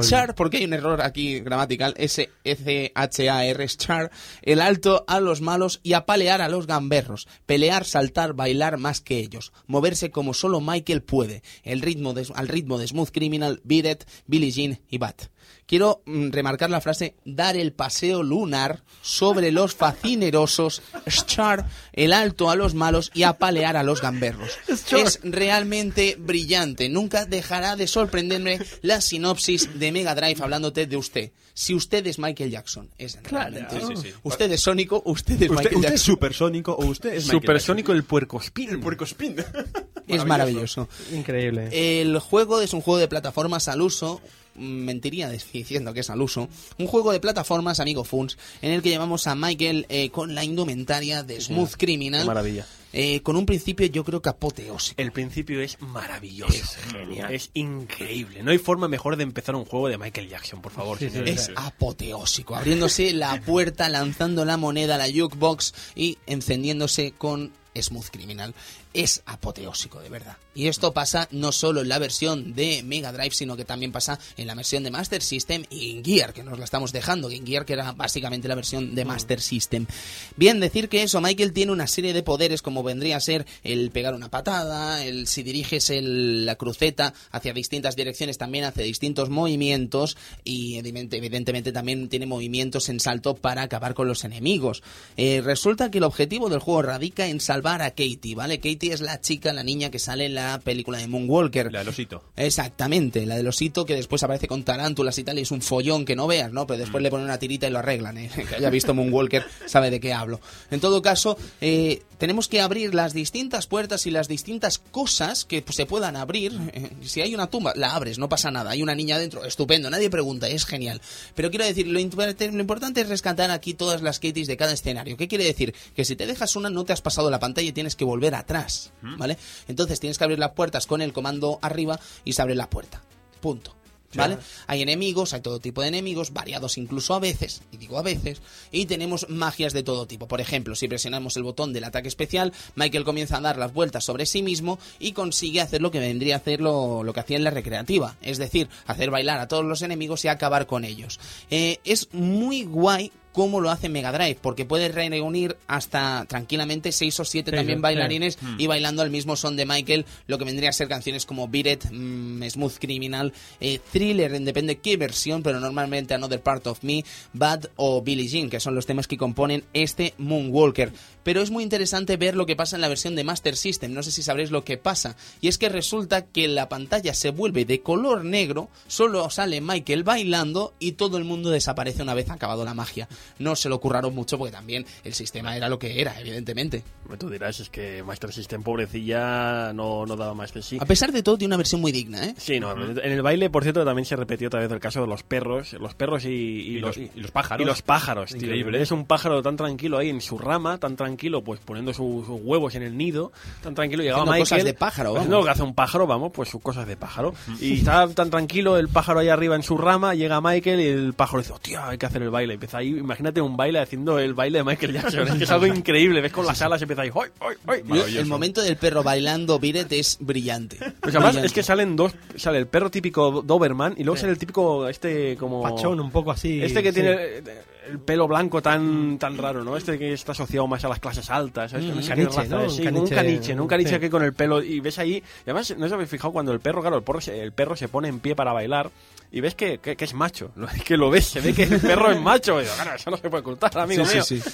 Schar, porque hay un error aquí gramatical, S-C-H-A-R, Schar, el alto a los malos y apalear a los gamberros, pelear, saltar, bailar más que ellos, moverse como solo Michael puede, el ritmo de- al ritmo de Smooth Criminal, Beat It, Billie Jean y Bat. Quiero mm, remarcar la frase dar el paseo lunar sobre los fascinerosos, Schar, el alto a los malos y apalear a los gamberros. Es realmente brillante. Nunca dejará de sorprenderme la sinopsis de Mega Drive hablándote de usted. Si usted es Michael Jackson, es realmente. Sí, sí, sí. Usted es Sónico, usted es ¿Usted, Michael usted es supersónico o usted es Michael Supersónico el puercospín. Puercospin. Es maravilloso. Increíble. El juego es un juego de plataformas al uso. Mentiría diciendo que es al uso. Un juego de plataformas, amigo Funs, en el que llevamos a Michael eh, con la indumentaria de Smooth Criminal. Qué maravilla. eh, con un principio, yo creo que apoteósico. El principio es maravilloso. Es genial. Es increíble. No hay forma mejor de empezar un juego de Michael Jackson, por favor. Sí, sí, señores. Es apoteósico, abriéndose la puerta, lanzando la moneda a la jukebox y encendiéndose con Smooth Criminal. Es apoteósico, de verdad. Y esto pasa no solo en la versión de Mega Drive, sino que también pasa en la versión de Master System y Game Gear, que nos la estamos dejando. Game Gear, que era básicamente la versión de Master System. Bien, decir que eso, Michael tiene una serie de poderes, como vendría a ser el pegar una patada, el si diriges el- la cruceta hacia distintas direcciones, también hace distintos movimientos y evidente- evidentemente también tiene movimientos en salto para acabar con los enemigos. Eh, resulta que el objetivo del juego radica en salvar a Katie, ¿vale? Katie Es la chica, la niña que sale en la película de Moonwalker. La del osito. Exactamente, la del osito que después aparece con tarántulas y tal, y es un follón que no veas, ¿no? Pero Mm. después le ponen una tirita y lo arreglan, ¿eh? Que haya visto Moonwalker sabe de qué hablo. En todo caso, eh, tenemos que abrir las distintas puertas y las distintas cosas que pues, se puedan abrir. Eh, si hay una tumba, la abres, no pasa nada. Hay una niña dentro, estupendo, nadie pregunta, es genial. Pero quiero decir, lo, import- lo importante es rescatar aquí todas las Katies de cada escenario. ¿Qué quiere decir? Que si te dejas una, no te has pasado la pantalla y tienes que volver atrás, ¿vale? Entonces tienes que abrir las puertas con el comando arriba y se abre la puerta. Punto. ¿Vale? Hay enemigos, hay todo tipo de enemigos, variados incluso a veces, y digo a veces, y tenemos magias de todo tipo. Por ejemplo, si presionamos el botón del ataque especial, Michael comienza a dar las vueltas sobre sí mismo y consigue hacer lo que vendría a hacer lo, lo que hacía en la recreativa, es decir, hacer bailar a todos los enemigos y acabar con ellos. Eh, es muy guay cómo lo hace Mega Drive, porque puede reunir hasta tranquilamente seis o siete Sí, también sí. bailarines y bailando al mismo son de Michael, lo que vendría a ser canciones como Beat It, mm, Smooth Criminal, eh, Thriller, depende qué versión, pero normalmente Another Part of Me, Bad o Billie Jean, que son los temas que componen este Moonwalker. Pero es muy interesante ver lo que pasa en la versión de Master System, no sé si sabréis lo que pasa, y es que resulta que la pantalla se vuelve de color negro, solo sale Michael bailando y todo el mundo desaparece una vez acabado la magia. No se lo curraron mucho porque también el sistema era lo que era, evidentemente. Tú dirás, es que Master System, pobrecilla, no, no daba más de sí. A pesar de todo, tiene una versión muy digna, ¿eh? Sí, no, en el baile, por cierto, también se repetió otra vez el caso de los perros, los perros y, y Y los- y los pájaros. Y los pájaros, tío. Increíble. Es un pájaro tan tranquilo ahí en su rama, tan tranquilo, pues poniendo su- sus huevos en el nido, tan tranquilo. Llegaba Haciendo Michael. cosas de pájaro, vamos. Haciendo lo que hace un pájaro, vamos, pues sus cosas de pájaro. Y estaba tan tranquilo el pájaro ahí arriba en su rama, llega Michael y el pájaro dice, hostia, hay que hacer el baile. Empieza ahí, imagínate un baile haciendo el baile de Michael Jackson. es que es algo increíble. Ves con las alas y empieza ahí, ¡hoy, hoy, hoy! El momento del perro bailando Biret es brillante. Pues además Brillante. es que salen dos, sale el perro típico Doberman y luego sale el típico este como Pachón, un poco así. este que sí. tiene el, el pelo blanco tan tan raro, ¿no? Este que está asociado más a las clases altas, ¿sabes? Mm, sé caniche, raza ¿no? sí, Un como un caniche, caniche, ¿no? Un caniche sí. que con el pelo y ves ahí, y además no os habéis fijado cuando el perro, claro, el perro se, el perro se pone en pie para bailar y ves que, que, que es macho, que lo ves, se ve que el perro es macho, y digo, claro, eso no se puede ocultar, amigo Sí, mío. sí, sí.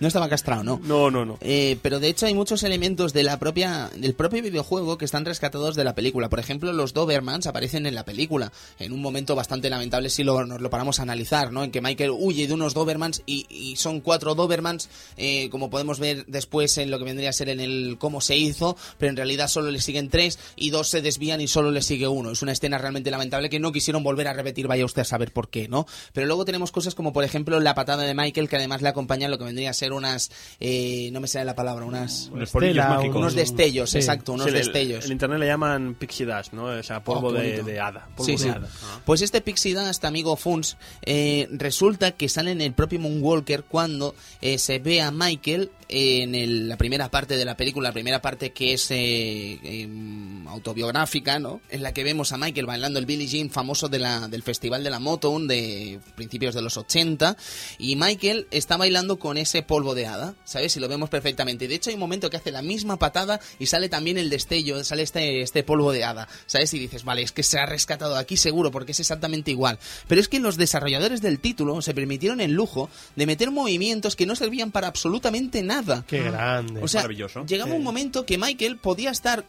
No estaba castrado, ¿no? No, no, no. Eh, pero de hecho hay muchos elementos de la propia del propio videojuego que están rescatados de la película. Por ejemplo, los Dobermans aparecen en la película en un momento bastante lamentable si lo, nos lo paramos a analizar, ¿no? En que Michael huye de unos Dobermans y, y son cuatro Dobermans, eh, como podemos ver después en lo que vendría a ser en el cómo se hizo, pero en realidad solo le siguen tres y dos se desvían y solo le sigue uno. Es una escena realmente lamentable que no quisieron volver a repetir, vaya usted a saber por qué, ¿no? Pero luego tenemos cosas como por ejemplo la patada de Michael que además le acompaña lo que vendría a ser unas eh, no me sale la palabra, unas Estela, unos destellos, Sí. exacto, unos Sí, el- destellos. En internet le llaman pixie dust, ¿no? O sea, polvo Oh, qué de, de hada. Polvo Sí, de sí. hada. Pues este Pixie Dust, amigo Funs, eh, resulta que sale en el propio Moonwalker cuando eh, se ve a Michael en el- la primera parte de la película, la primera parte que es eh, em, autobiográfica, ¿no? En la que vemos a Michael bailando el Billie Jean famoso de la, del Festival de la Motown de principios de los 80 y Michael está bailando con ese polvo de hada, ¿sabes? Y lo vemos perfectamente. De hecho hay un momento que hace la misma patada y sale también el destello, sale este, este polvo de hada, ¿sabes? Y dices, vale, es que se ha rescatado aquí seguro porque es exactamente igual. Pero es que los desarrolladores del título se permitieron el lujo de meter movimientos que no servían para absolutamente nada. Qué grande. O sea, Maravilloso. llegaba un momento que Michael podía estar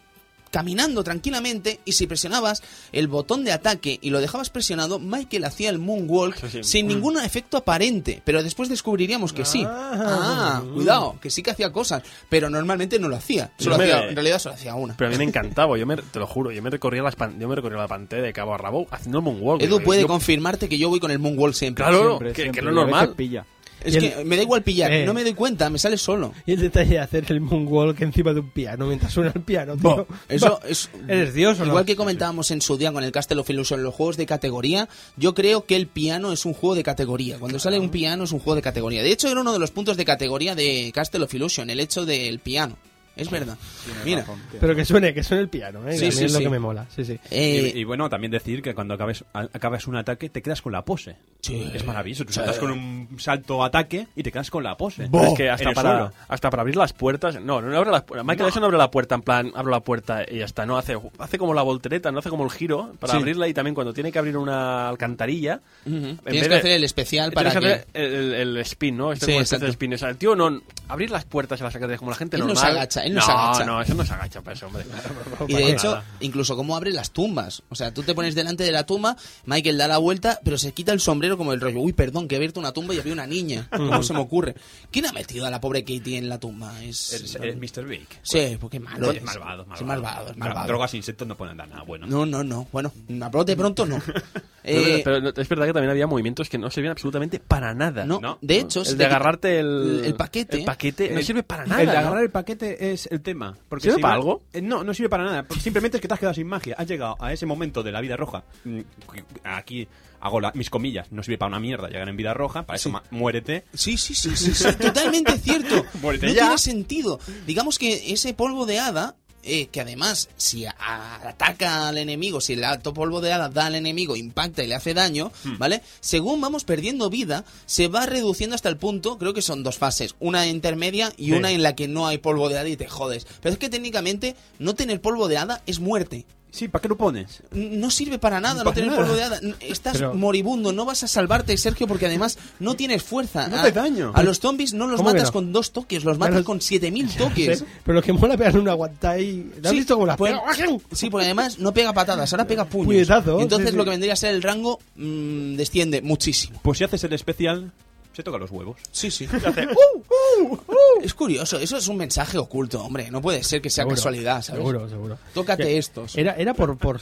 caminando tranquilamente y si presionabas el botón de ataque y lo dejabas presionado, Michael hacía el moonwalk Sí, sí. sin ningún efecto aparente, pero después descubriríamos que sí. Ah. Ah, cuidado, que sí que hacía cosas, pero normalmente no lo hacía. Solo me- hacía- en realidad solo hacía una. Pero a mí me encantaba, yo me, te lo juro, yo me recorría, las pan- yo me recorría la pantalla de cabo a rabo haciendo el moonwalk. Edu Yo- puede yo- confirmarte que yo voy con el moonwalk siempre. Claro, Siempre, que, siempre, que no es normal. pilla. Es el- que me da igual pillar, Eh. no me doy cuenta, me sale solo. Y el detalle de hacer el moonwalk encima de un piano mientras suena el piano, tío. Eso es. ¿Eres Dios o no? Igual que comentábamos en su día con el Castle of Illusion, los juegos de categoría, yo creo que el piano es un juego de categoría. Cuando sale un piano es un juego de categoría. De hecho, era uno de los puntos de categoría de Castle of Illusion, el hecho del piano. Es verdad. Mira. Pero que suene, que suene el piano, ¿eh? Sí, Que a mí sí, es lo sí. que me mola. Sí, sí. eh, y, y bueno, también decir que cuando acabes, acabas un ataque te quedas con la pose. Sí. Es maravilloso. Tú saltas con un salto ataque y te quedas con la pose. Es que hasta el para, suelo. hasta para abrir las puertas. No, no abre las puertas. Michael Jackson no abre la puerta en plan, abro la puerta y ya está. No, hace, hace como la voltereta, no hace como el giro para Sí. abrirla y también cuando tiene que abrir una alcantarilla. ujú. en Tienes vez que hacer el especial para tienes que hacer el, el spin, ¿no? Este de exacto. spin. O sea, el tío no. Abrir las puertas y las alcantarillas como la gente Él no normal. se agacha, él no, se agacha. no, eso no se agacha para eso, hombre. Y de hecho, incluso cómo abre las tumbas. O sea, tú te pones delante de la tumba, Michael da la vuelta, pero se quita el sombrero como el rollo. Uy, perdón, que he abierto una tumba y había una niña. ¿Cómo se me ocurre? ¿Quién ha metido a la pobre Katie en la tumba? Es... Es, es Mr. Big. Sí, porque malo. Es malvado, Sí, malvado. malvado, es malvado. Drogas e insectos no pueden dar nada bueno. No, no, no. Bueno, a brote pronto no. Pero, Eh, pero no- es verdad que también había movimientos que no servían absolutamente para nada. no, no, de hecho, El de agarrarte el, el paquete. el paquete no sirve para nada. El de ¿no? agarrar el paquete es el tema. Porque ¿Sirve si para va- algo? Eh, No, no sirve para nada. porque Simplemente es que te has quedado sin magia. Has llegado a ese momento de la vida roja. Mm, Aquí hago la- mis comillas. No sirve para una mierda llegar en vida roja. Para eso ma- muérete. Sí, sí, sí, sí, sí, totalmente cierto. Muérete no ya. tiene sentido. Digamos que ese polvo de hada, eh, que además, si a- a- ataca al enemigo, si el alto polvo de hada da al enemigo, impacta y le hace daño, Hmm. ¿vale? Según vamos perdiendo vida, se va reduciendo hasta el punto, creo que son dos fases, una intermedia y Sí. una en la que no hay polvo de hada y te jodes. Pero es que técnicamente no tener polvo de hada es muerte. Sí, ¿para qué lo pones? No sirve para nada no nada. polvo de hada. Estás Pero- moribundo, no vas a salvarte, Sergio, porque además no tienes fuerza. No a, hace daño. A los zombies no los ¿Cómo que matas no? con dos toques, los matas Pero- con 7000 Sí, toques. pero lo que mola pegar una aguanta y... ¿Has Sí, visto cómo las pues-? Sí, porque además no pega patadas, ahora pega puños. Puñetazo, Entonces sí, sí. lo que vendría a ser el rango mm, desciende muchísimo. Pues si haces el especial, se toca los huevos. Sí, sí. Hace, Es curioso, eso es un mensaje oculto, hombre. No puede ser que sea Seguro, casualidad, ¿sabes? Seguro, seguro. Tócate Que estos. Era, era por, por,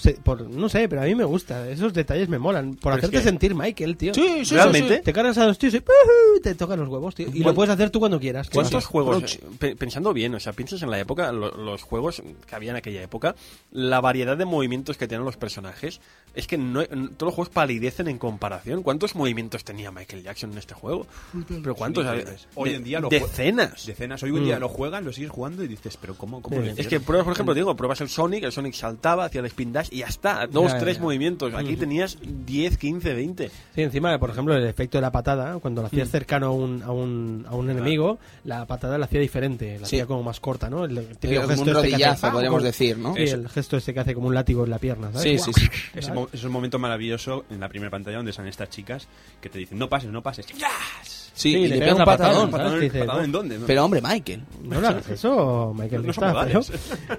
No sé, pero a mí me gusta. Esos detalles me molan. Por Pero es hacerte que- sentir Michael, tío. Sí, sí, ¿Realmente? sí, sí. Te cargas a los tíos y ¡pujú! te tocan los huevos, tío. Y lo ¿Cuán- puedes hacer tú cuando quieras. ¿Cuántos juegos, eh, pe- pensando bien, o sea, piensas en la época, lo- los juegos que había en aquella época, la variedad de movimientos que tenían los personajes, es que no, todos los juegos palidecen en comparación. ¿Cuántos movimientos tenía Michael Jackson en este juego? ¿Pero cuántos? increíbles. Hoy en día lo Decenas. Decenas. Hoy en día lo juegas, lo sigues jugando y dices, pero ¿cómo, cómo Sí. Es que pruebas, por ejemplo, digo, pruebas el Sonic, el Sonic saltaba, hacía el spin dash y ya está. Dos, Ya, tres ya. movimientos. Aquí tenías 10, 15, 20. Sí, encima, por ejemplo, el efecto de la patada, cuando lo Mm. hacías cercano a un, a un, a un enemigo, la patada la hacía diferente, la Sí. hacía como más corta, ¿no? El típico Era como gesto un este que hace, rodillazo, podríamos decir, ¿no? Sí, el gesto este que hace como un látigo en la pierna, ¿sabes? Sí, sí, sí. Ese, mo- es un momento maravilloso en la primera pantalla donde salen estas chicas que te dicen, no pases, no pases. ¡Yas! Sí, Sí, y le le pega un patadón. ¿sabes? ¿Patadón, dices, patadón en dónde? Pero hombre, Michael. No le hagas eso, Michael. No No.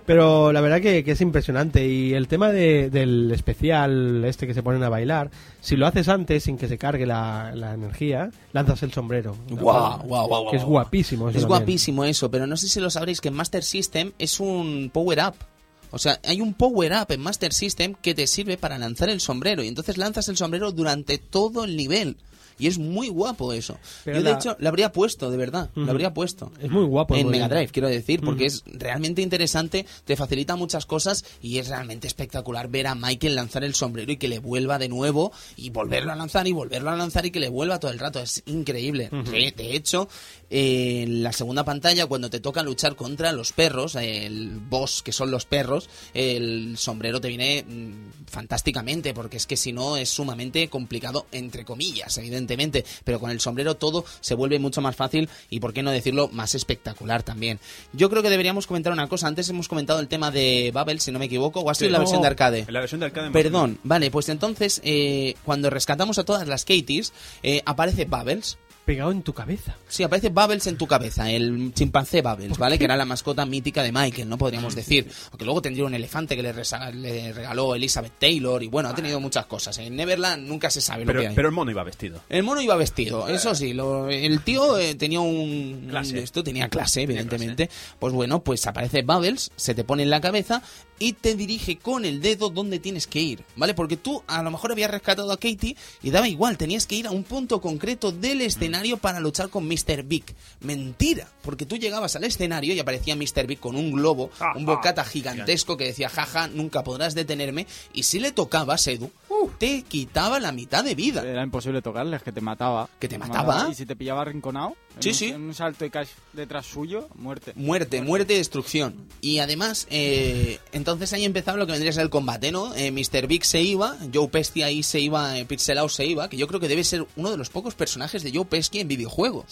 Pero la verdad que, que es impresionante. Y el tema de- del especial, este que se ponen a bailar, si lo haces antes, sin que se cargue la, la energía, lanzas el sombrero. Guau, guau, guau, Que es guapísimo. eso Es también. guapísimo eso, pero no sé si lo sabréis que en Master System es un power up. O sea, hay un power up en Master System que te sirve para lanzar el sombrero y entonces lanzas el sombrero durante todo el nivel. Y es muy guapo eso. Pero Yo de la- hecho lo habría puesto, de verdad, lo habría puesto. Es muy guapo. en Mega. Drive, quiero decir, porque es realmente interesante, te facilita muchas cosas y es realmente espectacular ver a Michael lanzar el sombrero y que le vuelva de nuevo y volverlo a lanzar y volverlo a lanzar y que le vuelva todo el rato. Es increíble. De hecho, eh, en la segunda pantalla, cuando te toca luchar contra los perros, el boss que son los perros, el sombrero te viene mm, fantásticamente, porque es que si no es sumamente complicado, entre comillas, evidentemente, pero con el sombrero todo se vuelve mucho más fácil y, por qué no decirlo, más espectacular también. Yo creo que deberíamos comentar una cosa. Antes hemos comentado el tema de Babel, si no me equivoco, o ha sido Sí. la versión de arcade. En la versión de arcade... Perdón, vale, pues entonces, eh, cuando rescatamos a todas las Katies, eh, aparece Bubbles. Pegado en tu cabeza. Sí, aparece Bubbles en tu cabeza, el chimpancé Bubbles, ¿vale? Que era la mascota mítica de Michael, ¿no? Podríamos decir. Aunque luego tendría un elefante que le, regaló Elizabeth Taylor y bueno, ha tenido muchas cosas. En Neverland nunca se sabe lo Pero, que hay. pero el mono iba vestido. El mono iba vestido, eso sí. lo- el tío eh, tenía un. Clase. Esto tenía clase, evidentemente. Pues bueno, pues aparece Bubbles, se te pone en la cabeza y te dirige con el dedo donde tienes que ir, ¿vale? Porque tú a lo mejor habías rescatado a Katie y daba igual, tenías que ir a un punto concreto del escenario para luchar con Mr. Big. Mentira, porque tú llegabas al escenario y aparecía Mr. Big con un globo, un bocata gigantesco que decía, jaja, nunca podrás detenerme. Y si le tocabas, Edu, te quitaba la mitad de vida. Era imposible tocarle, es que te mataba. ¿Que te mataba? Y si te pillaba arrinconado, en Sí, un, sí. en un salto y caes detrás suyo, muerte. Muerte, muerte y destrucción. Y además, eh, entonces ahí empezaba lo que vendría a ser el combate, ¿no? Eh, Mr. Big se iba, Joe Pesci ahí se iba, eh, Pixelao se iba, que yo creo que debe ser uno de los pocos personajes de Joe Pesci en videojuego.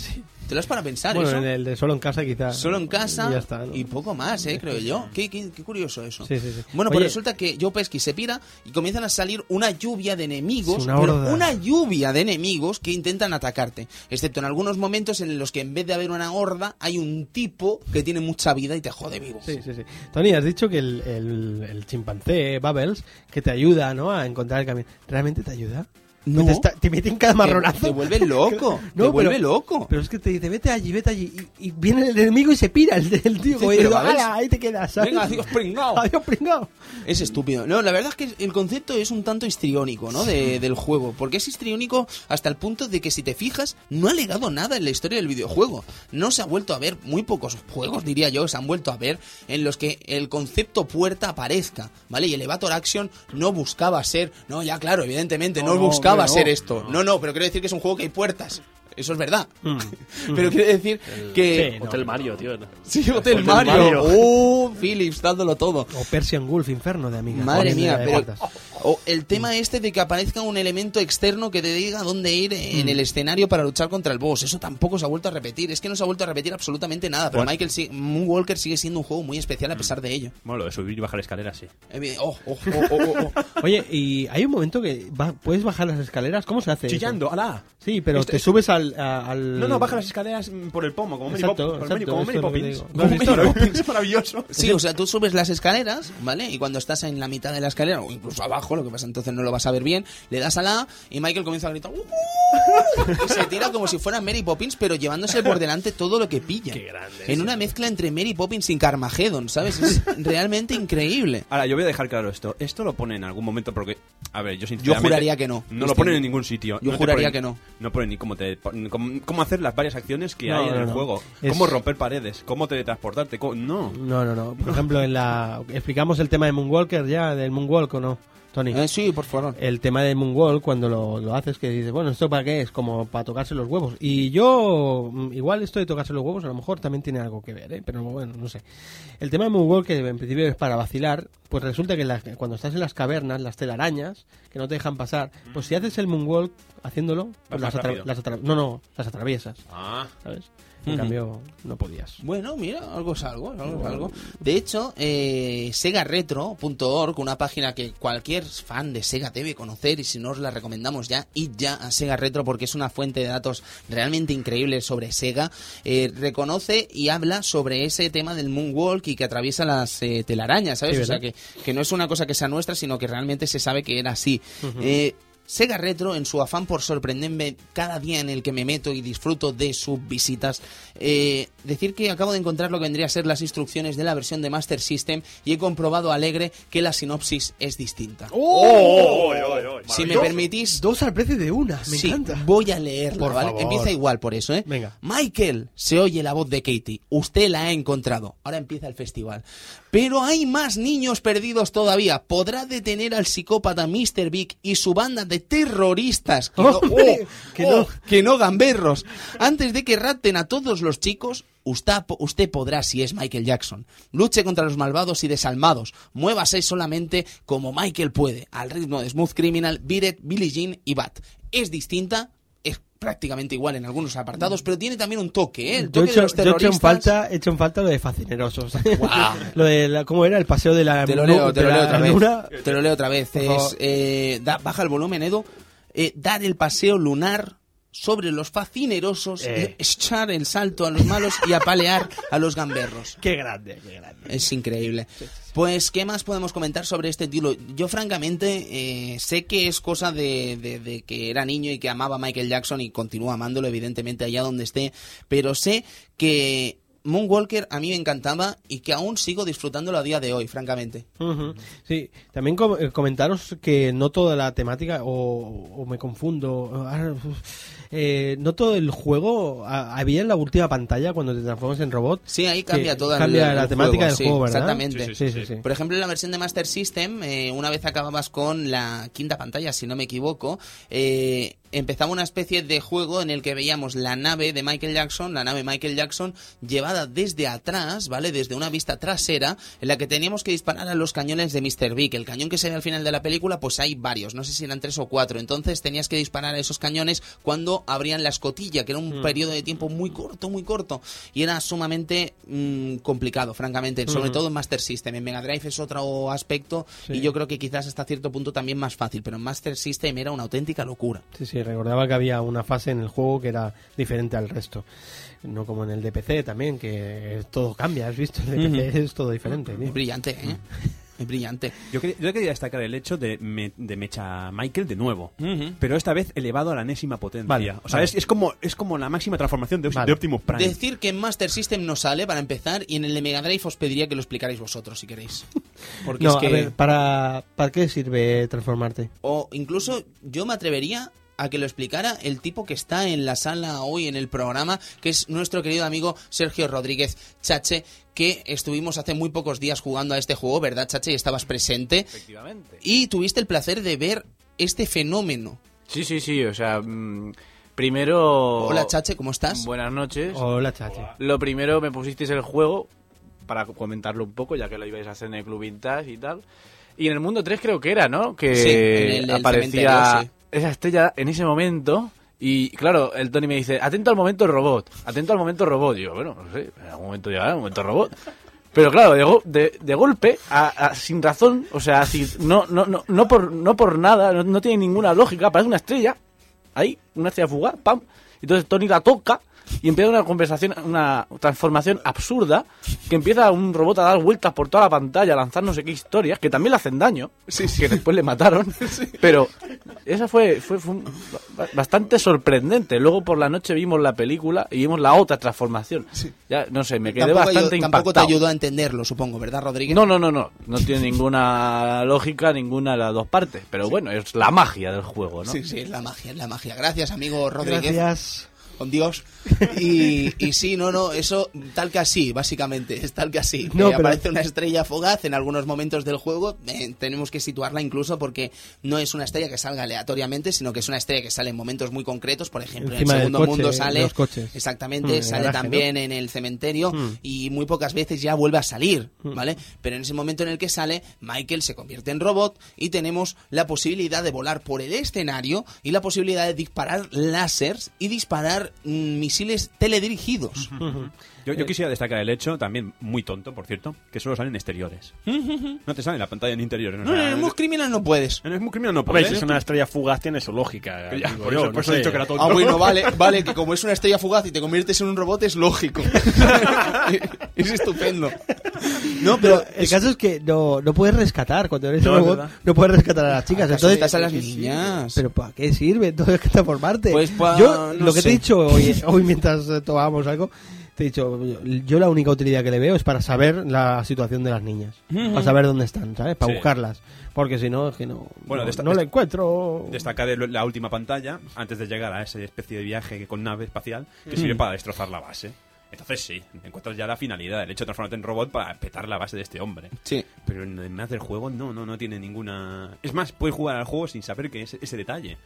Te lo has para pensar Bueno, eso. en el de solo en casa quizás. Solo en casa Y ya está, ¿no? y poco más, eh, creo yo. Qué, qué- qué curioso eso. Sí, sí, sí. Bueno, pues resulta que Joe Pesci se pira y comienzan a salir una lluvia de enemigos, Sí, una pero horda. una lluvia de enemigos que intentan atacarte, excepto en algunos momentos en los que en vez de haber una horda hay un tipo que tiene mucha vida y te jode vivo. Sí, sí, sí. Tony, has dicho que el, chimpancé Bubbles que te ayuda, ¿no? A encontrar el camino. ¿Realmente te ayuda? No. Te, está- te meten cada marronazo. te vuelve loco, te vuelve loco. Pero es que te dice, vete allí, vete allí. Y, y viene el enemigo y se pira el, el tío. Sí, ¿sabes? "Hala, ahí te quedas, ¿sabes? Venga, adiós, pringao. Adiós, pringao. Es estúpido. No, la verdad es que el concepto es un tanto histriónico, ¿no? De- del juego. Porque es histriónico hasta el punto de que, si te fijas, no ha legado nada en la historia del videojuego. No se ha vuelto a ver, muy pocos juegos, diría yo, se han vuelto a ver en los que el concepto puerta aparezca, ¿vale? Y Elevator Action no buscaba ser. No, ya claro, evidentemente, no, No, no, buscaba hombre, no. ser esto. No. no, pero quiero decir que es un juego que hay puertas. Eso es verdad. pero quiero decir que. Sí, no. Hotel Mario, tío. Sí, Hotel, Hotel Mario. Mario. Oh, Philips, dándolo todo. O Persian Wolf, Inferno de amigas. Madre mía, pero o el tema este de que aparezca un elemento externo que te diga dónde ir en el escenario para luchar contra el boss, eso tampoco se ha vuelto a repetir. Es que no se ha vuelto a repetir absolutamente nada. Pero Bueno. Michael si- Moonwalker sigue siendo un juego muy especial a pesar de ello. Bueno, lo de subir y bajar escaleras, sí. Eh, oh, oh, oh, oh, oh, oh. Oye, y hay un momento que va- puedes bajar las escaleras. ¿Cómo se hace? eso? Chillando, alá. Sí, pero Esto- te subes al, a- al. No, no, baja las escaleras mm, por el pomo, como Mary Exacto, Mary- exacto, como Poppins. digo. ¿Lo Como Mary? Poppins, es maravilloso. Sí, o sea, tú subes las escaleras, ¿vale? Y cuando estás en la mitad de la escalera, o incluso abajo, lo que pasa entonces no lo vas a ver bien, le das a la A y Michael comienza a gritar "Uh", y se tira como si fuera Mary Poppins, pero llevándose por delante todo lo que pilla. Qué grande En una mezcla entre Mary Poppins y Carmageddon, ¿sabes? Es realmente increíble. Ahora, yo voy a dejar claro esto. Esto lo pone en algún momento porque... A ver, yo Yo sinceramente... juraría que no. No lo Este- ponen en ningún sitio. Yo No juraría ponen- que no. No ponen ni cómo, te, cómo, cómo hacer las varias acciones que No, hay en no, el no. juego. Es- Cómo romper paredes, cómo teletransportarte. cómo- No. No, no, no. Por ejemplo, en la. ¿Explicamos el tema de Moonwalker ya? ¿Del Moonwalk o no, Tony? Eh, sí, por favor. el tema del Moonwalk cuando lo, lo haces que dices, bueno, ¿esto para qué es? Como para tocarse los huevos. Y yo, mm, igual esto de tocarse los huevos a lo mejor también tiene algo que ver, ¿eh? pero bueno, no sé. El tema del Moonwalk, que en principio es para vacilar, pues resulta que las- cuando estás en las cavernas, las telarañas, que no te dejan pasar, pues si haces el Moonwalk haciéndolo, pues atra- las atra- no, no, las atraviesas, Ah. ¿sabes? En cambio, no podías. Bueno, mira, algo es algo, algo es algo. De hecho, eh, segaretro.org, una página que cualquier fan de Sega debe conocer y si no os la recomendamos ya, id ya a Sega Retro porque es una fuente de datos realmente increíble sobre Sega, eh, reconoce y habla sobre ese tema del Moonwalk y que atraviesa las eh, telarañas, ¿sabes? Sí, o sea, que, que no es una cosa que sea nuestra, sino que realmente se sabe que era así. Eh, Sega Retro, en su afán por sorprenderme cada día en el que me meto y disfruto de sus visitas, eh, decir que acabo de encontrar lo que vendría a ser las instrucciones de la versión de Master System y he comprobado alegre que la sinopsis es distinta. ¡Oh! si me permitís, Dos al precio de una, me sí, encanta. voy a leerla, Por ¿vale? favor. Empieza igual por eso, ¿eh? Venga. Michael, se oye la voz de Katie. Usted la ha encontrado. Ahora empieza el festival. Pero hay más niños perdidos todavía. ¿Podrá detener al psicópata Mr. Big y su banda de terroristas? Que no, Hombre, que oh, no. que no gamberros. Antes de que rapten a todos los chicos, usted, usted podrá, si es Michael Jackson, luche contra los malvados y desalmados. Muévase solamente como Michael puede, al ritmo de Smooth Criminal, It, Billie Jean y Bat. Es distinta, prácticamente igual en algunos apartados, pero tiene también un toque, ¿eh? El Yo he toque de hecho, los yo he hecho en terroristas. falta, he hecho en falta lo de fascinerosos. Lo de la- cómo era el paseo de la Te lo leo, te lo leo otra vez. luna. Te lo leo otra vez. Es, eh, da- baja el volumen, Edu. Eh, dar el paseo lunar sobre los fascinerosos, Eh. eh, echar el salto a los malos y apalear a los gamberros. Qué grande, qué grande. Es increíble. Pues, ¿qué más podemos comentar sobre este título? Yo, francamente, eh, sé que es cosa de, de- de que era niño y que amaba a Michael Jackson y continúa amándolo, evidentemente, allá donde esté, pero sé que Moonwalker a mí me encantaba y que aún sigo disfrutándolo a día de hoy, francamente. Sí, también com- eh, comentaros que no toda la temática, o, o me confundo, ah, eh, no todo el juego ah, había en la última pantalla cuando te transformas en robot. Sí, ahí cambia toda Cambia el la temática juego, del sí, juego, ¿verdad? exactamente. Sí, sí, sí. sí. Por ejemplo, en la versión de Master System, eh, una vez acababas con la quinta pantalla, si no me equivoco, eh, empezaba una especie de juego en el que veíamos la nave de Michael Jackson, la nave Michael Jackson, llevada desde atrás, ¿vale? Desde una vista trasera, en la que teníamos que disparar a los cañones de Mr. Big. El cañón que se ve al final de la película, pues hay varios, no sé si eran tres o cuatro. Entonces tenías que disparar a esos cañones cuando abrían la escotilla, que era un periodo de tiempo muy corto, muy corto. Y era sumamente mm, complicado, francamente, sobre todo en Master System. En Mega Drive es otro aspecto y yo creo que quizás hasta cierto punto también más fácil, pero en Master System era una auténtica locura. Sí, sí, recordaba que había una fase en el juego que era diferente al resto. No como en el DPC también, que todo cambia, has visto, el DPC es todo diferente. Es brillante, ¿eh? Es brillante. Yo, quería, yo quería destacar el hecho de, me- de Mecha Michael de nuevo, pero esta vez elevado a la enésima potencia. Vale, o sea, vale. es, es como, es como la máxima transformación de, Vale. de Optimus Prime. Decir que en Master System no sale para empezar y en el de Mega Drive os pediría que lo explicarais vosotros si queréis. Porque No, es que... a ver, ¿para, ¿para qué sirve transformarte? O incluso yo me atrevería a que lo explicara el tipo que está en la sala hoy en el programa, que es nuestro querido amigo Sergio Rodríguez Chache, que estuvimos hace muy pocos días jugando a este juego, ¿verdad, Chache? Y estabas presente. Efectivamente. Y tuviste el placer de ver este fenómeno. Sí, sí, sí, o sea, mm, primero... Hola, Chache, ¿cómo estás? Buenas noches. Hola, chache. Lo primero, me pusisteis el juego para comentarlo un poco, ya que lo ibais a hacer en el Club Vintage y tal. Y en el mundo 3 creo que era, ¿no? Que Sí, en el- el aparecía sí. Esa estrella en ese momento. Y claro, el Tony me dice, atento al momento robot, atento al momento robot. Y yo, bueno, no sé, en algún momento llegará el momento robot. Pero claro, de, de, de golpe, a- a- sin razón, o sea, sin- no, no, no, no, por, no por nada, no, no tiene ninguna lógica, parece una estrella, ahí, una estrella fugaz, pam. Entonces Tony la toca y empieza una conversación, una transformación absurda, que empieza un robot a dar vueltas por toda la pantalla, a lanzar no sé qué historias, que también le hacen daño, que después le mataron, pero esa fue, fue, fue un- bastante sorprendente. Luego por la noche vimos la película y vimos la otra transformación. Ya, no sé, me quedé Tampoco, bastante ayu- tampoco te ayudó a entenderlo, supongo, ¿verdad, Rodríguez? No, no, no, no. No tiene ninguna lógica, ninguna de las dos partes. Pero bueno, es la magia del juego, ¿no? Sí, sí, es la magia, es la magia. Gracias, amigo Rodríguez. Gracias. Con Dios. Y, y sí, no, no, eso tal que así, básicamente, es tal que así. No, Eh, pero- Aparece una estrella fugaz en algunos momentos del juego, eh, tenemos que situarla incluso porque no es una estrella que salga aleatoriamente, sino que es una estrella que sale en momentos muy concretos, por ejemplo, Encima en el segundo coche, mundo sale, los coches. exactamente, Mm, el sale garaje, también en el cementerio Mm. y muy pocas veces ya vuelve a salir, Mm. ¿vale? Pero en ese momento en el que sale, Michael se convierte en robot y tenemos la posibilidad de volar por el escenario y la posibilidad de disparar láseres y disparar misiles teledirigidos. Yo, yo quisiera destacar el hecho, también muy tonto, por cierto, que solo salen exteriores. no te salen en la pantalla en interiores. No, en el Moose Criminal no puedes. en el Moose Criminal no Hombre, puedes. si es una estrella fugaz, tiene su lógica. Ya, digo por yo, eso, no eso he sé. dicho que era tonto. Ah, bueno, vale, vale, que como es una estrella fugaz y te conviertes en un robot es lógico. es estupendo. No, pero El caso es que no, no puedes rescatar, cuando eres No, un es robot, verdad. no puedes rescatar a las chicas. ¿Acaso Entonces, estás a las niñas? ¿Pero para qué sirve entonces que transformarte? Pues pa- yo, no lo que te sé. he dicho hoy, hoy mientras eh, tomábamos algo, te he dicho, yo- yo la única utilidad que le veo es para saber la situación de las niñas. Para saber dónde están, ¿sabes? Para Sí. buscarlas. Porque si no, es que no, Bueno, no, no la encuentro. Destacar el- la última pantalla, antes de llegar a esa especie de viaje con nave espacial, que sirve para destrozar la base. Entonces sí, encuentras ya la finalidad, el hecho de transformarte en robot para petar la base de este hombre. Sí. Pero en el más del juego no, no, no tiene ninguna... Es más, puedes jugar al juego sin saber que es ese detalle.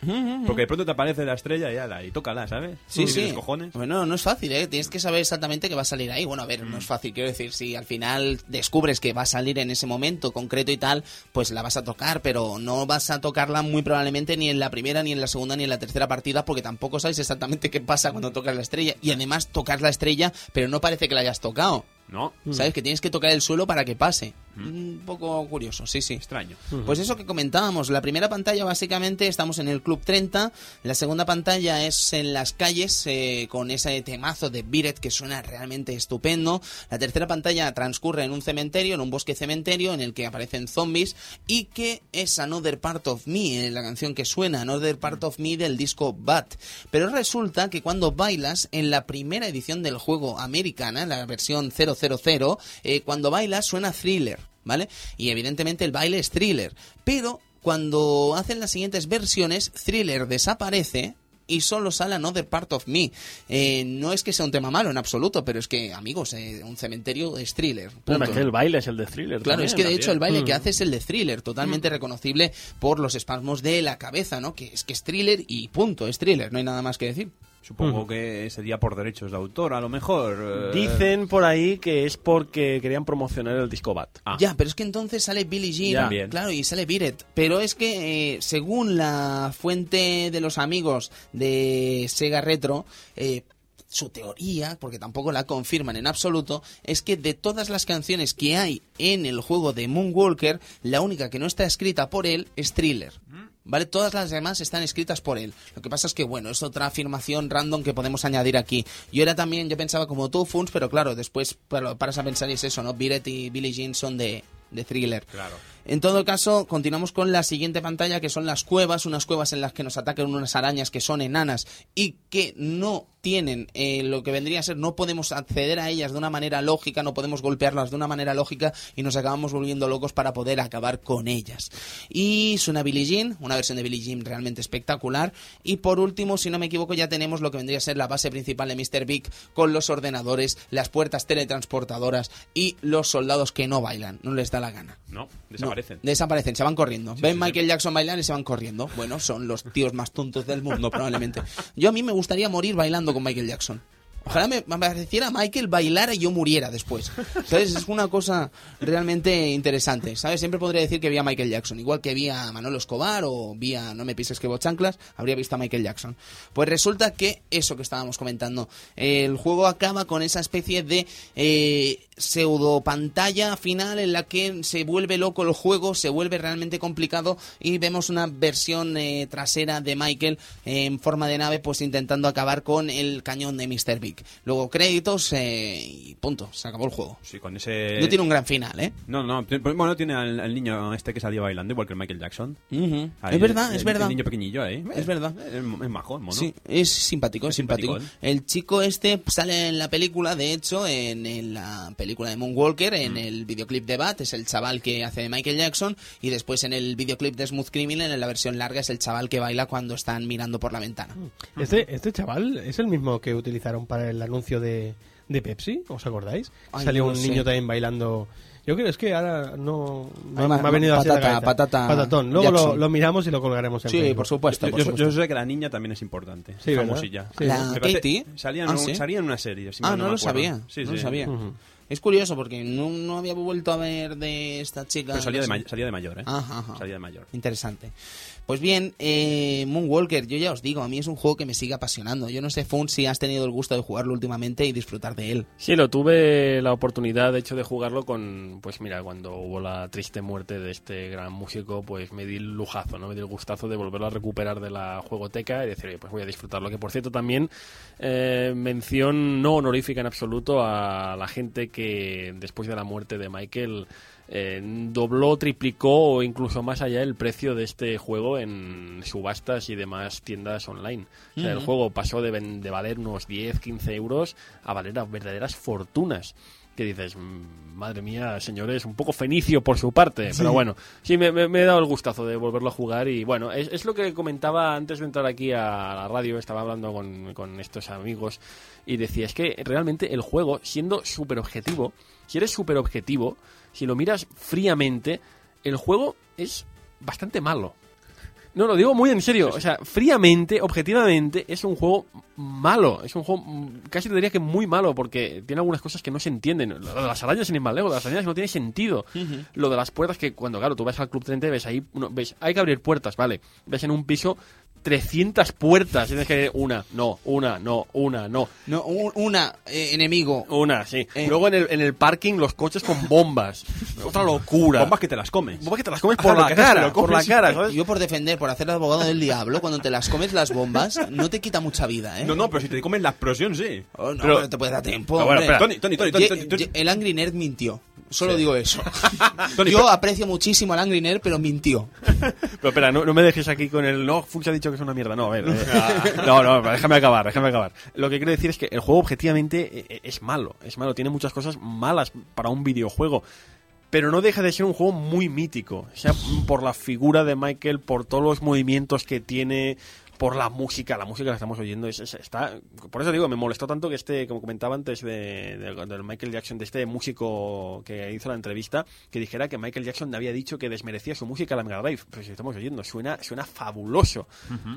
Porque de pronto te aparece la estrella y, ala, y tócala, ¿sabes? Sí, sí. cojones. Bueno, no es fácil, ¿eh? Tienes que saber exactamente qué va a salir ahí. Bueno, a ver, no es fácil. Quiero decir, si al final descubres que va a salir en ese momento concreto y tal, pues la vas a tocar, pero no vas a tocarla muy probablemente ni en la primera, ni en la segunda, ni en la tercera partida, porque tampoco sabes exactamente qué pasa cuando tocas la estrella. Y además tocas la estrella, pero no parece que la hayas tocado. No, ¿Sabes? Que tienes que tocar el suelo para que pase. Un poco curioso, sí, sí. extraño. Pues eso que comentábamos, la primera pantalla básicamente estamos en el Club 30, la segunda pantalla es en las calles eh, con ese temazo de Biret que suena realmente estupendo, la tercera pantalla transcurre en un cementerio, en un bosque cementerio en el que aparecen zombies y que es Another Part of Me, eh, la canción que suena, Another Part of Me del disco Bat. Pero resulta que cuando bailas en la primera edición del juego americana, la versión 000, eh, cuando bailas suena thriller. ¿vale? Y evidentemente el baile es thriller. Pero cuando hacen las siguientes versiones, thriller desaparece y solo sale Another Part of Me. Eh, no es que sea un tema malo en absoluto, pero es que, amigos, eh, un cementerio es thriller. Punto. es que el baile es el de thriller. Claro, también, es que de hecho el baile Mm. que hace es el de thriller, totalmente reconocible por los espasmos de la cabeza, ¿no? Que es que es thriller y punto, es thriller, no hay nada más que decir. Supongo que sería por derechos de autor, a lo mejor. eh, Dicen por ahí que es porque querían promocionar el disco Bat. Ah. Ya, pero es que entonces sale Billie Jean, Ya. Claro, y sale Biret. Pero es que, eh, según la fuente de los amigos de Sega Retro, eh, su teoría, porque tampoco la confirman en absoluto, es que de todas las canciones que hay en el juego de Moonwalker, la única que no está escrita por él es Thriller. ¿Vale? Todas las demás están escritas por él. Lo que pasa es que, bueno, es otra afirmación random que podemos añadir aquí. Yo era también, yo pensaba como tú, Funs, pero claro, después para- paras a pensar es eso, ¿no? Biret y Billie Jean son de, de thriller. Claro. En todo caso, continuamos con la siguiente pantalla, que son las cuevas, unas cuevas en las que nos atacan unas arañas que son enanas y que no tienen eh, lo que vendría a ser, no podemos acceder a ellas de una manera lógica, no podemos golpearlas de una manera lógica y nos acabamos volviendo locos para poder acabar con ellas. Y suena Billie Jean, una versión de Billie Jean realmente espectacular. Y por último, si no me equivoco, ya tenemos lo que vendría a ser la base principal de Mr. Big con los ordenadores, las puertas teletransportadoras y los soldados que no bailan, no les da la gana. No, desaparecen. No, desaparecen, se van corriendo. Ven Michael Jackson bailar y se van corriendo. Bueno, son los tíos más tontos del mundo, probablemente. Yo a mí me gustaría morir bailando con Michael Jackson. Ojalá me, me pareciera Michael bailara y yo muriera después. ¿Sabes? Es una cosa realmente interesante. ¿Sabes? Siempre podría decir que vi a Michael Jackson. Igual que vi a Manolo Escobar o vi a No me pises que chanclas, habría visto a Michael Jackson. Pues resulta que eso que estábamos comentando, el juego acaba con esa especie de eh, pseudo pantalla final en la que se vuelve loco el juego, se vuelve realmente complicado y vemos una versión eh, trasera de Michael en forma de nave pues intentando acabar con el cañón de Mr. Big. Luego créditos eh, y punto, se acabó el juego. Sí, con ese... No tiene un gran final, ¿eh? No, no, ti- bueno, tiene al, al niño este que salía bailando, igual que el Michael Jackson. Ujú. Ahí, Es verdad, el- es verdad. El niño pequeñillo ahí. Es verdad. Es, es majo, es mono. Sí, es simpático, es simpático. El chico este sale en la película, de hecho, en, en la película de Moonwalker, en el videoclip de Bat, es el chaval que hace de Michael Jackson, y después en el videoclip de Smooth Criminal, en la versión larga, es el chaval que baila cuando están mirando por la ventana. Este, este chaval es el mismo que utilizaron para el anuncio de, de Pepsi, ¿os acordáis? Ay, Salió no un sé. niño también bailando. Yo creo es que ahora no me, ha venido así a la patata- patata patatón. Luego lo, lo miramos y lo colgaremos en Sí, Facebook. por supuesto, Yo, por yo- supuesto. yo sé que la niña también es importante. Sí, famosilla. Sí. La Katie. Salía en, Ah, un- ¿sí? salía en una serie. si Ah, no, me lo acuerdo. sabía. Sí, no lo sí. sabía. Ujú. Es curioso porque no, no había vuelto a ver de esta chica. Pero salía de, may- salía de mayor, ¿eh? Ajá, ajá. Salía de mayor. Interesante. Pues bien, eh, Moonwalker, yo ya os digo, a mí es un juego que me sigue apasionando. Yo no sé, Fun, si has tenido el gusto de jugarlo últimamente y disfrutar de él. Sí, lo tuve la oportunidad, de hecho, de jugarlo con, pues mira, cuando hubo la triste muerte de este gran músico, pues me di el lujazo, ¿no? Me di el gustazo de volverlo a recuperar de la juegoteca y decir, oye, pues voy a disfrutarlo. Que por cierto, también eh, mención no honorífica en absoluto a la gente que después de la muerte de Michael eh, dobló, triplicó o incluso más allá el precio de este juego en subastas y demás tiendas online. O sea, el juego pasó de, valer unos 10, 15 euros a valer a verdaderas fortunas. Que dices, "Mm, madre mía, señores, un poco fenicio por su parte. Pero bueno, sí, me, me- me he dado el gustazo de volverlo a jugar. Y bueno, es, es lo que comentaba antes de entrar aquí a la radio. Estaba hablando con, con estos amigos y decía, es que realmente el juego, siendo súper objetivo, si eres súper objetivo, si lo miras fríamente, el juego es bastante malo. No, lo digo muy en serio. O sea, fríamente, objetivamente, es un juego malo. Es un juego casi te diría que muy malo porque tiene algunas cosas que no se entienden. Lo de las arañas, sin ir más lejos, las arañas no tiene sentido. Lo de las puertas que cuando, claro, tú vas al Club 30 y ves ahí, uno- ves, hay que abrir puertas, vale. Ves en un piso 300 puertas. Tienes que una, no, una, no, una, no. No, un- una, eh, enemigo. Una, sí. Eh. Luego en el, en el parking los coches con bombas. Otra locura. Bombas que te las comes. Bombas que te las comes Ah, por la cara, por la cara, ¿sabes? Yo por defender, por hacer el abogado del diablo, cuando te las comes las bombas, no te quita mucha vida, ¿eh? No, no, pero si te comes la explosión, sí. Oh, no, Pero- pero, te puede dar tiempo. Pero bueno, hombre. espera. Tony, Tony, Tony, Tony, El Angry Nerd mintió. Solo digo eso. Tony, Yo aprecio muchísimo al Angry Nerd, pero mintió. Pero espera, no, no me dejes aquí con el. No, Fuchs ha dicho que es una mierda. No, a ver. eh, no, no, déjame acabar, déjame acabar. Lo que quiero decir es que el juego objetivamente eh, es malo. Es malo, tiene muchas cosas malas para un videojuego. Pero no deja de ser un juego muy mítico. Sea por la figura de Michael, por todos los movimientos que tiene, por la música, la música que estamos oyendo es, es- está, por eso digo, me molestó tanto que este, como comentaba antes de, de- Michael Jackson, de este músico que hizo la entrevista, que dijera que Michael Jackson había dicho que desmerecía su música a la Mega Drive. Pues si estamos oyendo, suena, suena fabuloso,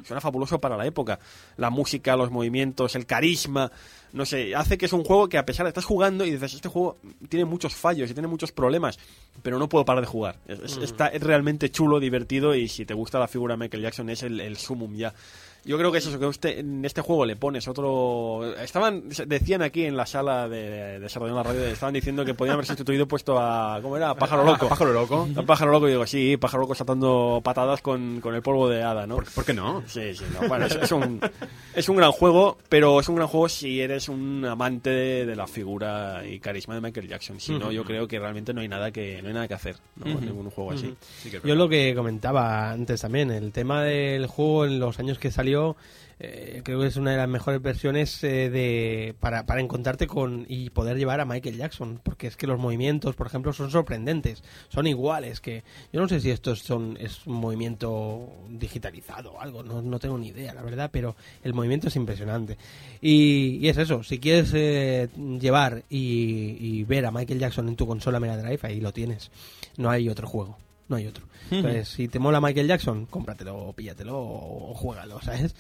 suena fabuloso para la época. La música, los movimientos, el carisma, no sé, hace que es un juego que a pesar de estás jugando y dices, este juego tiene muchos fallos y tiene muchos problemas, pero no puedo parar de jugar. Es, es- está, es realmente chulo, divertido y si te gusta la figura de Michael Jackson es el, el sumum ya. Yo creo que es eso, que usted, en este juego le pones otro... Estaban, decían aquí en la sala de, de desarrollo en la radio, estaban diciendo que podían haber sustituido puesto a... ¿Cómo era? A Pájaro Loco. A Pájaro Loco. A Pájaro Loco, y digo, sí, Pájaro Loco saltando patadas con, con el polvo de hada, ¿no? ¿Por, por qué no? Sí, sí, no. Bueno, es, es un, es un gran juego, pero es un gran juego si eres un amante de, de la figura y carisma de Michael Jackson. Si no, yo creo que realmente no hay nada que, no hay nada que hacer ¿no? en ningún juego así. Sí Yo lo que comentaba antes también, el tema del juego en los años que salió, eh, creo que es una de las mejores versiones eh, de para, encontrarte con y poder llevar a Michael Jackson, porque es que los movimientos, por ejemplo, son sorprendentes, son iguales que yo no sé si esto es, son, es un movimiento digitalizado o algo, no, no tengo ni idea, la verdad, pero el movimiento es impresionante. Y, y es eso, si quieres eh, llevar y, y ver a Michael Jackson en tu consola Mega Drive, ahí lo tienes. No hay otro juego, no hay otro. Entonces, si te mola Michael Jackson, cómpratelo, o píllatelo o, juégalo, ¿sabes?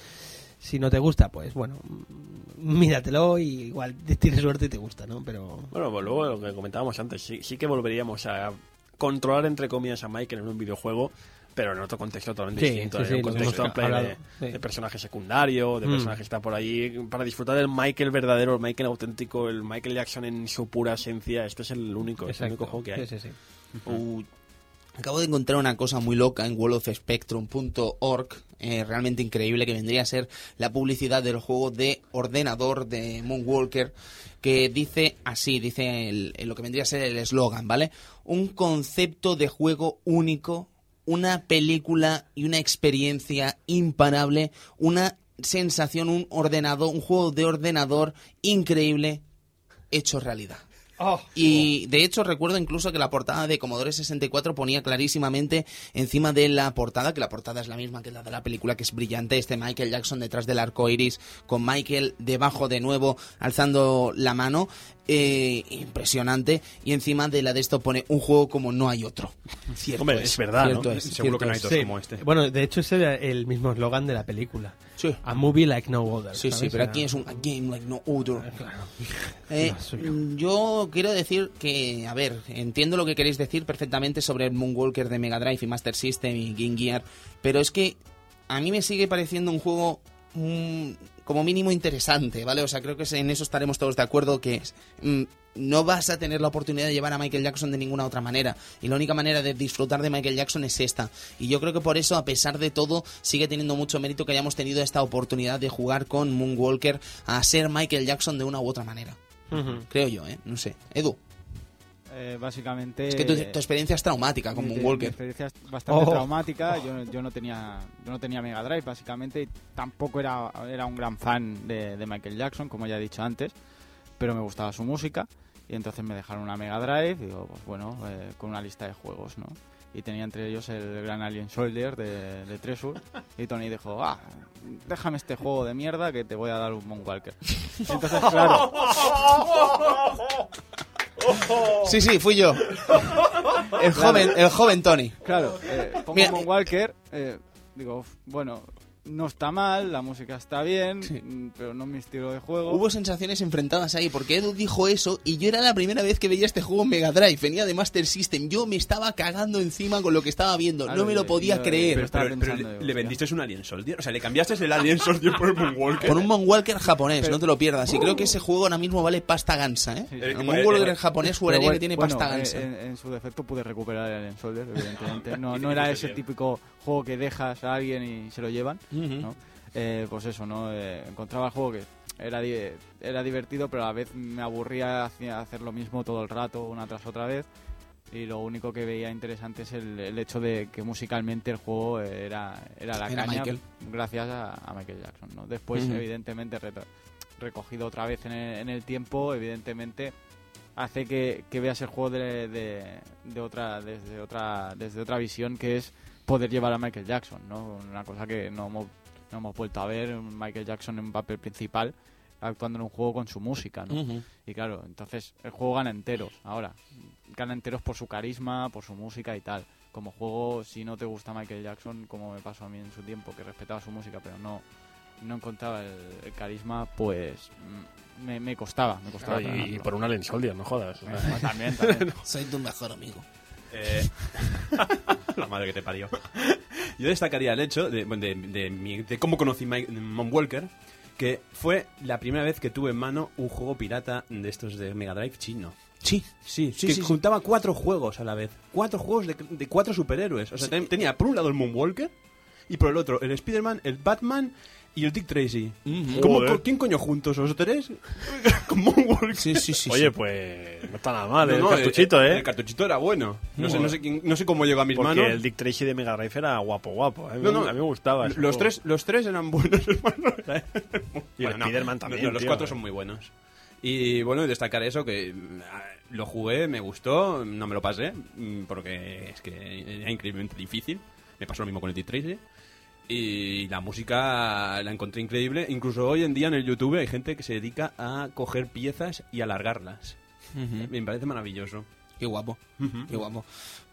Si no te gusta, pues bueno, mm, míratelo y igual tienes suerte y te gusta, ¿no? Pero Bueno, pues luego lo que comentábamos antes, sí, sí que volveríamos a controlar, entre comillas, a Michael en un videojuego, pero en otro contexto totalmente Sí, distinto. sí, en un contexto en de, de personaje secundario, de Mm. personaje que está por ahí, para disfrutar del Michael verdadero, el Michael auténtico, el Michael Jackson en su pura esencia. Este es el único, es el único juego que hay. Sí, sí, sí. Uh, acabo de encontrar una cosa muy loca en worldofspectrum.org, eh, realmente increíble, que vendría a ser la publicidad del juego de ordenador de Moonwalker, que dice así, dice el- lo que vendría a ser el eslogan, ¿vale? Un concepto de juego único, una película y una experiencia imparable, una sensación, un ordenador, un juego de ordenador increíble hecho realidad. Y de hecho recuerdo incluso que la portada de Commodore 64 ponía clarísimamente encima de la portada, que la portada es la misma que la de la película, que es brillante, este Michael Jackson detrás del arco iris, con Michael debajo de nuevo alzando la mano, eh, impresionante, y encima de la de esto pone un juego como no hay otro. Cierto Hombre, es verdad, cierto ¿no? es, Seguro que no hay Sí. como este. Bueno, de hecho ese era el mismo eslogan de la película. Sí. A movie like no other. Sí, sí, pero aquí es un a game like no other. Claro. Eh, mm, yo quiero decir que, a ver, entiendo lo que queréis decir perfectamente sobre el Moonwalker de Mega Drive y Master System y Game Gear, pero es que a mí me sigue pareciendo un juego mm, como mínimo interesante, ¿vale? O sea, creo que en eso estaremos todos de acuerdo que es, mm, no vas a tener la oportunidad de llevar a Michael Jackson de ninguna otra manera. Y la única manera de disfrutar de Michael Jackson es esta. Y yo creo que por eso, a pesar de todo, sigue teniendo mucho mérito que hayamos tenido esta oportunidad de jugar con Moonwalker a ser Michael Jackson de una u otra manera. Creo yo, ¿eh? No sé. Edu, Eh, básicamente... es que tu, tu experiencia es traumática con mi- mi Moonwalker. experiencia es bastante Oh. traumática. Yo, yo no tenía yo no tenía Mega Drive básicamente y tampoco era, era un gran fan de, de Michael Jackson, como ya he dicho antes, pero me gustaba su música y entonces me dejaron una Mega Drive y digo, pues bueno, eh, con una lista de juegos, ¿no? Y tenía entre ellos el gran Alien Soldier de, de Treasure y Tony dijo, ah, déjame este juego de mierda que te voy a dar un Moonwalker. Entonces, claro, Sí, sí, fui yo. El joven, el joven Tony. Claro, eh, pongo Mira, Moonwalker, eh, digo, uf, bueno, no está mal, la música está bien, Sí. mm, pero no mi estilo de juego. Hubo sensaciones enfrentadas ahí, porque Edu dijo eso y yo era la primera vez que veía este juego en Mega Drive, venía de Master System. Yo me estaba cagando encima con lo que estaba viendo, Claro, no me lo podía yo- creer. pero le, digo, le hostia. vendiste un Alien Soldier. O sea, le cambiaste el Alien Soldier por el Moonwalker. Con un Moonwalker japonés, Pero- no te lo pierdas. Y creo que ese juego ahora mismo vale pasta gansa, ¿eh? Sí, sí. El Eh, Moonwalker eh, japonés juraría bueno, que tiene bueno, pasta eh, gansa. En, en su defecto pude recuperar el Alien Soldier, evidentemente. No, ¿Y no era ese típico juego que dejas a alguien y se lo llevan. ¿no? Eh, pues eso, ¿no? Eh, encontraba el juego que era, di- era divertido, pero a la vez me aburría hacer lo mismo todo el rato, una tras otra vez. Y lo único que veía interesante es el, el hecho de que musicalmente el juego era, era la Era caña Michael. gracias a, a Michael Jackson. ¿no? Después, evidentemente, recogido otra vez en el, en el tiempo, evidentemente hace que, que veas el juego de, de, de otra desde otra desde otra visión que es poder llevar a Michael Jackson, ¿no? Una cosa que no mo- no hemos vuelto a ver Michael Jackson en un papel principal actuando en un juego con su música, ¿no? Y claro, entonces el juego gana enteros ahora. Gana enteros por su carisma, por su música y tal. Como juego, si no te gusta Michael Jackson, como me pasó a mí en su tiempo, que respetaba su música, pero no, no encontraba el, el carisma, pues mm, me, me costaba, me costaba. Claro, y, por una Alien Soldier, no jodas. También, también. Soy tu mejor amigo. Eh, la madre que te parió. Yo destacaría el hecho de, de- de mi- de cómo conocí Mike, Mom Walker, que fue la primera vez que tuve en mano un juego pirata de estos de Mega Drive chino. Sí, Sí, Sí, que sí, sí. juntaba cuatro juegos a la vez. Cuatro juegos de, de cuatro superhéroes. O sea, ten- tenía por un lado el Moonwalker y por el otro el Spider-Man, el Batman y el Dick Tracy. ¿Cómo- Joder. co- ¿Quién coño juntos? ¿Los tres? Con sí, sí, sí. Oye, sí. pues no está nada mal No, el no, cartuchito, el, ¿eh? El cartuchito era bueno. No sé, no, sé quién- no sé cómo llegó a mis Porque manos. el Dick Tracy de Mega Drive era guapo, guapo. ¿eh? No, no, a mí me gustaba. Los juego. tres, los tres eran buenos, hermano. Y el Spiderman también, no, los tío, cuatro eh. son muy buenos. Y bueno, destacar eso, que mm, lo jugué, me gustó, no me lo pasé, mm, porque es que era increíblemente difícil. Me pasó lo mismo con el T-Tracy. Y la música la encontré increíble. Incluso hoy en día en el YouTube hay gente que se dedica a coger piezas y alargarlas. Me parece maravilloso. Qué guapo, qué guapo.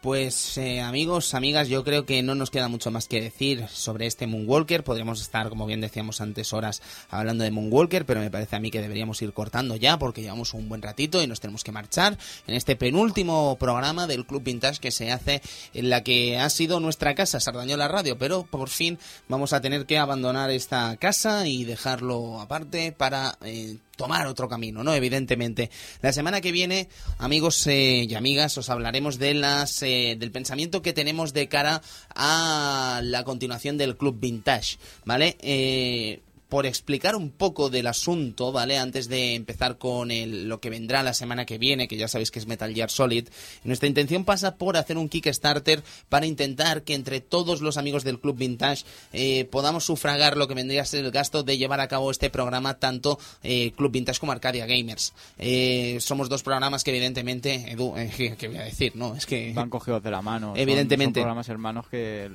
Pues eh, amigos, amigas, yo creo que no nos queda mucho más que decir sobre este Moonwalker. Podríamos estar, como bien decíamos antes, horas hablando de Moonwalker, pero me parece a mí que deberíamos ir cortando ya porque llevamos un buen ratito y nos tenemos que marchar en este penúltimo programa del Club Vintage que se hace en la que ha sido nuestra casa, Sardañola Radio, pero por fin vamos a tener que abandonar esta casa y dejarlo aparte para... eh, tomar otro camino, ¿no? Evidentemente. La semana que viene, amigos eh, y amigas, os hablaremos de las eh, del pensamiento que tenemos de cara a la continuación del Club Vintage, ¿vale? Eh, por explicar un poco del asunto, ¿vale? Antes de empezar con el- lo que vendrá la semana que viene, que ya sabéis que es Metal Gear Solid, nuestra intención pasa por hacer un Kickstarter para intentar que entre todos los amigos del Club Vintage eh, podamos sufragar lo que vendría a ser el gasto de llevar a cabo este programa, tanto eh, Club Vintage como Arcadia Gamers. Eh, somos dos programas que evidentemente, Edu, eh, ¿qué, voy a decir? No, es que... Van cogidos de la mano. Son- Evidentemente. Son, programas hermanos que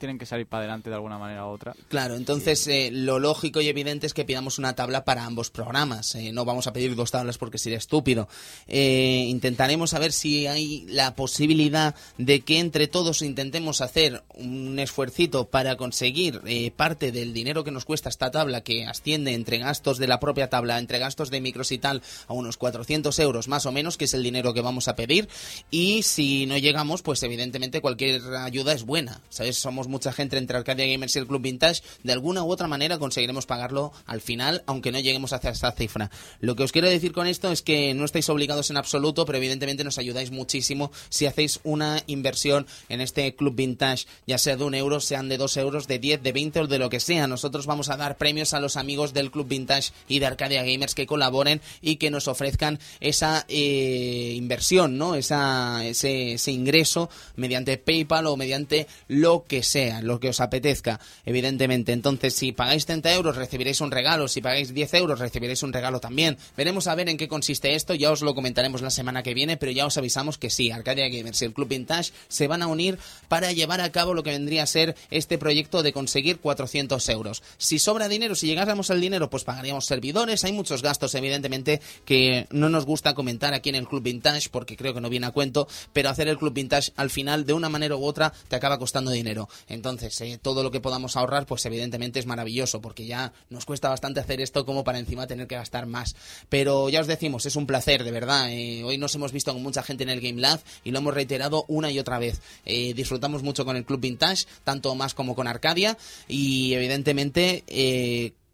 tienen que salir para adelante de alguna manera u otra. Claro, entonces eh, lo lógico y evidente es que pidamos una tabla para ambos programas. Eh, no vamos a pedir dos tablas porque sería estúpido. Eh, intentaremos saber si hay la posibilidad de que entre todos intentemos hacer un esfuercito para conseguir eh, parte del dinero que nos cuesta esta tabla, que asciende entre gastos de la propia tabla, entre gastos de micros y tal, a unos 400 euros más o menos, que es el dinero que vamos a pedir. Y si no llegamos, pues evidentemente cualquier ayuda es buena. ¿Sabes? Somos mucha gente entre Arcadia Gamers y el Club Vintage. De alguna u otra manera conseguiremos pagarlo al final, aunque no lleguemos hacia esa cifra. Lo que os quiero decir con esto es que no estáis obligados en absoluto, pero evidentemente nos ayudáis muchísimo si hacéis una inversión en este Club Vintage, ya sea de un euro, sean de dos euros, de 10, de 20 o de lo que sea. Nosotros vamos a dar premios a los amigos del Club Vintage y de Arcadia Gamers que colaboren y que nos ofrezcan esa eh, inversión, ¿no? Esa, ese, ese ingreso mediante PayPal o mediante lo que sea, lo que os apetezca, evidentemente. Entonces, si pagáis 30 euros, recibiréis un regalo. Si pagáis 10 euros, recibiréis un regalo también. Veremos a ver en qué consiste esto. Ya os lo comentaremos la semana que viene, pero ya os avisamos que sí, Arcadia Gamers y el Club Vintage se van a unir para llevar a cabo lo que vendría a ser este proyecto de conseguir 400 euros. Si sobra dinero, si llegásemos al dinero, pues pagaríamos servidores. Hay muchos gastos, evidentemente, que no nos gusta comentar aquí en el Club Vintage porque creo que no viene a cuento, pero hacer el Club Vintage al final, de una manera u otra, te acaba costando dinero. Entonces, eh, todo lo que podamos ahorrar, pues evidentemente es maravilloso porque ya nos cuesta bastante hacer esto como para encima tener que gastar más. Pero ya os decimos, es un placer, de verdad. Eh, hoy nos hemos visto con mucha gente en el Game Lab y lo hemos reiterado una y otra vez. Eh, disfrutamos mucho con el Club Vintage, tanto más como con Arcadia y evidentemente...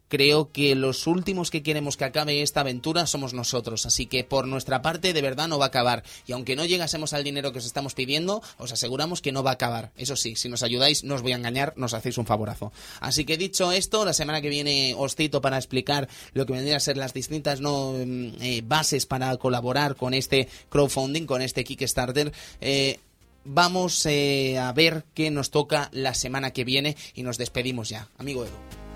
creo que los últimos que queremos que acabe esta aventura somos nosotros. Así que por nuestra parte, de verdad no va a acabar. Y aunque no llegásemos al dinero que os estamos pidiendo, os aseguramos que no va a acabar. Eso sí, si nos ayudáis, no os voy a engañar, nos hacéis un favorazo. Así que dicho esto, la semana que viene os cito para explicar lo que vendría a ser las distintas no mm, eh, bases para colaborar con este crowdfunding, con este Kickstarter. Eh, Vamos eh, a ver qué nos toca la semana que viene y nos despedimos ya. Amigo Edu.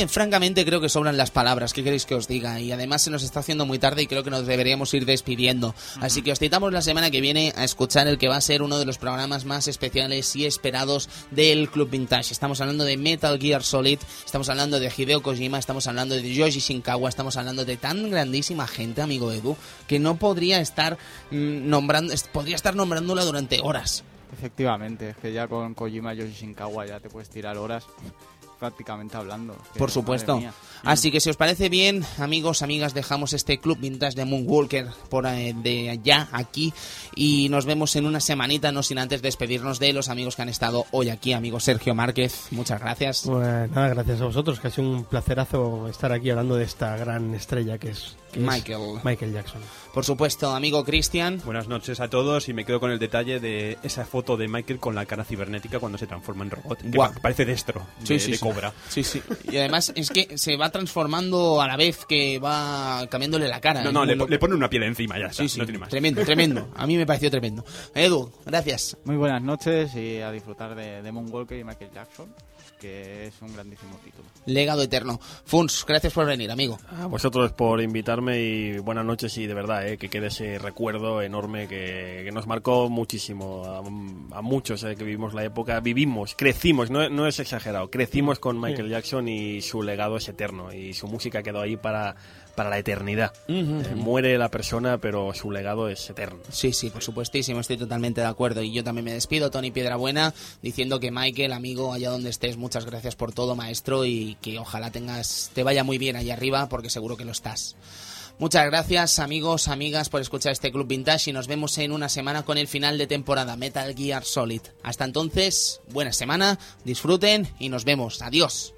Que francamente creo que sobran las palabras, ¿qué queréis que os diga? Y además se nos está haciendo muy tarde y creo que nos deberíamos ir despidiendo. Así que os citamos la semana que viene a escuchar el que va a ser uno de los programas más especiales y esperados del Club Vintage. Estamos hablando de Metal Gear Solid, estamos hablando de Hideo Kojima, estamos hablando de Yoshi Shinkawa, estamos hablando de tan grandísima gente, amigo Edu, que no podría estar mm, nombrando, podría estar nombrándola durante horas. Efectivamente, es que ya con Kojima Yoshi Shinkawa ya te puedes tirar horas prácticamente hablando. Por supuesto. Así que si os parece bien, amigos, amigas, dejamos este club vintage de Moonwalker por eh, de allá, aquí, y nos vemos en una semanita, no sin antes despedirnos de los amigos que han estado hoy aquí, amigo Sergio Márquez, muchas gracias. Pues nada, gracias a vosotros, que ha sido un placerazo estar aquí hablando de esta gran estrella que es, que es Michael. Michael Jackson. Por supuesto, amigo Cristian, Buenas noches a todos y me quedo con el detalle de esa foto de Michael con la cara cibernética cuando se transforma en robot. Que Guau. pa- parece destro de, Sí, sí, de sí. cobra. Sí, sí. Y además es que se va transformando a la vez que va cambiándole la cara. No, Es no, le, le pone una piel encima ya está, Sí, sí, no tiene más. tremendo, tremendo. A mí me pareció tremendo. Edu, gracias. Muy buenas noches y a disfrutar de, de Moonwalker y Michael Jackson, que es un grandísimo título. Legado eterno. Funs, gracias por venir, amigo. A vosotros por invitarme y buenas noches y de verdad eh, que quede ese recuerdo enorme que, que nos marcó muchísimo a, a muchos eh, que vivimos la época, vivimos, crecimos, no, no es exagerado, crecimos con Michael Jackson y su legado es eterno y su música quedó ahí para, para la eternidad. Eh, muere la persona pero su legado es eterno. Sí, sí, por supuestísimo, estoy totalmente de acuerdo. Y yo también me despido, Tony Piedrabuena, diciendo que Michael, amigo, allá donde estés, muchas gracias por todo, maestro, y que ojalá tengas, te vaya muy bien allá arriba, porque seguro que lo estás. Muchas gracias, amigos, amigas, por escuchar este Club Vintage y nos vemos en una semana con el final de temporada Metal Gear Solid. Hasta entonces, buena semana, disfruten y nos vemos. Adiós.